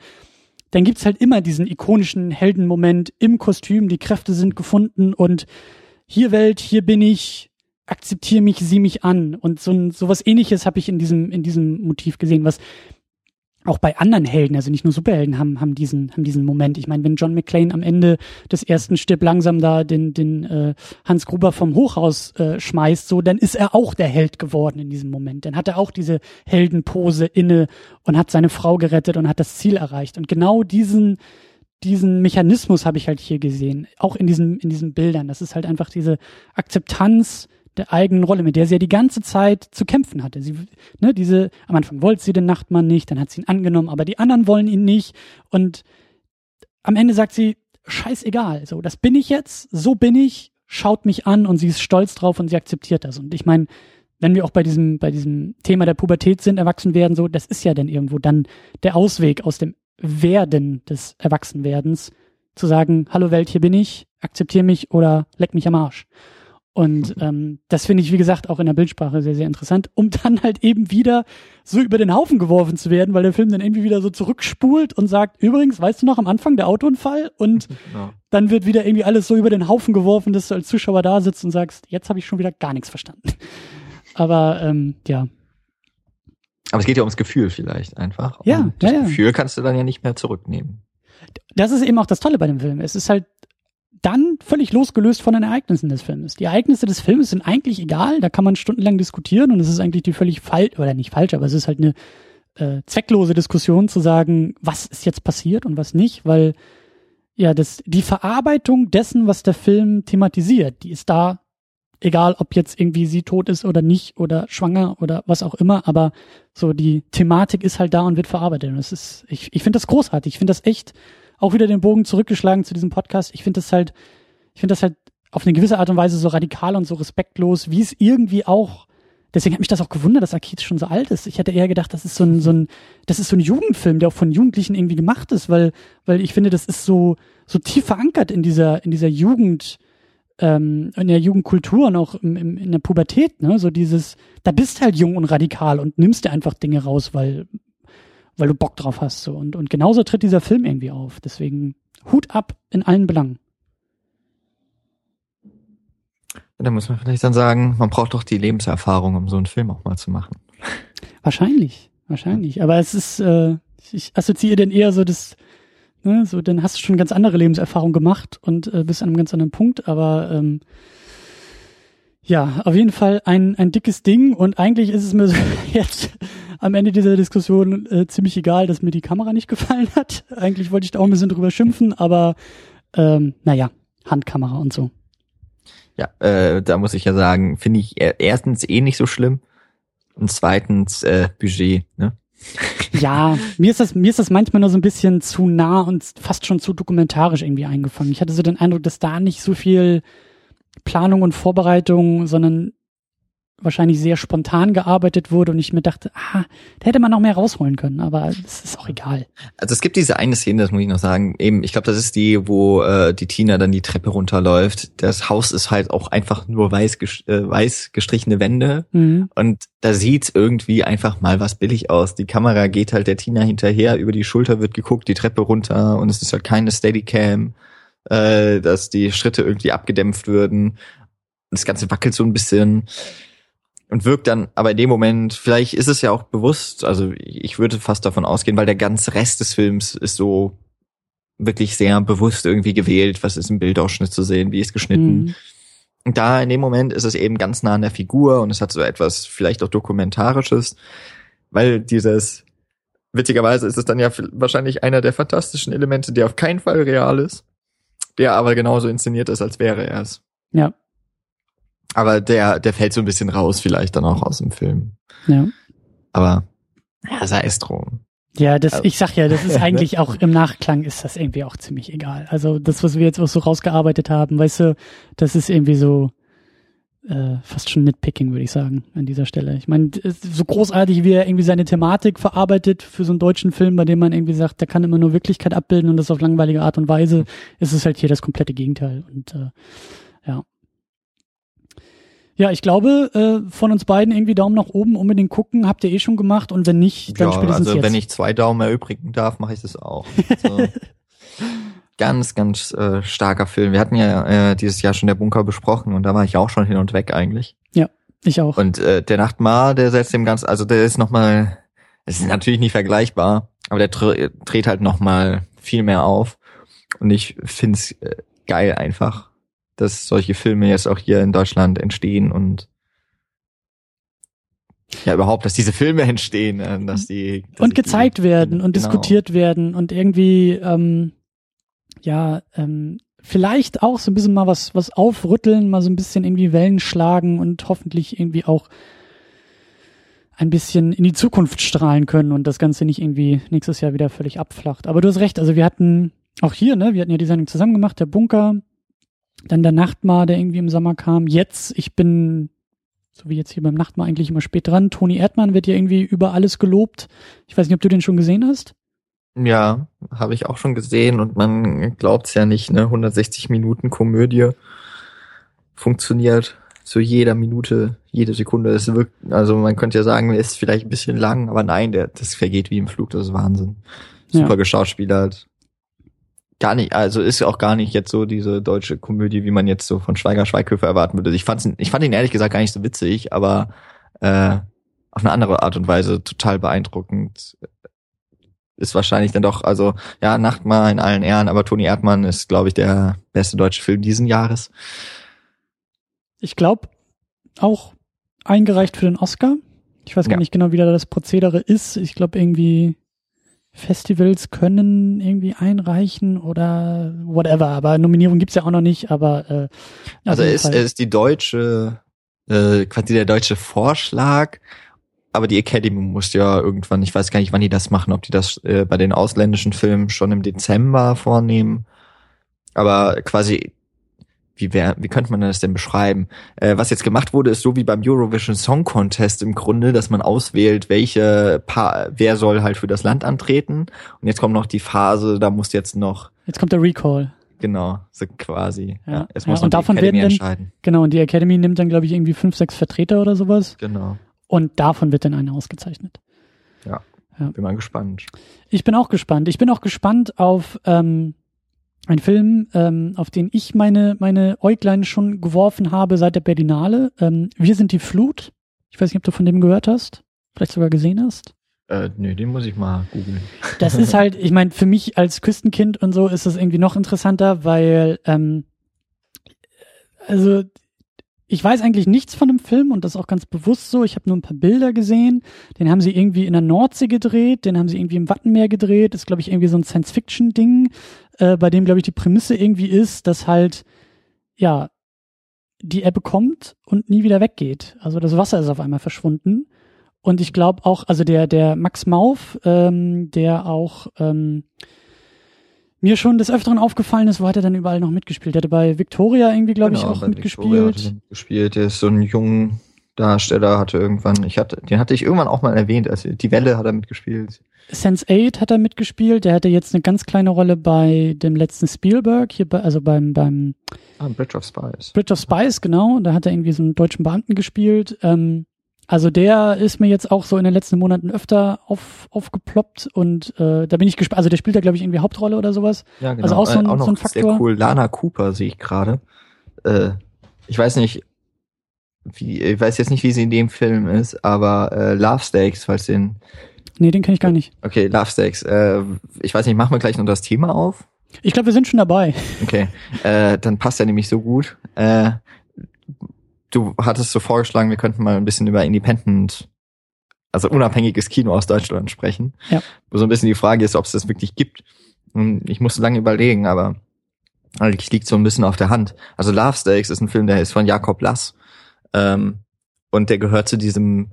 dann gibt's halt immer diesen ikonischen Heldenmoment im Kostüm, die Kräfte sind gefunden und hier Welt, hier bin ich, akzeptiere mich, sieh mich an. Und so ein, sowas ähnliches habe ich in diesem, in diesem Motiv gesehen, was auch bei anderen Helden, also nicht nur Superhelden, haben, haben diesen, haben diesen Moment. Ich meine, wenn John McClane am Ende des ersten Stirb langsam da den, den äh, Hans Gruber vom Hochhaus äh, schmeißt, so, dann ist er auch der Held geworden in diesem Moment. Dann hat er auch diese Heldenpose inne und hat seine Frau gerettet und hat das Ziel erreicht. Und genau diesen, diesen Mechanismus habe ich halt hier gesehen, auch in diesen, in diesen Bildern. Das ist halt einfach diese Akzeptanz der eigenen Rolle, mit der sie ja die ganze Zeit zu kämpfen hatte. Sie, ne, diese, am Anfang wollte sie den Nachtmann nicht, dann hat sie ihn angenommen, aber die anderen wollen ihn nicht. Und am Ende sagt sie, scheißegal, so, das bin ich jetzt, so bin ich, schaut mich an und sie ist stolz drauf und sie akzeptiert das. Und ich meine, wenn wir auch bei diesem, bei diesem Thema der Pubertät sind, erwachsen werden, so, das ist ja dann irgendwo dann der Ausweg aus dem Werden des Erwachsenwerdens, zu sagen, hallo Welt, hier bin ich, akzeptiere mich oder leck mich am Arsch. Und ähm, das finde ich, wie gesagt, auch in der Bildsprache sehr, sehr interessant, um (laughs) dann halt eben wieder so über den Haufen geworfen zu werden, weil der Film dann irgendwie wieder so zurückspult und sagt, übrigens, weißt du noch am Anfang der Autounfall? Und (laughs) ja. dann wird wieder irgendwie alles so über den Haufen geworfen, dass du als Zuschauer da sitzt und sagst, jetzt habe ich schon wieder gar nichts verstanden. (laughs) Aber ähm, ja. Aber es geht ja ums Gefühl vielleicht einfach. Ja, und das ja, ja. Gefühl kannst du dann ja nicht mehr zurücknehmen. Das ist eben auch das Tolle bei dem Film. Es ist halt dann völlig losgelöst von den Ereignissen des Films. Die Ereignisse des Films sind eigentlich egal, da kann man stundenlang diskutieren und es ist eigentlich die völlig falsch, oder nicht falsch, aber es ist halt eine äh, zwecklose Diskussion zu sagen, was ist jetzt passiert und was nicht, weil ja, das, die Verarbeitung dessen, was der Film thematisiert, die ist da, egal ob jetzt irgendwie sie tot ist oder nicht oder schwanger oder was auch immer, aber so die Thematik ist halt da und wird verarbeitet. Und das ist, ich, ich finde das großartig. Ich finde das echt auch wieder den Bogen zurückgeschlagen zu diesem Podcast. Ich finde das halt, ich finde das halt auf eine gewisse Art und Weise so radikal und so respektlos, wie es irgendwie auch deswegen hat mich das auch gewundert, dass Arcade schon so alt ist. Ich hätte eher gedacht, das ist so ein, so ein, das ist so ein Jugendfilm, der auch von Jugendlichen irgendwie gemacht ist, weil, weil ich finde, das ist so, so tief verankert in dieser, in dieser Jugend, ähm, in der Jugendkultur und auch im, im, in der Pubertät, ne? So dieses, da bist halt jung und radikal und nimmst dir einfach Dinge raus, weil, weil du Bock drauf hast. So. Und, und genauso tritt dieser Film irgendwie auf. Deswegen Hut ab in allen Belangen. Da muss man vielleicht dann sagen, man braucht doch die Lebenserfahrung, um so einen Film auch mal zu machen. Wahrscheinlich, wahrscheinlich. Aber es ist, äh, ich assoziiere denn eher so das, ne, so, dann hast du schon ganz andere Lebenserfahrung gemacht und äh, bist an einem ganz anderen Punkt. Aber ähm, ja, auf jeden Fall ein, ein dickes Ding und eigentlich ist es mir (laughs) so jetzt am Ende dieser Diskussion äh, ziemlich egal, dass mir die Kamera nicht gefallen hat. Eigentlich wollte ich da auch ein bisschen drüber schimpfen, aber ähm, naja, Handkamera und so. Ja, äh, da muss ich ja sagen, finde ich erstens eh nicht so schlimm und zweitens äh, Budget, ne? Ja, mir ist das mir ist das manchmal nur so ein bisschen zu nah und fast schon zu dokumentarisch irgendwie eingefangen. Ich hatte so den Eindruck, dass da nicht so viel Planung und Vorbereitung, sondern wahrscheinlich sehr spontan gearbeitet wurde und ich mir dachte, ah, da hätte man noch mehr rausholen können, aber es ist auch egal. Also es gibt diese eine Szene, das muss ich noch sagen, eben, ich glaube, das ist die, wo äh, die Tina dann die Treppe runterläuft. Das Haus ist halt auch einfach nur weiß, äh, weiß gestrichene Wände mhm. und da sieht irgendwie einfach mal was billig aus. Die Kamera geht halt der Tina hinterher, über die Schulter wird geguckt, die Treppe runter und es ist halt keine Steadycam, äh, dass die Schritte irgendwie abgedämpft würden. Das Ganze wackelt so ein bisschen und wirkt dann, aber in dem Moment, vielleicht ist es ja auch bewusst, also ich würde fast davon ausgehen, weil der ganze Rest des Films ist so wirklich sehr bewusst irgendwie gewählt, was ist im Bildausschnitt zu sehen, wie ist geschnitten. Mhm. Und da in dem Moment ist es eben ganz nah an der Figur und es hat so etwas vielleicht auch dokumentarisches, weil dieses witzigerweise ist es dann ja wahrscheinlich einer der fantastischen Elemente, der auf keinen Fall real ist, der aber genauso inszeniert ist, als wäre er es. Ja. Aber der, der fällt so ein bisschen raus, vielleicht dann auch aus dem Film. Ja. Aber ja, sei es drum. Ja, das, also, ich sag ja, das ist (laughs) eigentlich auch im Nachklang ist das irgendwie auch ziemlich egal. Also das, was wir jetzt auch so rausgearbeitet haben, weißt du, das ist irgendwie so äh, fast schon Nitpicking, würde ich sagen, an dieser Stelle. Ich meine, so großartig, wie er irgendwie seine Thematik verarbeitet für so einen deutschen Film, bei dem man irgendwie sagt, der kann immer nur Wirklichkeit abbilden und das auf langweilige Art und Weise, ist es halt hier das komplette Gegenteil. Und äh, ja, ja, ich glaube, äh, von uns beiden irgendwie Daumen nach oben unbedingt gucken, habt ihr eh schon gemacht und wenn nicht, dann ja, spätestens also jetzt. wenn ich zwei Daumen erübrigen darf, mache ich das auch. Also, (laughs) ganz, ganz äh, starker Film. Wir hatten ja äh, dieses Jahr schon der Bunker besprochen und da war ich auch schon hin und weg eigentlich. Ja, ich auch. Und äh, der Nachtmar, der setzt dem ganz, also der ist nochmal, es ist natürlich nicht vergleichbar, aber der dreht halt nochmal viel mehr auf und ich find's äh, geil einfach dass solche Filme jetzt auch hier in Deutschland entstehen und ja überhaupt, dass diese Filme (laughs) entstehen, äh, dass die dass und gezeigt die, werden und genau. diskutiert werden und irgendwie ähm, ja ähm, vielleicht auch so ein bisschen mal was was aufrütteln, mal so ein bisschen irgendwie Wellen schlagen und hoffentlich irgendwie auch ein bisschen in die Zukunft strahlen können und das Ganze nicht irgendwie nächstes Jahr wieder völlig abflacht. Aber du hast recht, also wir hatten auch hier, ne, wir hatten ja die Sendung zusammen gemacht, der Bunker, dann der Nachtmar, der irgendwie im Sommer kam. Jetzt, ich bin, so wie jetzt hier beim Nachtmar eigentlich immer spät dran. Toni Erdmann wird ja irgendwie über alles gelobt. Ich weiß nicht, ob du den schon gesehen hast. Ja, habe ich auch schon gesehen und man glaubt's ja nicht, ne? 160 Minuten Komödie funktioniert zu jeder Minute, jede Sekunde. Es wirkt, also man könnte ja sagen, er ist vielleicht ein bisschen lang, aber nein, der, das vergeht wie im Flug, das ist Wahnsinn. Super ja. geschauspielert, gar nicht, also ist auch gar nicht jetzt so diese deutsche Komödie, wie man jetzt so von Schweiger Schweighöfer erwarten würde. Ich fand's, ich fand ihn ehrlich gesagt gar nicht so witzig, aber äh, auf eine andere Art und Weise total beeindruckend. Ist wahrscheinlich dann doch, also ja, Nachtmahl in allen Ehren, aber Toni Erdmann ist, glaube ich, der beste deutsche Film diesen Jahres. Ich glaube, auch eingereicht für den Oscar. Ich weiß gar ja. nicht genau, wie da das Prozedere ist. Ich glaube irgendwie Festivals können irgendwie einreichen oder whatever. Aber Nominierung gibt's ja auch noch nicht, aber äh, also ist, er ist die deutsche, äh, quasi der deutsche Vorschlag, aber die Academy muss ja irgendwann, ich weiß gar nicht, wann die das machen, ob die das äh, bei den ausländischen Filmen schon im Dezember vornehmen. Aber quasi wie, wär, wie könnte man das denn beschreiben? Äh, was jetzt gemacht wurde, ist so wie beim Eurovision Song Contest im Grunde, dass man auswählt, welche Paar, wer soll halt für das Land antreten. Und jetzt kommt noch die Phase, da muss jetzt noch. Jetzt kommt der Recall. Genau, so quasi. Ja, Ja, ja, muss und noch davon Academy werden dann- entscheiden. Genau, und die Academy nimmt dann, glaube ich, irgendwie fünf, sechs Vertreter oder sowas. Genau. Und davon wird dann einer ausgezeichnet. Bin mal gespannt. Ich bin auch gespannt. Ich bin auch gespannt auf ähm, einen Film, ähm, auf den ich meine, meine Äuglein schon geworfen habe seit der Berlinale. Ähm, Wir sind die Flut. Ich weiß nicht, ob du von dem gehört hast. Vielleicht sogar gesehen hast. Äh, nee, den muss ich mal googeln. Das ist halt, ich meine, für mich als Küstenkind und so ist das irgendwie noch interessanter, weil, ähm, also ich weiß eigentlich nichts von dem Film und das auch ganz bewusst so. Ich habe nur ein paar Bilder gesehen. Den haben sie irgendwie in der Nordsee gedreht, den haben sie irgendwie im Wattenmeer gedreht. Das ist, glaube ich, irgendwie so ein Science-Fiction-Ding, äh, bei dem, glaube ich, die Prämisse irgendwie ist, dass halt, ja, die Ebbe kommt und nie wieder weggeht. Also das Wasser ist auf einmal verschwunden. Und ich glaube auch, also der, der Max Mauf, ähm, der auch ähm, mir schon des Öfteren aufgefallen ist, wo hat er dann überall noch mitgespielt? Der hatte bei Victoria irgendwie, glaube ich, Genau, auch Victoria hat mitgespielt. er mitgespielt. Der ist so ein junger Darsteller, hatte irgendwann, ich hatte, den hatte ich irgendwann auch mal erwähnt, also die Welle hat er mitgespielt. Sense 8 hat er mitgespielt. Der hatte jetzt eine ganz kleine Rolle bei dem letzten Spielberg, hier bei, also beim, beim Ah, Bridge of Spies. Bridge of Spies, genau. Da hat er irgendwie so einen deutschen Beamten gespielt. Ähm, also der ist mir jetzt auch so in den letzten Monaten öfter auf, aufgeploppt und äh, da bin ich gespannt. Also der spielt da, glaube ich, irgendwie Hauptrolle oder sowas. Ja, genau. Also auch so ein- Äh, auch so ein sehr Faktor. cool. Lana Cooper sehe ich gerade. Äh, ich weiß nicht, wie, ich weiß jetzt nicht, wie sie in dem Film ist, aber äh, Love Stakes, falls den, Nee, den kenne ich gar nicht. okay, Love Stakes, äh, ich weiß nicht, machen wir gleich noch das Thema auf? Ich glaube, wir sind schon dabei. Okay, äh, dann passt er nämlich so gut. Äh, du hattest so vorgeschlagen, wir könnten mal ein bisschen über Independent, also unabhängiges Kino aus Deutschland sprechen. Ja. Wo so ein bisschen die Frage ist, ob es das wirklich gibt. Und ich musste lange überlegen, aber eigentlich liegt so ein bisschen auf der Hand. Also Love Stakes ist ein Film, der ist von Jakob Lass. Ähm, und der gehört zu diesem,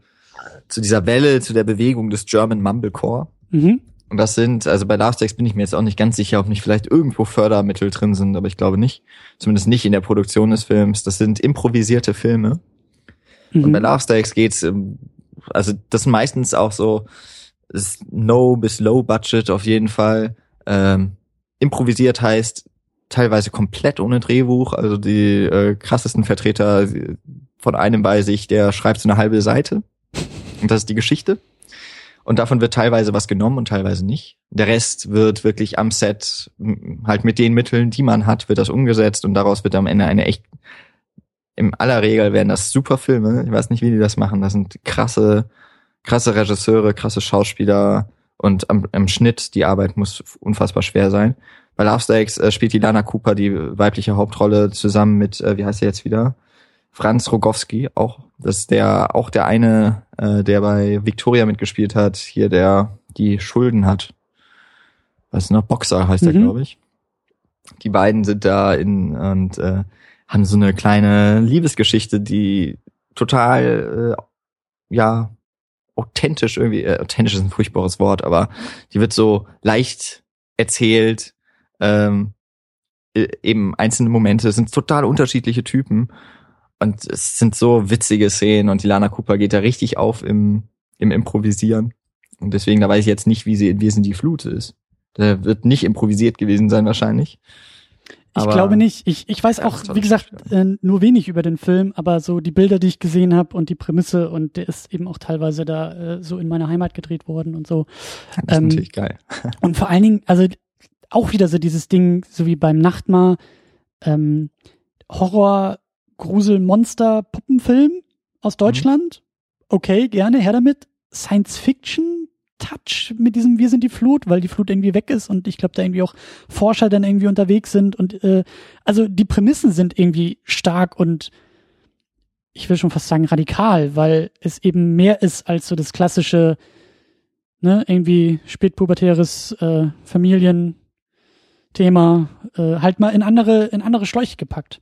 zu dieser Welle, zu der Bewegung des German Mumblecore. Mhm. Und das sind, also bei Love Stakes bin ich mir jetzt auch nicht ganz sicher, ob nicht vielleicht irgendwo Fördermittel drin sind, aber ich glaube nicht. Zumindest nicht in der Produktion des Films. Das sind improvisierte Filme. Und bei Mhm. Love Stakes geht's, ähm, also das sind meistens auch so ist No bis Low Budget auf jeden Fall. Ähm, improvisiert heißt teilweise komplett ohne Drehbuch. Also die äh, krassesten Vertreter von einem weiß ich, der schreibt so eine halbe Seite. Und das ist die Geschichte. Und davon wird teilweise was genommen und teilweise nicht. Der Rest wird wirklich am Set, halt mit den Mitteln, die man hat, wird das umgesetzt und daraus wird am Ende eine echt, im aller Regel werden das super Filme. Ich weiß nicht, wie die das machen. Das sind krasse, krasse Regisseure, krasse Schauspieler und am, am Schnitt, die Arbeit muss unfassbar schwer sein. Bei Love Stakes äh, spielt die Lana Cooper die weibliche Hauptrolle zusammen mit, äh, wie heißt er jetzt wieder? Franz Rogowski, auch. Das ist der, auch der eine, äh, der bei Victoria mitgespielt hat, hier der die Schulden hat. Was noch? Boxer heißt er, Mhm. glaube ich. Die beiden sind da in und äh, haben so eine kleine Liebesgeschichte, die total äh, ja authentisch irgendwie, äh, authentisch ist ein furchtbares Wort, aber die wird so leicht erzählt, ähm, äh, eben einzelne Momente, es sind total unterschiedliche Typen und es sind so witzige Szenen und die Lana Cooper geht da richtig auf im, im Improvisieren und deswegen, da weiß ich jetzt nicht, wie sie in sind die Flut ist. Da wird nicht improvisiert gewesen sein wahrscheinlich. Ich Aber- glaube nicht. Ich, ich weiß auch, wie gesagt, äh, nur wenig über den Film, aber so die Bilder, die ich gesehen habe und die Prämisse und der ist eben auch teilweise da äh, so in meiner Heimat gedreht worden und so. Das ist ähm, natürlich geil. (laughs) Und vor allen Dingen, also auch wieder so dieses Ding, so wie beim Nachtmar, ähm, Horror, Grusel, Monster, Puppenfilm aus Deutschland. Okay, gerne, her damit. Science Fiction Touch mit diesem Wir sind die Flut, weil die Flut irgendwie weg ist und ich glaube, da irgendwie auch Forscher dann irgendwie unterwegs sind und äh, also die Prämissen sind irgendwie stark und ich will schon fast sagen radikal, weil es eben mehr ist als so das klassische ne, irgendwie spätpubertäres äh, Familienthema äh, halt mal in andere, in andere Schläuche gepackt.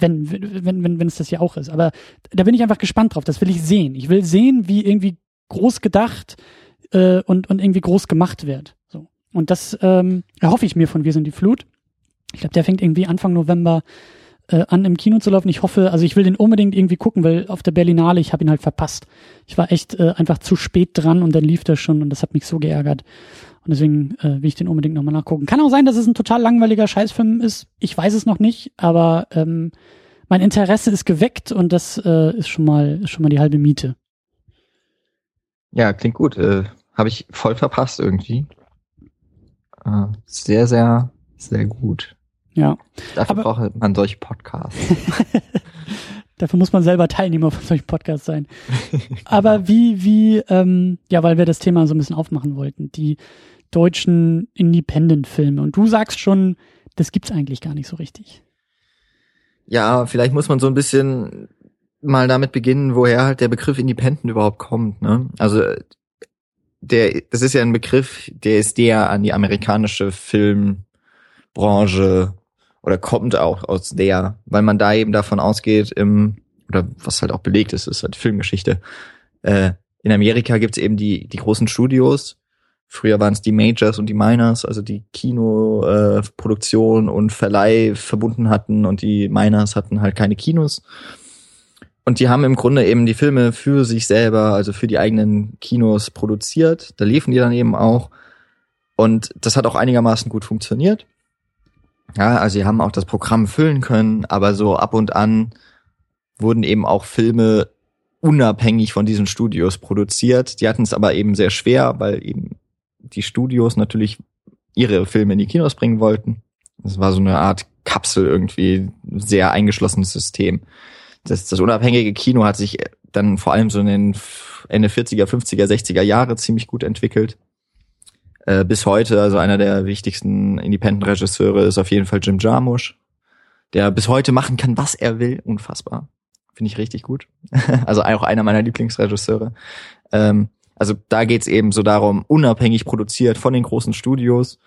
Wenn, wenn, wenn, wenn es das ja auch ist. Aber da bin ich einfach gespannt drauf. Das will ich sehen. Ich will sehen, wie irgendwie groß gedacht äh, und, und irgendwie groß gemacht wird. So. Und das ähm, erhoffe ich mir von Wir sind die Flut. Ich glaube, der fängt irgendwie Anfang November äh, an, im Kino zu laufen. Ich hoffe, also ich will den unbedingt irgendwie gucken, weil auf der Berlinale, ich habe ihn halt verpasst. Ich war echt äh, einfach zu spät dran und dann lief der schon und das hat mich so geärgert. Und deswegen äh, will ich den unbedingt nochmal nachgucken. Kann auch sein, dass es ein total langweiliger Scheißfilm ist. Ich weiß es noch nicht, aber ähm, mein Interesse ist geweckt und das äh, ist schon mal ist schon mal die halbe Miete. Ja, klingt gut. Äh, Habe ich voll verpasst irgendwie. Äh, sehr, sehr, sehr gut. Ja. Dafür Aber, braucht man solche Podcasts. (laughs) Dafür muss man selber Teilnehmer von solchen Podcasts sein. (laughs) Aber wie, wie, ähm, ja, weil wir das Thema so ein bisschen aufmachen wollten, die deutschen Independent-Filme. Und du sagst schon, das gibt's eigentlich gar nicht so richtig. Ja, vielleicht muss man so ein bisschen mal damit beginnen, woher halt der Begriff Independent überhaupt kommt. Ne? Also der, das ist ja ein Begriff, der ist der an die amerikanische Filmbranche oder kommt auch aus der, weil man da eben davon ausgeht, im, oder was halt auch belegt ist, ist halt Filmgeschichte. Äh, in Amerika gibt's eben die, die großen Studios. Früher waren es die Majors und die Minors, also die Kinoproduktion äh, und Verleih verbunden hatten und die Minors hatten halt keine Kinos. Und die haben im Grunde eben die Filme für sich selber, also für die eigenen Kinos produziert. Da liefen die dann eben auch. Und das hat auch einigermaßen gut funktioniert. Ja, also sie haben auch das Programm füllen können, aber so ab und an wurden eben auch Filme unabhängig von diesen Studios produziert. Die hatten es aber eben sehr schwer, weil eben die Studios natürlich ihre Filme in die Kinos bringen wollten. Das war so eine Art Kapsel irgendwie, sehr eingeschlossenes System. Das, das unabhängige Kino hat sich dann vor allem so in den Ende 40er, 50er, 60er Jahre ziemlich gut entwickelt äh, bis heute, also einer der wichtigsten Independent-Regisseure ist auf jeden Fall Jim Jarmusch, der bis heute machen kann, was er will. Unfassbar. Finde ich richtig gut. (laughs) also auch einer meiner Lieblingsregisseure. Ähm, also da geht's eben so darum, unabhängig produziert von den großen Studios.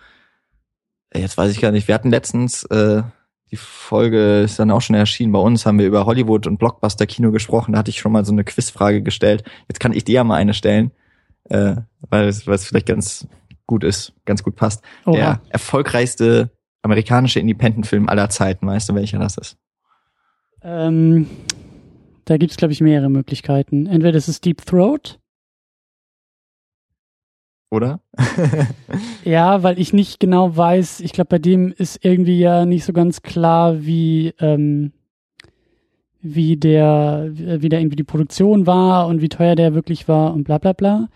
Jetzt weiß ich gar nicht, wir hatten letztens, äh, die Folge ist dann auch schon erschienen. Bei uns haben wir über Hollywood und Blockbuster-Kino gesprochen. Da hatte ich schon mal so eine Quizfrage gestellt. Jetzt kann ich dir ja mal eine stellen, äh, weil, es, es vielleicht ganz gut ist, ganz gut passt. Oha. Der erfolgreichste amerikanische Independent-Film aller Zeiten, weißt du, welcher das ist? Ähm, da gibt's glaube ich, mehrere Möglichkeiten. Entweder es ist Deep Throat. Oder? (laughs) ja, weil ich nicht genau weiß, ich glaube, bei dem ist irgendwie ja nicht so ganz klar, wie, ähm, wie der, wie der irgendwie die Produktion war und wie teuer der wirklich war und bla bla bla.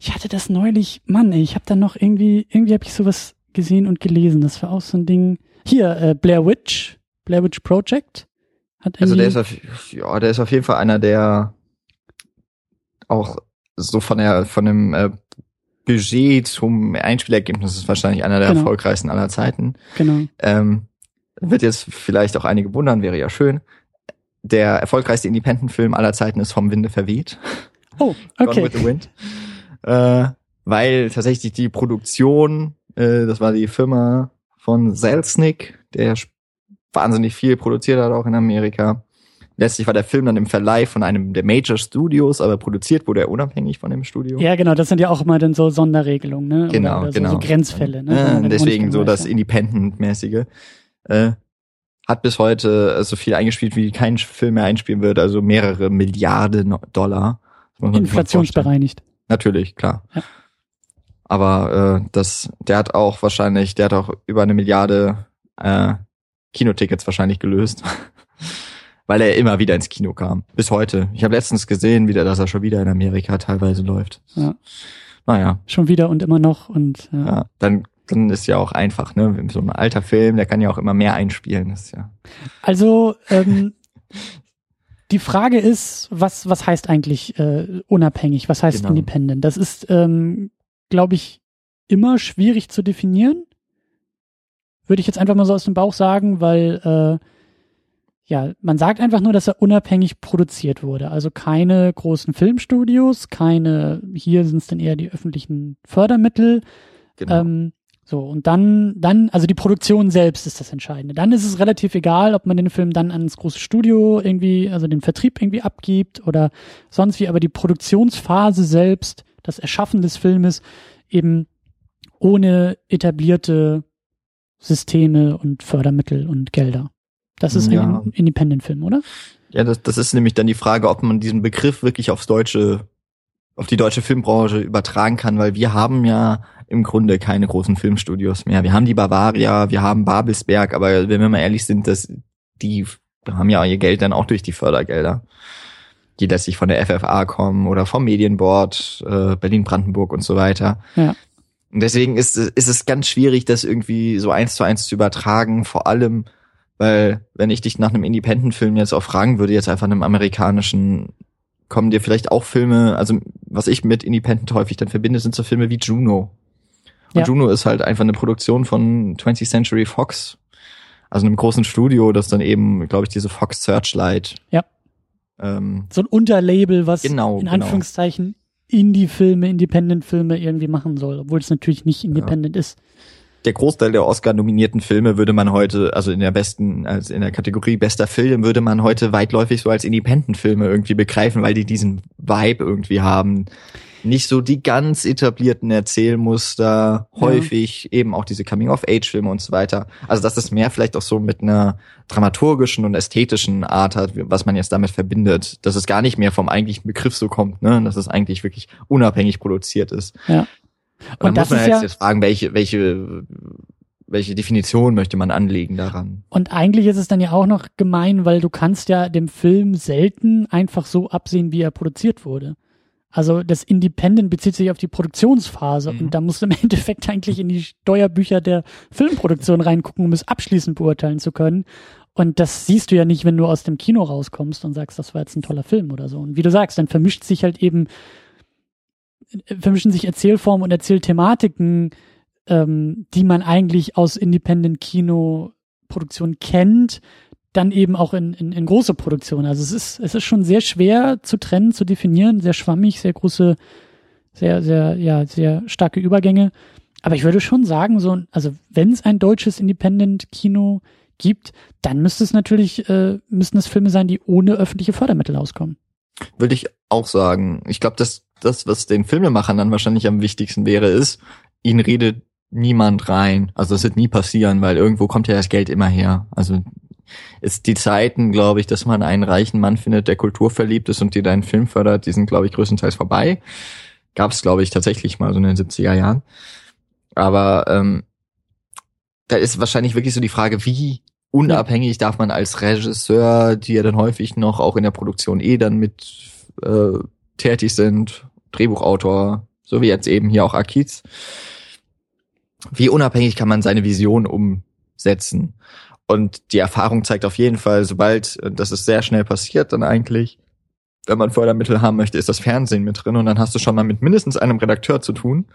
Ich hatte das neulich, Mann, ey, ich habe da noch irgendwie, irgendwie habe ich sowas gesehen und gelesen. Das war auch so ein Ding. Hier, äh, Blair Witch, Blair Witch Project. Hat also der ist auf, ja, der ist auf jeden Fall einer, der auch so von der, von dem äh, Budget zum Einspielergebnis ist wahrscheinlich einer der genau. erfolgreichsten aller Zeiten. Genau. Ähm, wird jetzt vielleicht auch einige wundern, wäre ja schön. Der erfolgreichste Independent-Film aller Zeiten ist vom Winde verweht. Oh, okay. Gone with the Wind äh, weil tatsächlich die Produktion, äh, das war die Firma von Selznick, der wahnsinnig viel produziert hat, auch in Amerika. Letztlich war der Film dann im Verleih von einem der Major Studios, aber produziert wurde er unabhängig von dem Studio. Ja, genau, das sind ja auch immer dann so Sonderregelungen, ne? Genau, oder so, genau. So Grenzfälle, ne? Äh, deswegen so das Independent-mäßige. Äh, hat bis heute so viel eingespielt, wie kein Film mehr einspielen wird, also mehrere Milliarden Dollar. Inflationsbereinigt. Natürlich, klar. Ja. Aber äh, das, der hat auch wahrscheinlich, der hat auch über eine Milliarde äh, Kinotickets wahrscheinlich gelöst. (laughs) Weil er immer wieder ins Kino kam. Bis heute. Ich habe letztens gesehen, wieder, dass er schon wieder in Amerika teilweise läuft. Ja. Naja. Schon wieder und immer noch und ja. ja dann dann ist ja auch einfach, ne? So ein alter Film, der kann ja auch immer mehr einspielen. Ist ja. Also ähm, die Frage ist, was, was heißt eigentlich äh, unabhängig? Was heißt genau. independent? Das ist, ähm, glaube ich, immer schwierig zu definieren. Würde ich jetzt einfach mal so aus dem Bauch sagen, weil äh, ja, man sagt einfach nur, dass er unabhängig produziert wurde. Also keine großen Filmstudios, keine, hier sind es dann eher die öffentlichen Fördermittel. Genau. Ähm, so, und dann, dann, also die Produktion selbst ist das Entscheidende. Dann ist es relativ egal, ob man den Film dann ans große Studio irgendwie, also den Vertrieb irgendwie abgibt oder sonst wie, aber die Produktionsphase selbst, das Erschaffen des Filmes eben ohne etablierte Systeme und Fördermittel und Gelder. Das ist Ja. ein Independent-Film, oder? Ja, das, das ist nämlich dann die Frage, ob man diesen Begriff wirklich aufs deutsche, auf die deutsche Filmbranche übertragen kann, weil wir haben ja im Grunde keine großen Filmstudios mehr. Wir haben die Bavaria, wir haben Babelsberg, aber wenn wir mal ehrlich sind, dass die haben ja ihr Geld dann auch durch die Fördergelder, die letztlich von der FFA kommen oder vom Medienboard, äh, Berlin-Brandenburg und so weiter. Ja. Und deswegen ist, ist es ganz schwierig, das irgendwie so eins zu eins zu übertragen, vor allem, weil wenn ich dich nach einem Independent-Film jetzt auch fragen würde, jetzt einfach einem amerikanischen, kommen dir vielleicht auch Filme, also was ich mit Independent häufig dann verbinde, sind so Filme wie Juno. Und Ja. Juno ist halt einfach eine Produktion von 20th Century Fox, also einem großen Studio, das dann eben, glaube ich, diese Fox Searchlight. Ja. Ähm, So ein Unterlabel, was Genau, in genau. Anführungszeichen Indie-Filme, Independent-Filme irgendwie machen soll, obwohl es natürlich nicht Independent ist. Der Großteil der Oscar-nominierten Filme würde man heute, also in der besten, also in der Kategorie bester Film, würde man heute weitläufig so als Independent-Filme irgendwie begreifen, weil die diesen Vibe irgendwie haben. Nicht so die ganz etablierten Erzählmuster, häufig eben auch diese Coming-of-Age-Filme und so weiter. Also dass das mehr vielleicht auch so mit einer dramaturgischen und ästhetischen Art hat, was man jetzt damit verbindet. Dass es gar nicht mehr vom eigentlichen Begriff so kommt, ne? Dass es eigentlich wirklich unabhängig produziert ist. Ja. Und Und muss man ist jetzt, ja- jetzt fragen, welche, welche, welche Definition möchte man anlegen daran? Und eigentlich ist es dann ja auch noch gemein, weil du kannst ja dem Film selten einfach so absehen, wie er produziert wurde. Also das Independent bezieht sich auf die Produktionsphase Mhm. und da musst du im (laughs) Endeffekt eigentlich in die Steuerbücher der Filmproduktion reingucken, um es abschließend beurteilen zu können. Und das siehst du ja nicht, wenn du aus dem Kino rauskommst und sagst, das war jetzt ein toller Film oder so. Und wie du sagst, dann vermischt sich halt eben, vermischen sich Erzählformen und Erzählthematiken, ähm, die man eigentlich aus Independent-Kino-Produktion kennt, dann eben auch in, in, in große Produktionen. Also es ist, es ist schon sehr schwer zu trennen, zu definieren, sehr schwammig, sehr große, sehr, sehr, ja, sehr starke Übergänge. Aber ich würde schon sagen, so, also wenn es ein deutsches Independent-Kino gibt, dann müsste es natürlich, äh, müssten es Filme sein, die ohne öffentliche Fördermittel auskommen. Würde ich auch sagen. Ich glaube, dass das, was den Filmemachern dann wahrscheinlich am wichtigsten wäre, ist, ihnen redet niemand rein. Also das wird nie passieren, weil irgendwo kommt ja das Geld immer her. Also ist die Zeiten, glaube ich, dass man einen reichen Mann findet, der kulturverliebt ist und dir deinen Film fördert, die sind, glaube ich, größtenteils vorbei. Gab es, glaube ich, tatsächlich mal so in den 70er Jahren. Aber ähm, da ist wahrscheinlich wirklich so die Frage, wie unabhängig darf man als Regisseur, die ja dann häufig noch auch in der Produktion eh dann mit äh, tätig sind, Drehbuchautor, so wie jetzt eben hier auch Akiz, wie unabhängig kann man seine Vision umsetzen? Und die Erfahrung zeigt auf jeden Fall, sobald, äh, das ist sehr schnell passiert dann eigentlich, wenn man Fördermittel haben möchte, ist das Fernsehen mit drin und dann hast du schon mal mit mindestens einem Redakteur zu tun.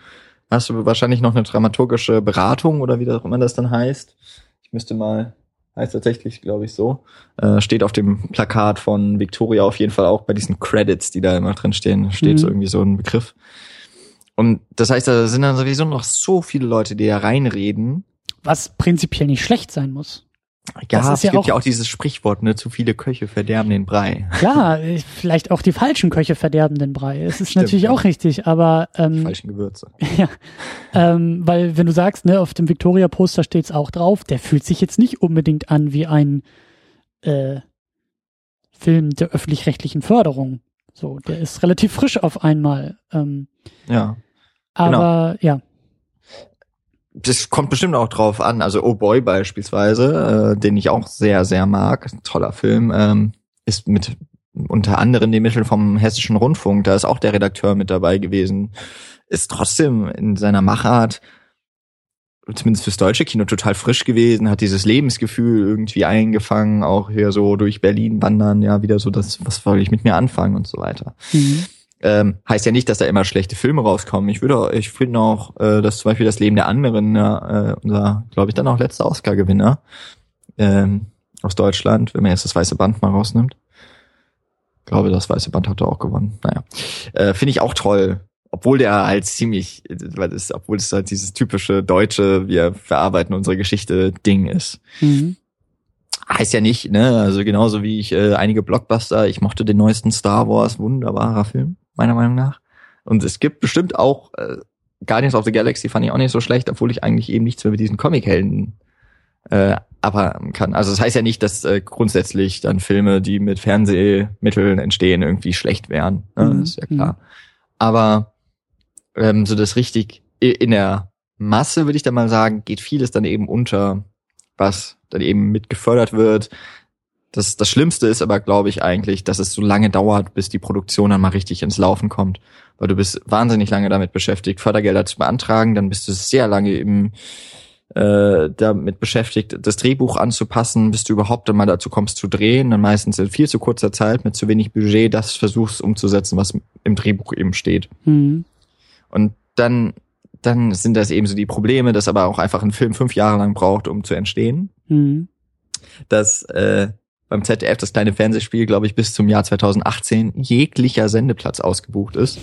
Hast du wahrscheinlich noch eine dramaturgische Beratung oder wie auch immer das dann heißt. Ich müsste mal, heißt tatsächlich, glaube ich, so. Äh, steht auf dem Plakat von Victoria auf jeden Fall auch bei diesen Credits, die da immer drin stehen, steht Mhm. so irgendwie so ein Begriff. Und das heißt, da sind dann sowieso noch so viele Leute, die da reinreden. Was prinzipiell nicht schlecht sein muss. Ja, Das ist es ja gibt auch- ja auch dieses Sprichwort, ne, zu viele Köche verderben den Brei. (laughs) Klar, äh, vielleicht auch die falschen Köche verderben den Brei. Es ist Stimmt, natürlich ja. auch richtig, aber Die ähm, falschen Gewürze. (laughs) Ja, ähm, weil wenn du sagst, ne, auf dem Victoria-Poster steht's auch drauf, der fühlt sich jetzt nicht unbedingt an wie ein äh, Film der öffentlich-rechtlichen Förderung. So, der ist relativ frisch auf einmal. Ähm, Ja. aber ja, das kommt bestimmt auch drauf an. Also Oh Boy beispielsweise, äh, den ich auch sehr, sehr mag, toller Film, ähm, ist mit unter anderem den Mitteln vom Hessischen Rundfunk, da ist auch der Redakteur mit dabei gewesen, ist trotzdem in seiner Machart, zumindest fürs deutsche Kino, total frisch gewesen, hat dieses Lebensgefühl irgendwie eingefangen, auch hier so durch Berlin wandern, ja, wieder so das, was soll ich mit mir anfangen und so weiter. mhm. Ähm, heißt ja nicht, dass da immer schlechte Filme rauskommen. Ich würde, ich finde auch, äh, dass zum Beispiel das Leben der anderen, ja, äh, unser, glaube ich, dann auch letzter Oscar-Gewinner ähm, aus Deutschland, wenn man jetzt das weiße Band mal rausnimmt. Ich glaube, das weiße Band hat er auch gewonnen. Naja, äh, finde ich auch toll. Obwohl der halt ziemlich, weil das, obwohl es halt dieses typische deutsche, wir verarbeiten unsere Geschichte Ding ist. Mhm. Heißt ja nicht, ne? Also genauso wie ich äh, einige Blockbuster, ich mochte den neuesten Star Wars, wunderbarer Film, meiner Meinung nach. Und es gibt bestimmt auch äh, Guardians of the Galaxy fand ich auch nicht so schlecht, obwohl ich eigentlich eben nichts mehr mit diesen Comichelden äh, abhaben kann. Also das heißt ja nicht, dass äh, grundsätzlich dann Filme, die mit Fernsehmitteln entstehen, irgendwie schlecht wären. Ne? Mhm. Das ist ja klar. Aber ähm, so das richtig in der Masse, würde ich da mal sagen, geht vieles dann eben unter, was dann eben mit gefördert wird. Das, das Schlimmste ist aber, glaube ich, eigentlich, dass es so lange dauert, bis die Produktion dann mal richtig ins Laufen kommt. Weil du bist wahnsinnig lange damit beschäftigt, Fördergelder zu beantragen, dann bist du sehr lange im äh, damit beschäftigt, das Drehbuch anzupassen, bis du überhaupt dann mal dazu kommst zu drehen, dann meistens in viel zu kurzer Zeit mit zu wenig Budget das versuchst umzusetzen, was im Drehbuch eben steht. Mhm. Und dann, dann sind das eben so die Probleme, dass aber auch einfach ein Film fünf Jahre lang braucht, um zu entstehen. Mhm. Dass äh, beim ZDF das kleine Fernsehspiel, glaube ich, bis zum Jahr 2018 jeglicher Sendeplatz ausgebucht ist.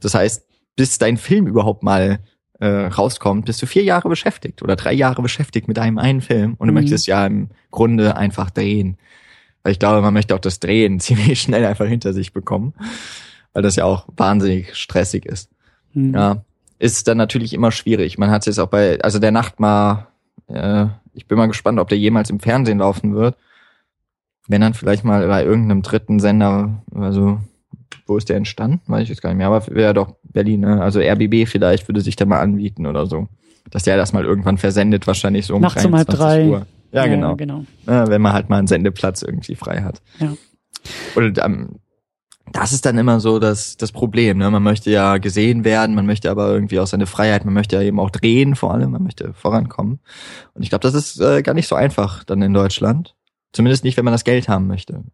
Das heißt, bis dein Film überhaupt mal äh, rauskommt, bist du vier Jahre beschäftigt oder drei Jahre beschäftigt mit einem einen Film und du Mhm. möchtest ja im Grunde einfach drehen. Weil ich glaube, man möchte auch das Drehen (laughs) ziemlich schnell einfach hinter sich bekommen, weil das ja auch wahnsinnig stressig ist. Mhm. Ja, ist dann natürlich immer schwierig. Man hat es jetzt auch bei, also der Nachtmar, äh, ich bin mal gespannt, ob der jemals im Fernsehen laufen wird. Wenn dann vielleicht mal bei irgendeinem dritten Sender, also wo ist der entstanden? Weiß ich jetzt gar nicht mehr, aber wäre doch Berlin, ne? also RBB vielleicht würde sich da mal anbieten oder so. Dass der das mal irgendwann versendet, wahrscheinlich so um Nachts um halb 23 drei. Uhr. Ja, genau. genau. Ja, wenn man halt mal einen Sendeplatz irgendwie frei hat. Ja. Und ähm, das ist dann immer so das, das Problem. Ne? Man möchte ja gesehen werden, man möchte aber irgendwie auch seine Freiheit, man möchte ja eben auch drehen vor allem, man möchte vorankommen. Und ich glaube, das ist äh, gar nicht so einfach dann in Deutschland. Zumindest nicht, wenn man das Geld haben möchte.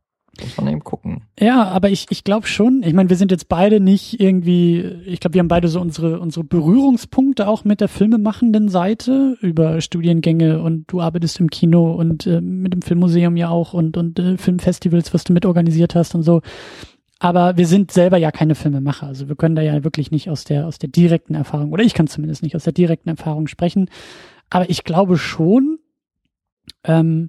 Muss man eben gucken. Ja, aber ich, ich glaube schon, ich meine, wir sind jetzt beide nicht irgendwie, ich glaube, wir haben beide so unsere, unsere Berührungspunkte auch mit der filmemachenden Seite über Studiengänge und du arbeitest im Kino und äh, mit dem Filmmuseum ja auch und, und äh, Filmfestivals, was du mitorganisiert hast und so. Aber wir sind selber ja keine Filmemacher. Also wir können da ja wirklich nicht aus der, aus der direkten Erfahrung, oder ich kann zumindest nicht aus der direkten Erfahrung sprechen. Aber ich glaube schon, ähm,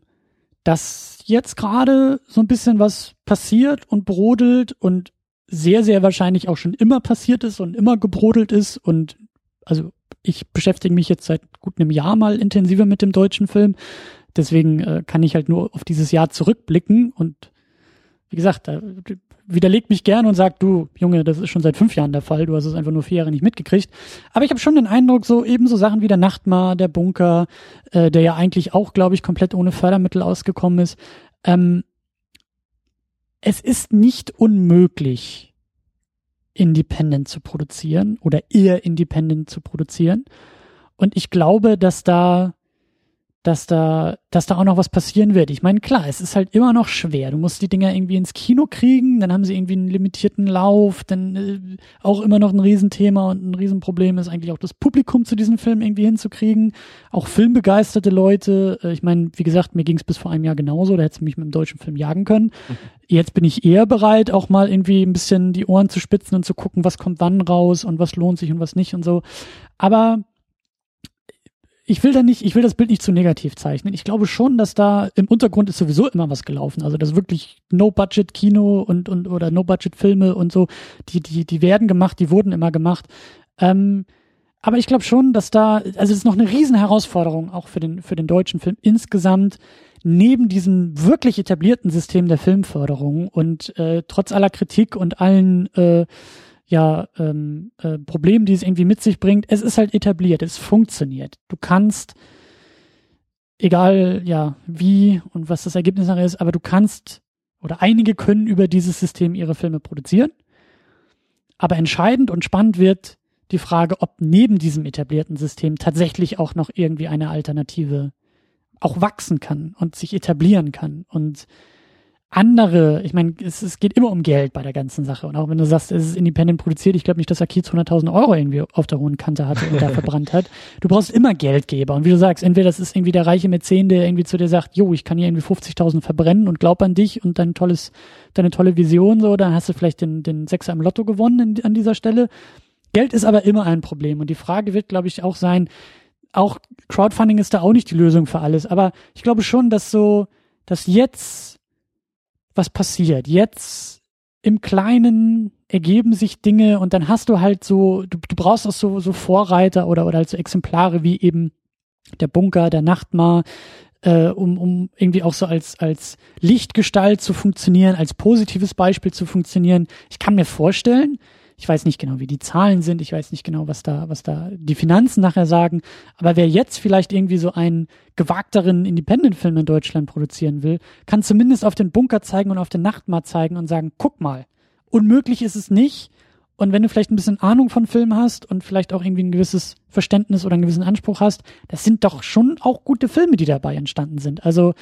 dass jetzt gerade so ein bisschen was passiert und brodelt und sehr, sehr wahrscheinlich auch schon immer passiert ist und immer gebrodelt ist. Und also ich beschäftige mich jetzt seit gut einem Jahr mal intensiver mit dem deutschen Film. Deswegen äh, kann ich halt nur auf dieses Jahr zurückblicken und wie gesagt, da widerlegt mich gerne und sagt, du, Junge, das ist schon seit fünf Jahren der Fall, du hast es einfach nur vier Jahre nicht mitgekriegt. Aber ich habe schon den Eindruck, so ebenso Sachen wie der Nachtmar, der Bunker, äh, der ja eigentlich auch, glaube ich, komplett ohne Fördermittel ausgekommen ist. Ähm, es ist nicht unmöglich, independent zu produzieren oder eher independent zu produzieren. Und ich glaube, dass da dass da, dass da auch noch was passieren wird. Ich meine, klar, es ist halt immer noch schwer. Du musst die Dinger irgendwie ins Kino kriegen, dann haben sie irgendwie einen limitierten Lauf, dann äh, auch immer noch ein Riesenthema und ein Riesenproblem ist eigentlich auch das Publikum zu diesem Film irgendwie hinzukriegen. Auch filmbegeisterte Leute. Äh, ich meine, wie gesagt, mir ging es bis vor einem Jahr genauso, da hättest du mich mit dem deutschen Film jagen können. Jetzt bin ich eher bereit, auch mal irgendwie ein bisschen die Ohren zu spitzen und zu gucken, was kommt wann raus und was lohnt sich und was nicht und so. Aber ich will da nicht, ich will das Bild nicht zu negativ zeichnen. Ich glaube schon, dass da im Untergrund ist sowieso immer was gelaufen. Also das wirklich No-Budget-Kino und, und oder No-Budget-Filme und so, die, die, die werden gemacht, die wurden immer gemacht. Ähm, aber ich glaube schon, dass da, also es ist noch eine riesen Herausforderung auch für den, für den deutschen Film insgesamt, neben diesem wirklich etablierten System der Filmförderung und äh, trotz aller Kritik und allen äh, ja, ähm, äh, Problem, die es irgendwie mit sich bringt. Es ist halt etabliert, es funktioniert. Du kannst, egal ja wie und was das Ergebnis nachher ist, aber du kannst oder einige können über dieses System ihre Filme produzieren. Aber entscheidend und spannend wird die Frage, ob neben diesem etablierten System tatsächlich auch noch irgendwie eine Alternative auch wachsen kann und sich etablieren kann und andere, ich meine, es, es geht immer um Geld bei der ganzen Sache. Und auch wenn du sagst, es ist independent produziert, ich glaube nicht, dass Akiz 100.000 Euro irgendwie auf der hohen Kante hatte und da (laughs) verbrannt hat. Du brauchst immer Geldgeber. Und wie du sagst, entweder das ist irgendwie der reiche Mäzen, der irgendwie zu dir sagt, jo, ich kann hier irgendwie 50.000 verbrennen und glaub an dich und dein tolles, deine tolle Vision, so, dann hast du vielleicht den, den Sechser im Lotto gewonnen in, an dieser Stelle. Geld ist aber immer ein Problem. Und die Frage wird, glaube ich, auch sein, auch Crowdfunding ist da auch nicht die Lösung für alles. Aber ich glaube schon, dass so, dass jetzt was passiert. Jetzt im Kleinen ergeben sich Dinge und dann hast du halt so, du, du brauchst auch so, so Vorreiter oder, oder halt so Exemplare wie eben der Bunker, der Nachtmar, äh, um, um irgendwie auch so als, als Lichtgestalt zu funktionieren, als positives Beispiel zu funktionieren. Ich kann mir vorstellen, ich weiß nicht genau, wie die Zahlen sind, ich weiß nicht genau, was da, was da die Finanzen nachher sagen, aber wer jetzt vielleicht irgendwie so einen gewagteren Independent-Film in Deutschland produzieren will, kann zumindest auf den Bunker zeigen und auf den Nachtmar zeigen und sagen, guck mal, unmöglich ist es nicht. Und wenn du vielleicht ein bisschen Ahnung von Film hast und vielleicht auch irgendwie ein gewisses Verständnis oder einen gewissen Anspruch hast, das sind doch schon auch gute Filme, die dabei entstanden sind. Also,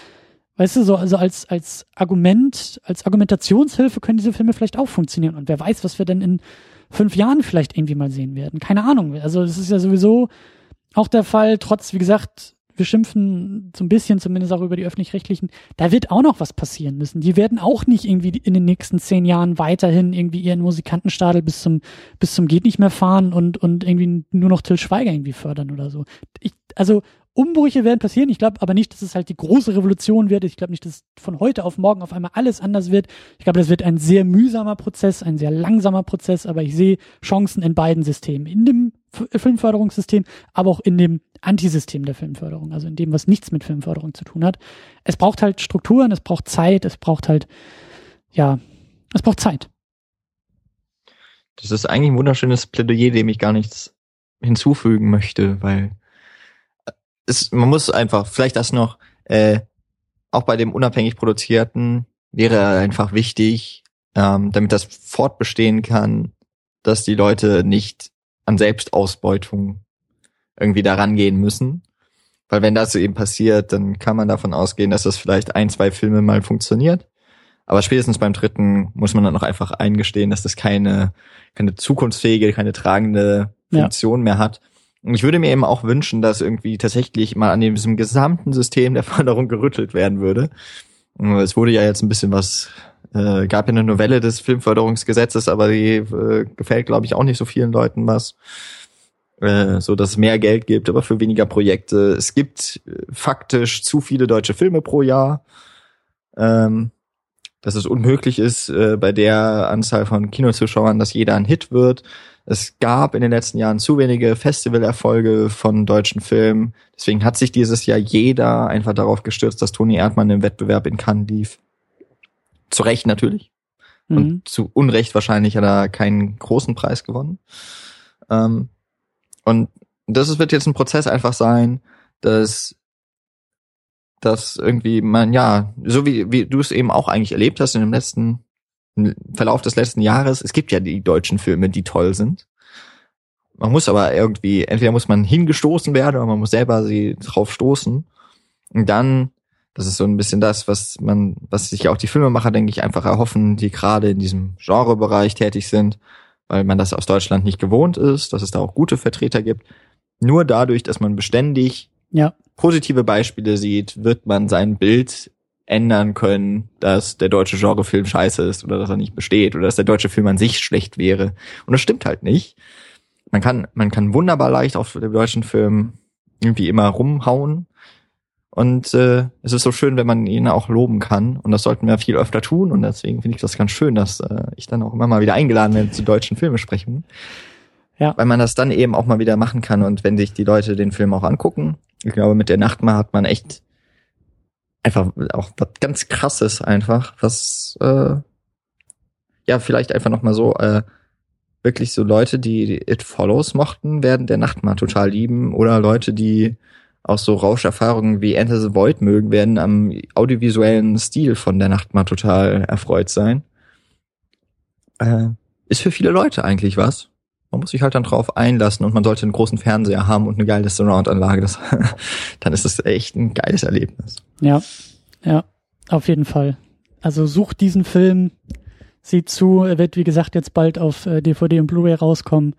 weißt du, so, also als, als Argument, als Argumentationshilfe können diese Filme vielleicht auch funktionieren. Und wer weiß, was wir denn in fünf Jahren vielleicht irgendwie mal sehen werden. Keine Ahnung. Also es ist ja sowieso auch der Fall, trotz, wie gesagt, wir schimpfen so ein bisschen zumindest auch über die öffentlich-rechtlichen, da wird auch noch was passieren müssen. Die werden auch nicht irgendwie in den nächsten zehn Jahren weiterhin irgendwie ihren Musikantenstadel bis zum, bis zum geht nicht mehr fahren und, und irgendwie nur noch Till Schweiger irgendwie fördern oder so. Ich, also Umbrüche werden passieren. Ich glaube aber nicht, dass es halt die große Revolution wird. Ich glaube nicht, dass von heute auf morgen auf einmal alles anders wird. Ich glaube, das wird ein sehr mühsamer Prozess, ein sehr langsamer Prozess, aber ich sehe Chancen in beiden Systemen. In dem Filmförderungssystem, aber auch in dem Antisystem der Filmförderung, also in dem, was nichts mit Filmförderung zu tun hat. Es braucht halt Strukturen, es braucht Zeit, es braucht halt, ja, es braucht Zeit. Das ist eigentlich ein wunderschönes Plädoyer, dem ich gar nichts hinzufügen möchte, weil es, man muss einfach, vielleicht das noch, äh, auch bei dem unabhängig produzierten wäre einfach wichtig, ähm, damit das fortbestehen kann, dass die Leute nicht an Selbstausbeutung irgendwie daran gehen müssen. Weil wenn das eben passiert, dann kann man davon ausgehen, dass das vielleicht ein, zwei Filme mal funktioniert. Aber spätestens beim dritten muss man dann auch einfach eingestehen, dass das keine, keine zukunftsfähige, keine tragende Funktion ja. mehr hat. Ich würde mir eben auch wünschen, dass irgendwie tatsächlich mal an diesem gesamten System der (laughs) Förderung gerüttelt werden würde. Es wurde ja jetzt ein bisschen was, äh, gab ja eine Novelle des Filmförderungsgesetzes, aber die äh, gefällt, glaube ich, auch nicht so vielen Leuten was. Äh, so dass es mehr Geld gibt, aber für weniger Projekte. Es gibt äh, faktisch zu viele deutsche Filme pro Jahr. Ähm, dass es unmöglich ist, äh, bei der Anzahl von Kinozuschauern, dass jeder ein Hit wird. Es gab in den letzten Jahren zu wenige Festivalerfolge von deutschen Filmen. Deswegen hat sich dieses Jahr jeder einfach darauf gestürzt, dass Toni Erdmann im Wettbewerb in Cannes lief. Zu Recht natürlich. Mhm. Und zu Unrecht wahrscheinlich hat er keinen großen Preis gewonnen. Ähm, und das wird jetzt ein Prozess einfach sein, dass dass irgendwie man ja, so wie, wie du es eben auch eigentlich erlebt hast in dem letzten im Verlauf des letzten Jahres, es gibt ja die deutschen Filme, die toll sind. Man muss aber irgendwie, entweder muss man hingestoßen werden oder man muss selber sie drauf stoßen. Und dann, das ist so ein bisschen das, was man, was sich auch die Filmemacher, denke ich, einfach erhoffen, die gerade in diesem Genrebereich tätig sind, weil man das aus Deutschland nicht gewohnt ist, dass es da auch gute Vertreter gibt. Nur dadurch, dass man beständig ja. positive Beispiele sieht, wird man sein Bild ändern können, dass der deutsche Genrefilm scheiße ist oder dass er nicht besteht oder dass der deutsche Film an sich schlecht wäre. Und das stimmt halt nicht. Man kann, man kann wunderbar leicht auf dem deutschen Film irgendwie immer rumhauen. Und äh, es ist so schön, wenn man ihn auch loben kann. Und das sollten wir viel öfter tun. Und deswegen finde ich das ganz schön, dass äh, ich dann auch immer mal wieder eingeladen werde zu deutschen Filmesprechungen. Ja. Weil man das dann eben auch mal wieder machen kann. Und wenn sich die Leute den Film auch angucken, ich glaube, mit der Nachtma hat man echt einfach auch was ganz krasses einfach, was äh, ja vielleicht einfach noch mal so äh, wirklich so Leute, die It Follows mochten, werden der Nacht mal total lieben oder Leute, die auch so Rauscherfahrungen wie Enter the Void mögen, werden am audiovisuellen Stil von der Nacht mal total erfreut sein. Äh, ist für viele Leute eigentlich was man muss sich halt dann drauf einlassen und man sollte einen großen Fernseher haben und eine geile Surround-Anlage. (laughs) Dann ist das echt ein geiles Erlebnis. Ja, ja, auf jeden Fall. Also sucht diesen Film, sieht zu, er wird wie gesagt jetzt bald auf äh, DVD und Blu-ray rauskommen.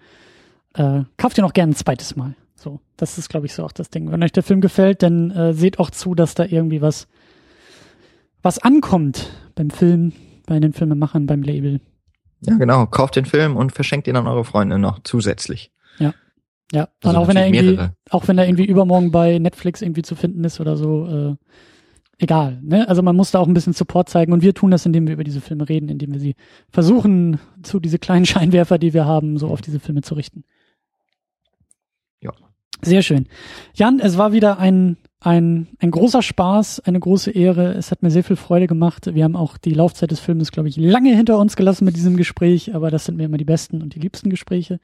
Äh, kauft ihn auch gerne ein zweites Mal. So, das ist glaube ich so auch das Ding. Wenn euch der Film gefällt, dann äh, seht auch zu, dass da irgendwie was was ankommt beim Film, bei den Filmemachern, beim Label. Ja, genau. Kauft den Film und verschenkt ihn an eure Freunde noch zusätzlich. Ja. Ja. Also und auch wenn er irgendwie, mehrere. auch wenn er irgendwie übermorgen bei Netflix irgendwie zu finden ist oder so, äh, egal. Ne? Also man muss da auch ein bisschen Support zeigen und wir tun das, indem wir über diese Filme reden, indem wir sie versuchen, zu diese kleinen (laughs) Scheinwerfer, die wir haben, so auf diese Filme zu richten. Ja. Sehr schön. Jan, es war wieder ein ein, ein großer Spaß, eine große Ehre. Es hat mir sehr viel Freude gemacht. Wir haben auch die Laufzeit des Filmes, glaube ich, lange hinter uns gelassen mit diesem Gespräch, aber das sind mir immer die besten und die liebsten Gespräche.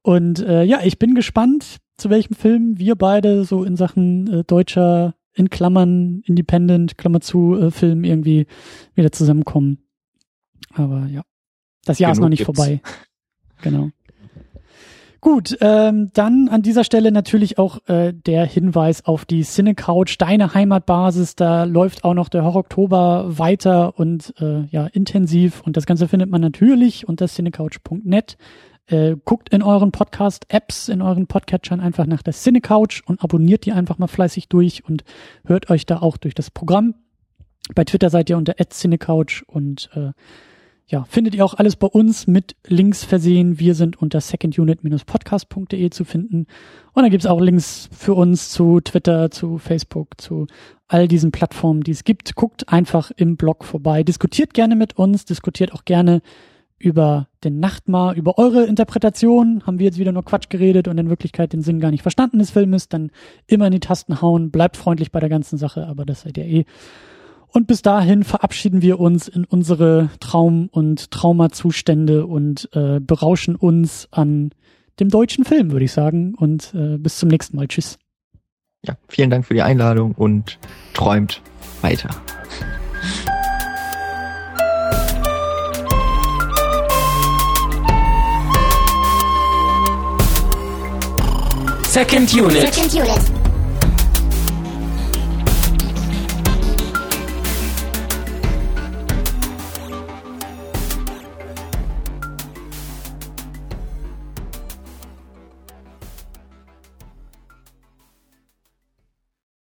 Und äh, ja, ich bin gespannt, zu welchem Film wir beide so in Sachen äh, deutscher, in Klammern, Independent, Klammer zu, äh, Film irgendwie wieder zusammenkommen. Aber ja, das Jahr Genug ist noch nicht gibt's. vorbei. Genau. Gut, ähm, dann an dieser Stelle natürlich auch äh, der Hinweis auf die Cinecouch, deine Heimatbasis. Da läuft auch noch der Horror Oktober weiter und äh, ja intensiv. Und das Ganze findet man natürlich unter cinecouch.net. Äh, guckt in euren Podcast-Apps, in euren Podcatchern einfach nach der Cinecouch und abonniert die einfach mal fleißig durch und hört euch da auch durch das Programm. Bei Twitter seid ihr unter @cinecouch und äh, ja, findet ihr auch alles bei uns mit Links versehen. Wir sind unter secondunit-podcast.de zu finden. Und da gibt's auch Links für uns zu Twitter, zu Facebook, zu all diesen Plattformen, die es gibt. Guckt einfach im Blog vorbei. Diskutiert gerne mit uns, diskutiert auch gerne über den Nachtmar, über eure Interpretation. Haben wir jetzt wieder nur Quatsch geredet und in Wirklichkeit den Sinn gar nicht verstanden des Filmes, dann immer in die Tasten hauen, bleibt freundlich bei der ganzen Sache, aber das seid ihr eh. Und bis dahin verabschieden wir uns in unsere Traum- und Traumazustände und äh, berauschen uns an dem deutschen Film, würde ich sagen. Und äh, bis zum nächsten Mal. Tschüss. Ja, vielen Dank für die Einladung und träumt weiter. Second Unit. Second Unit.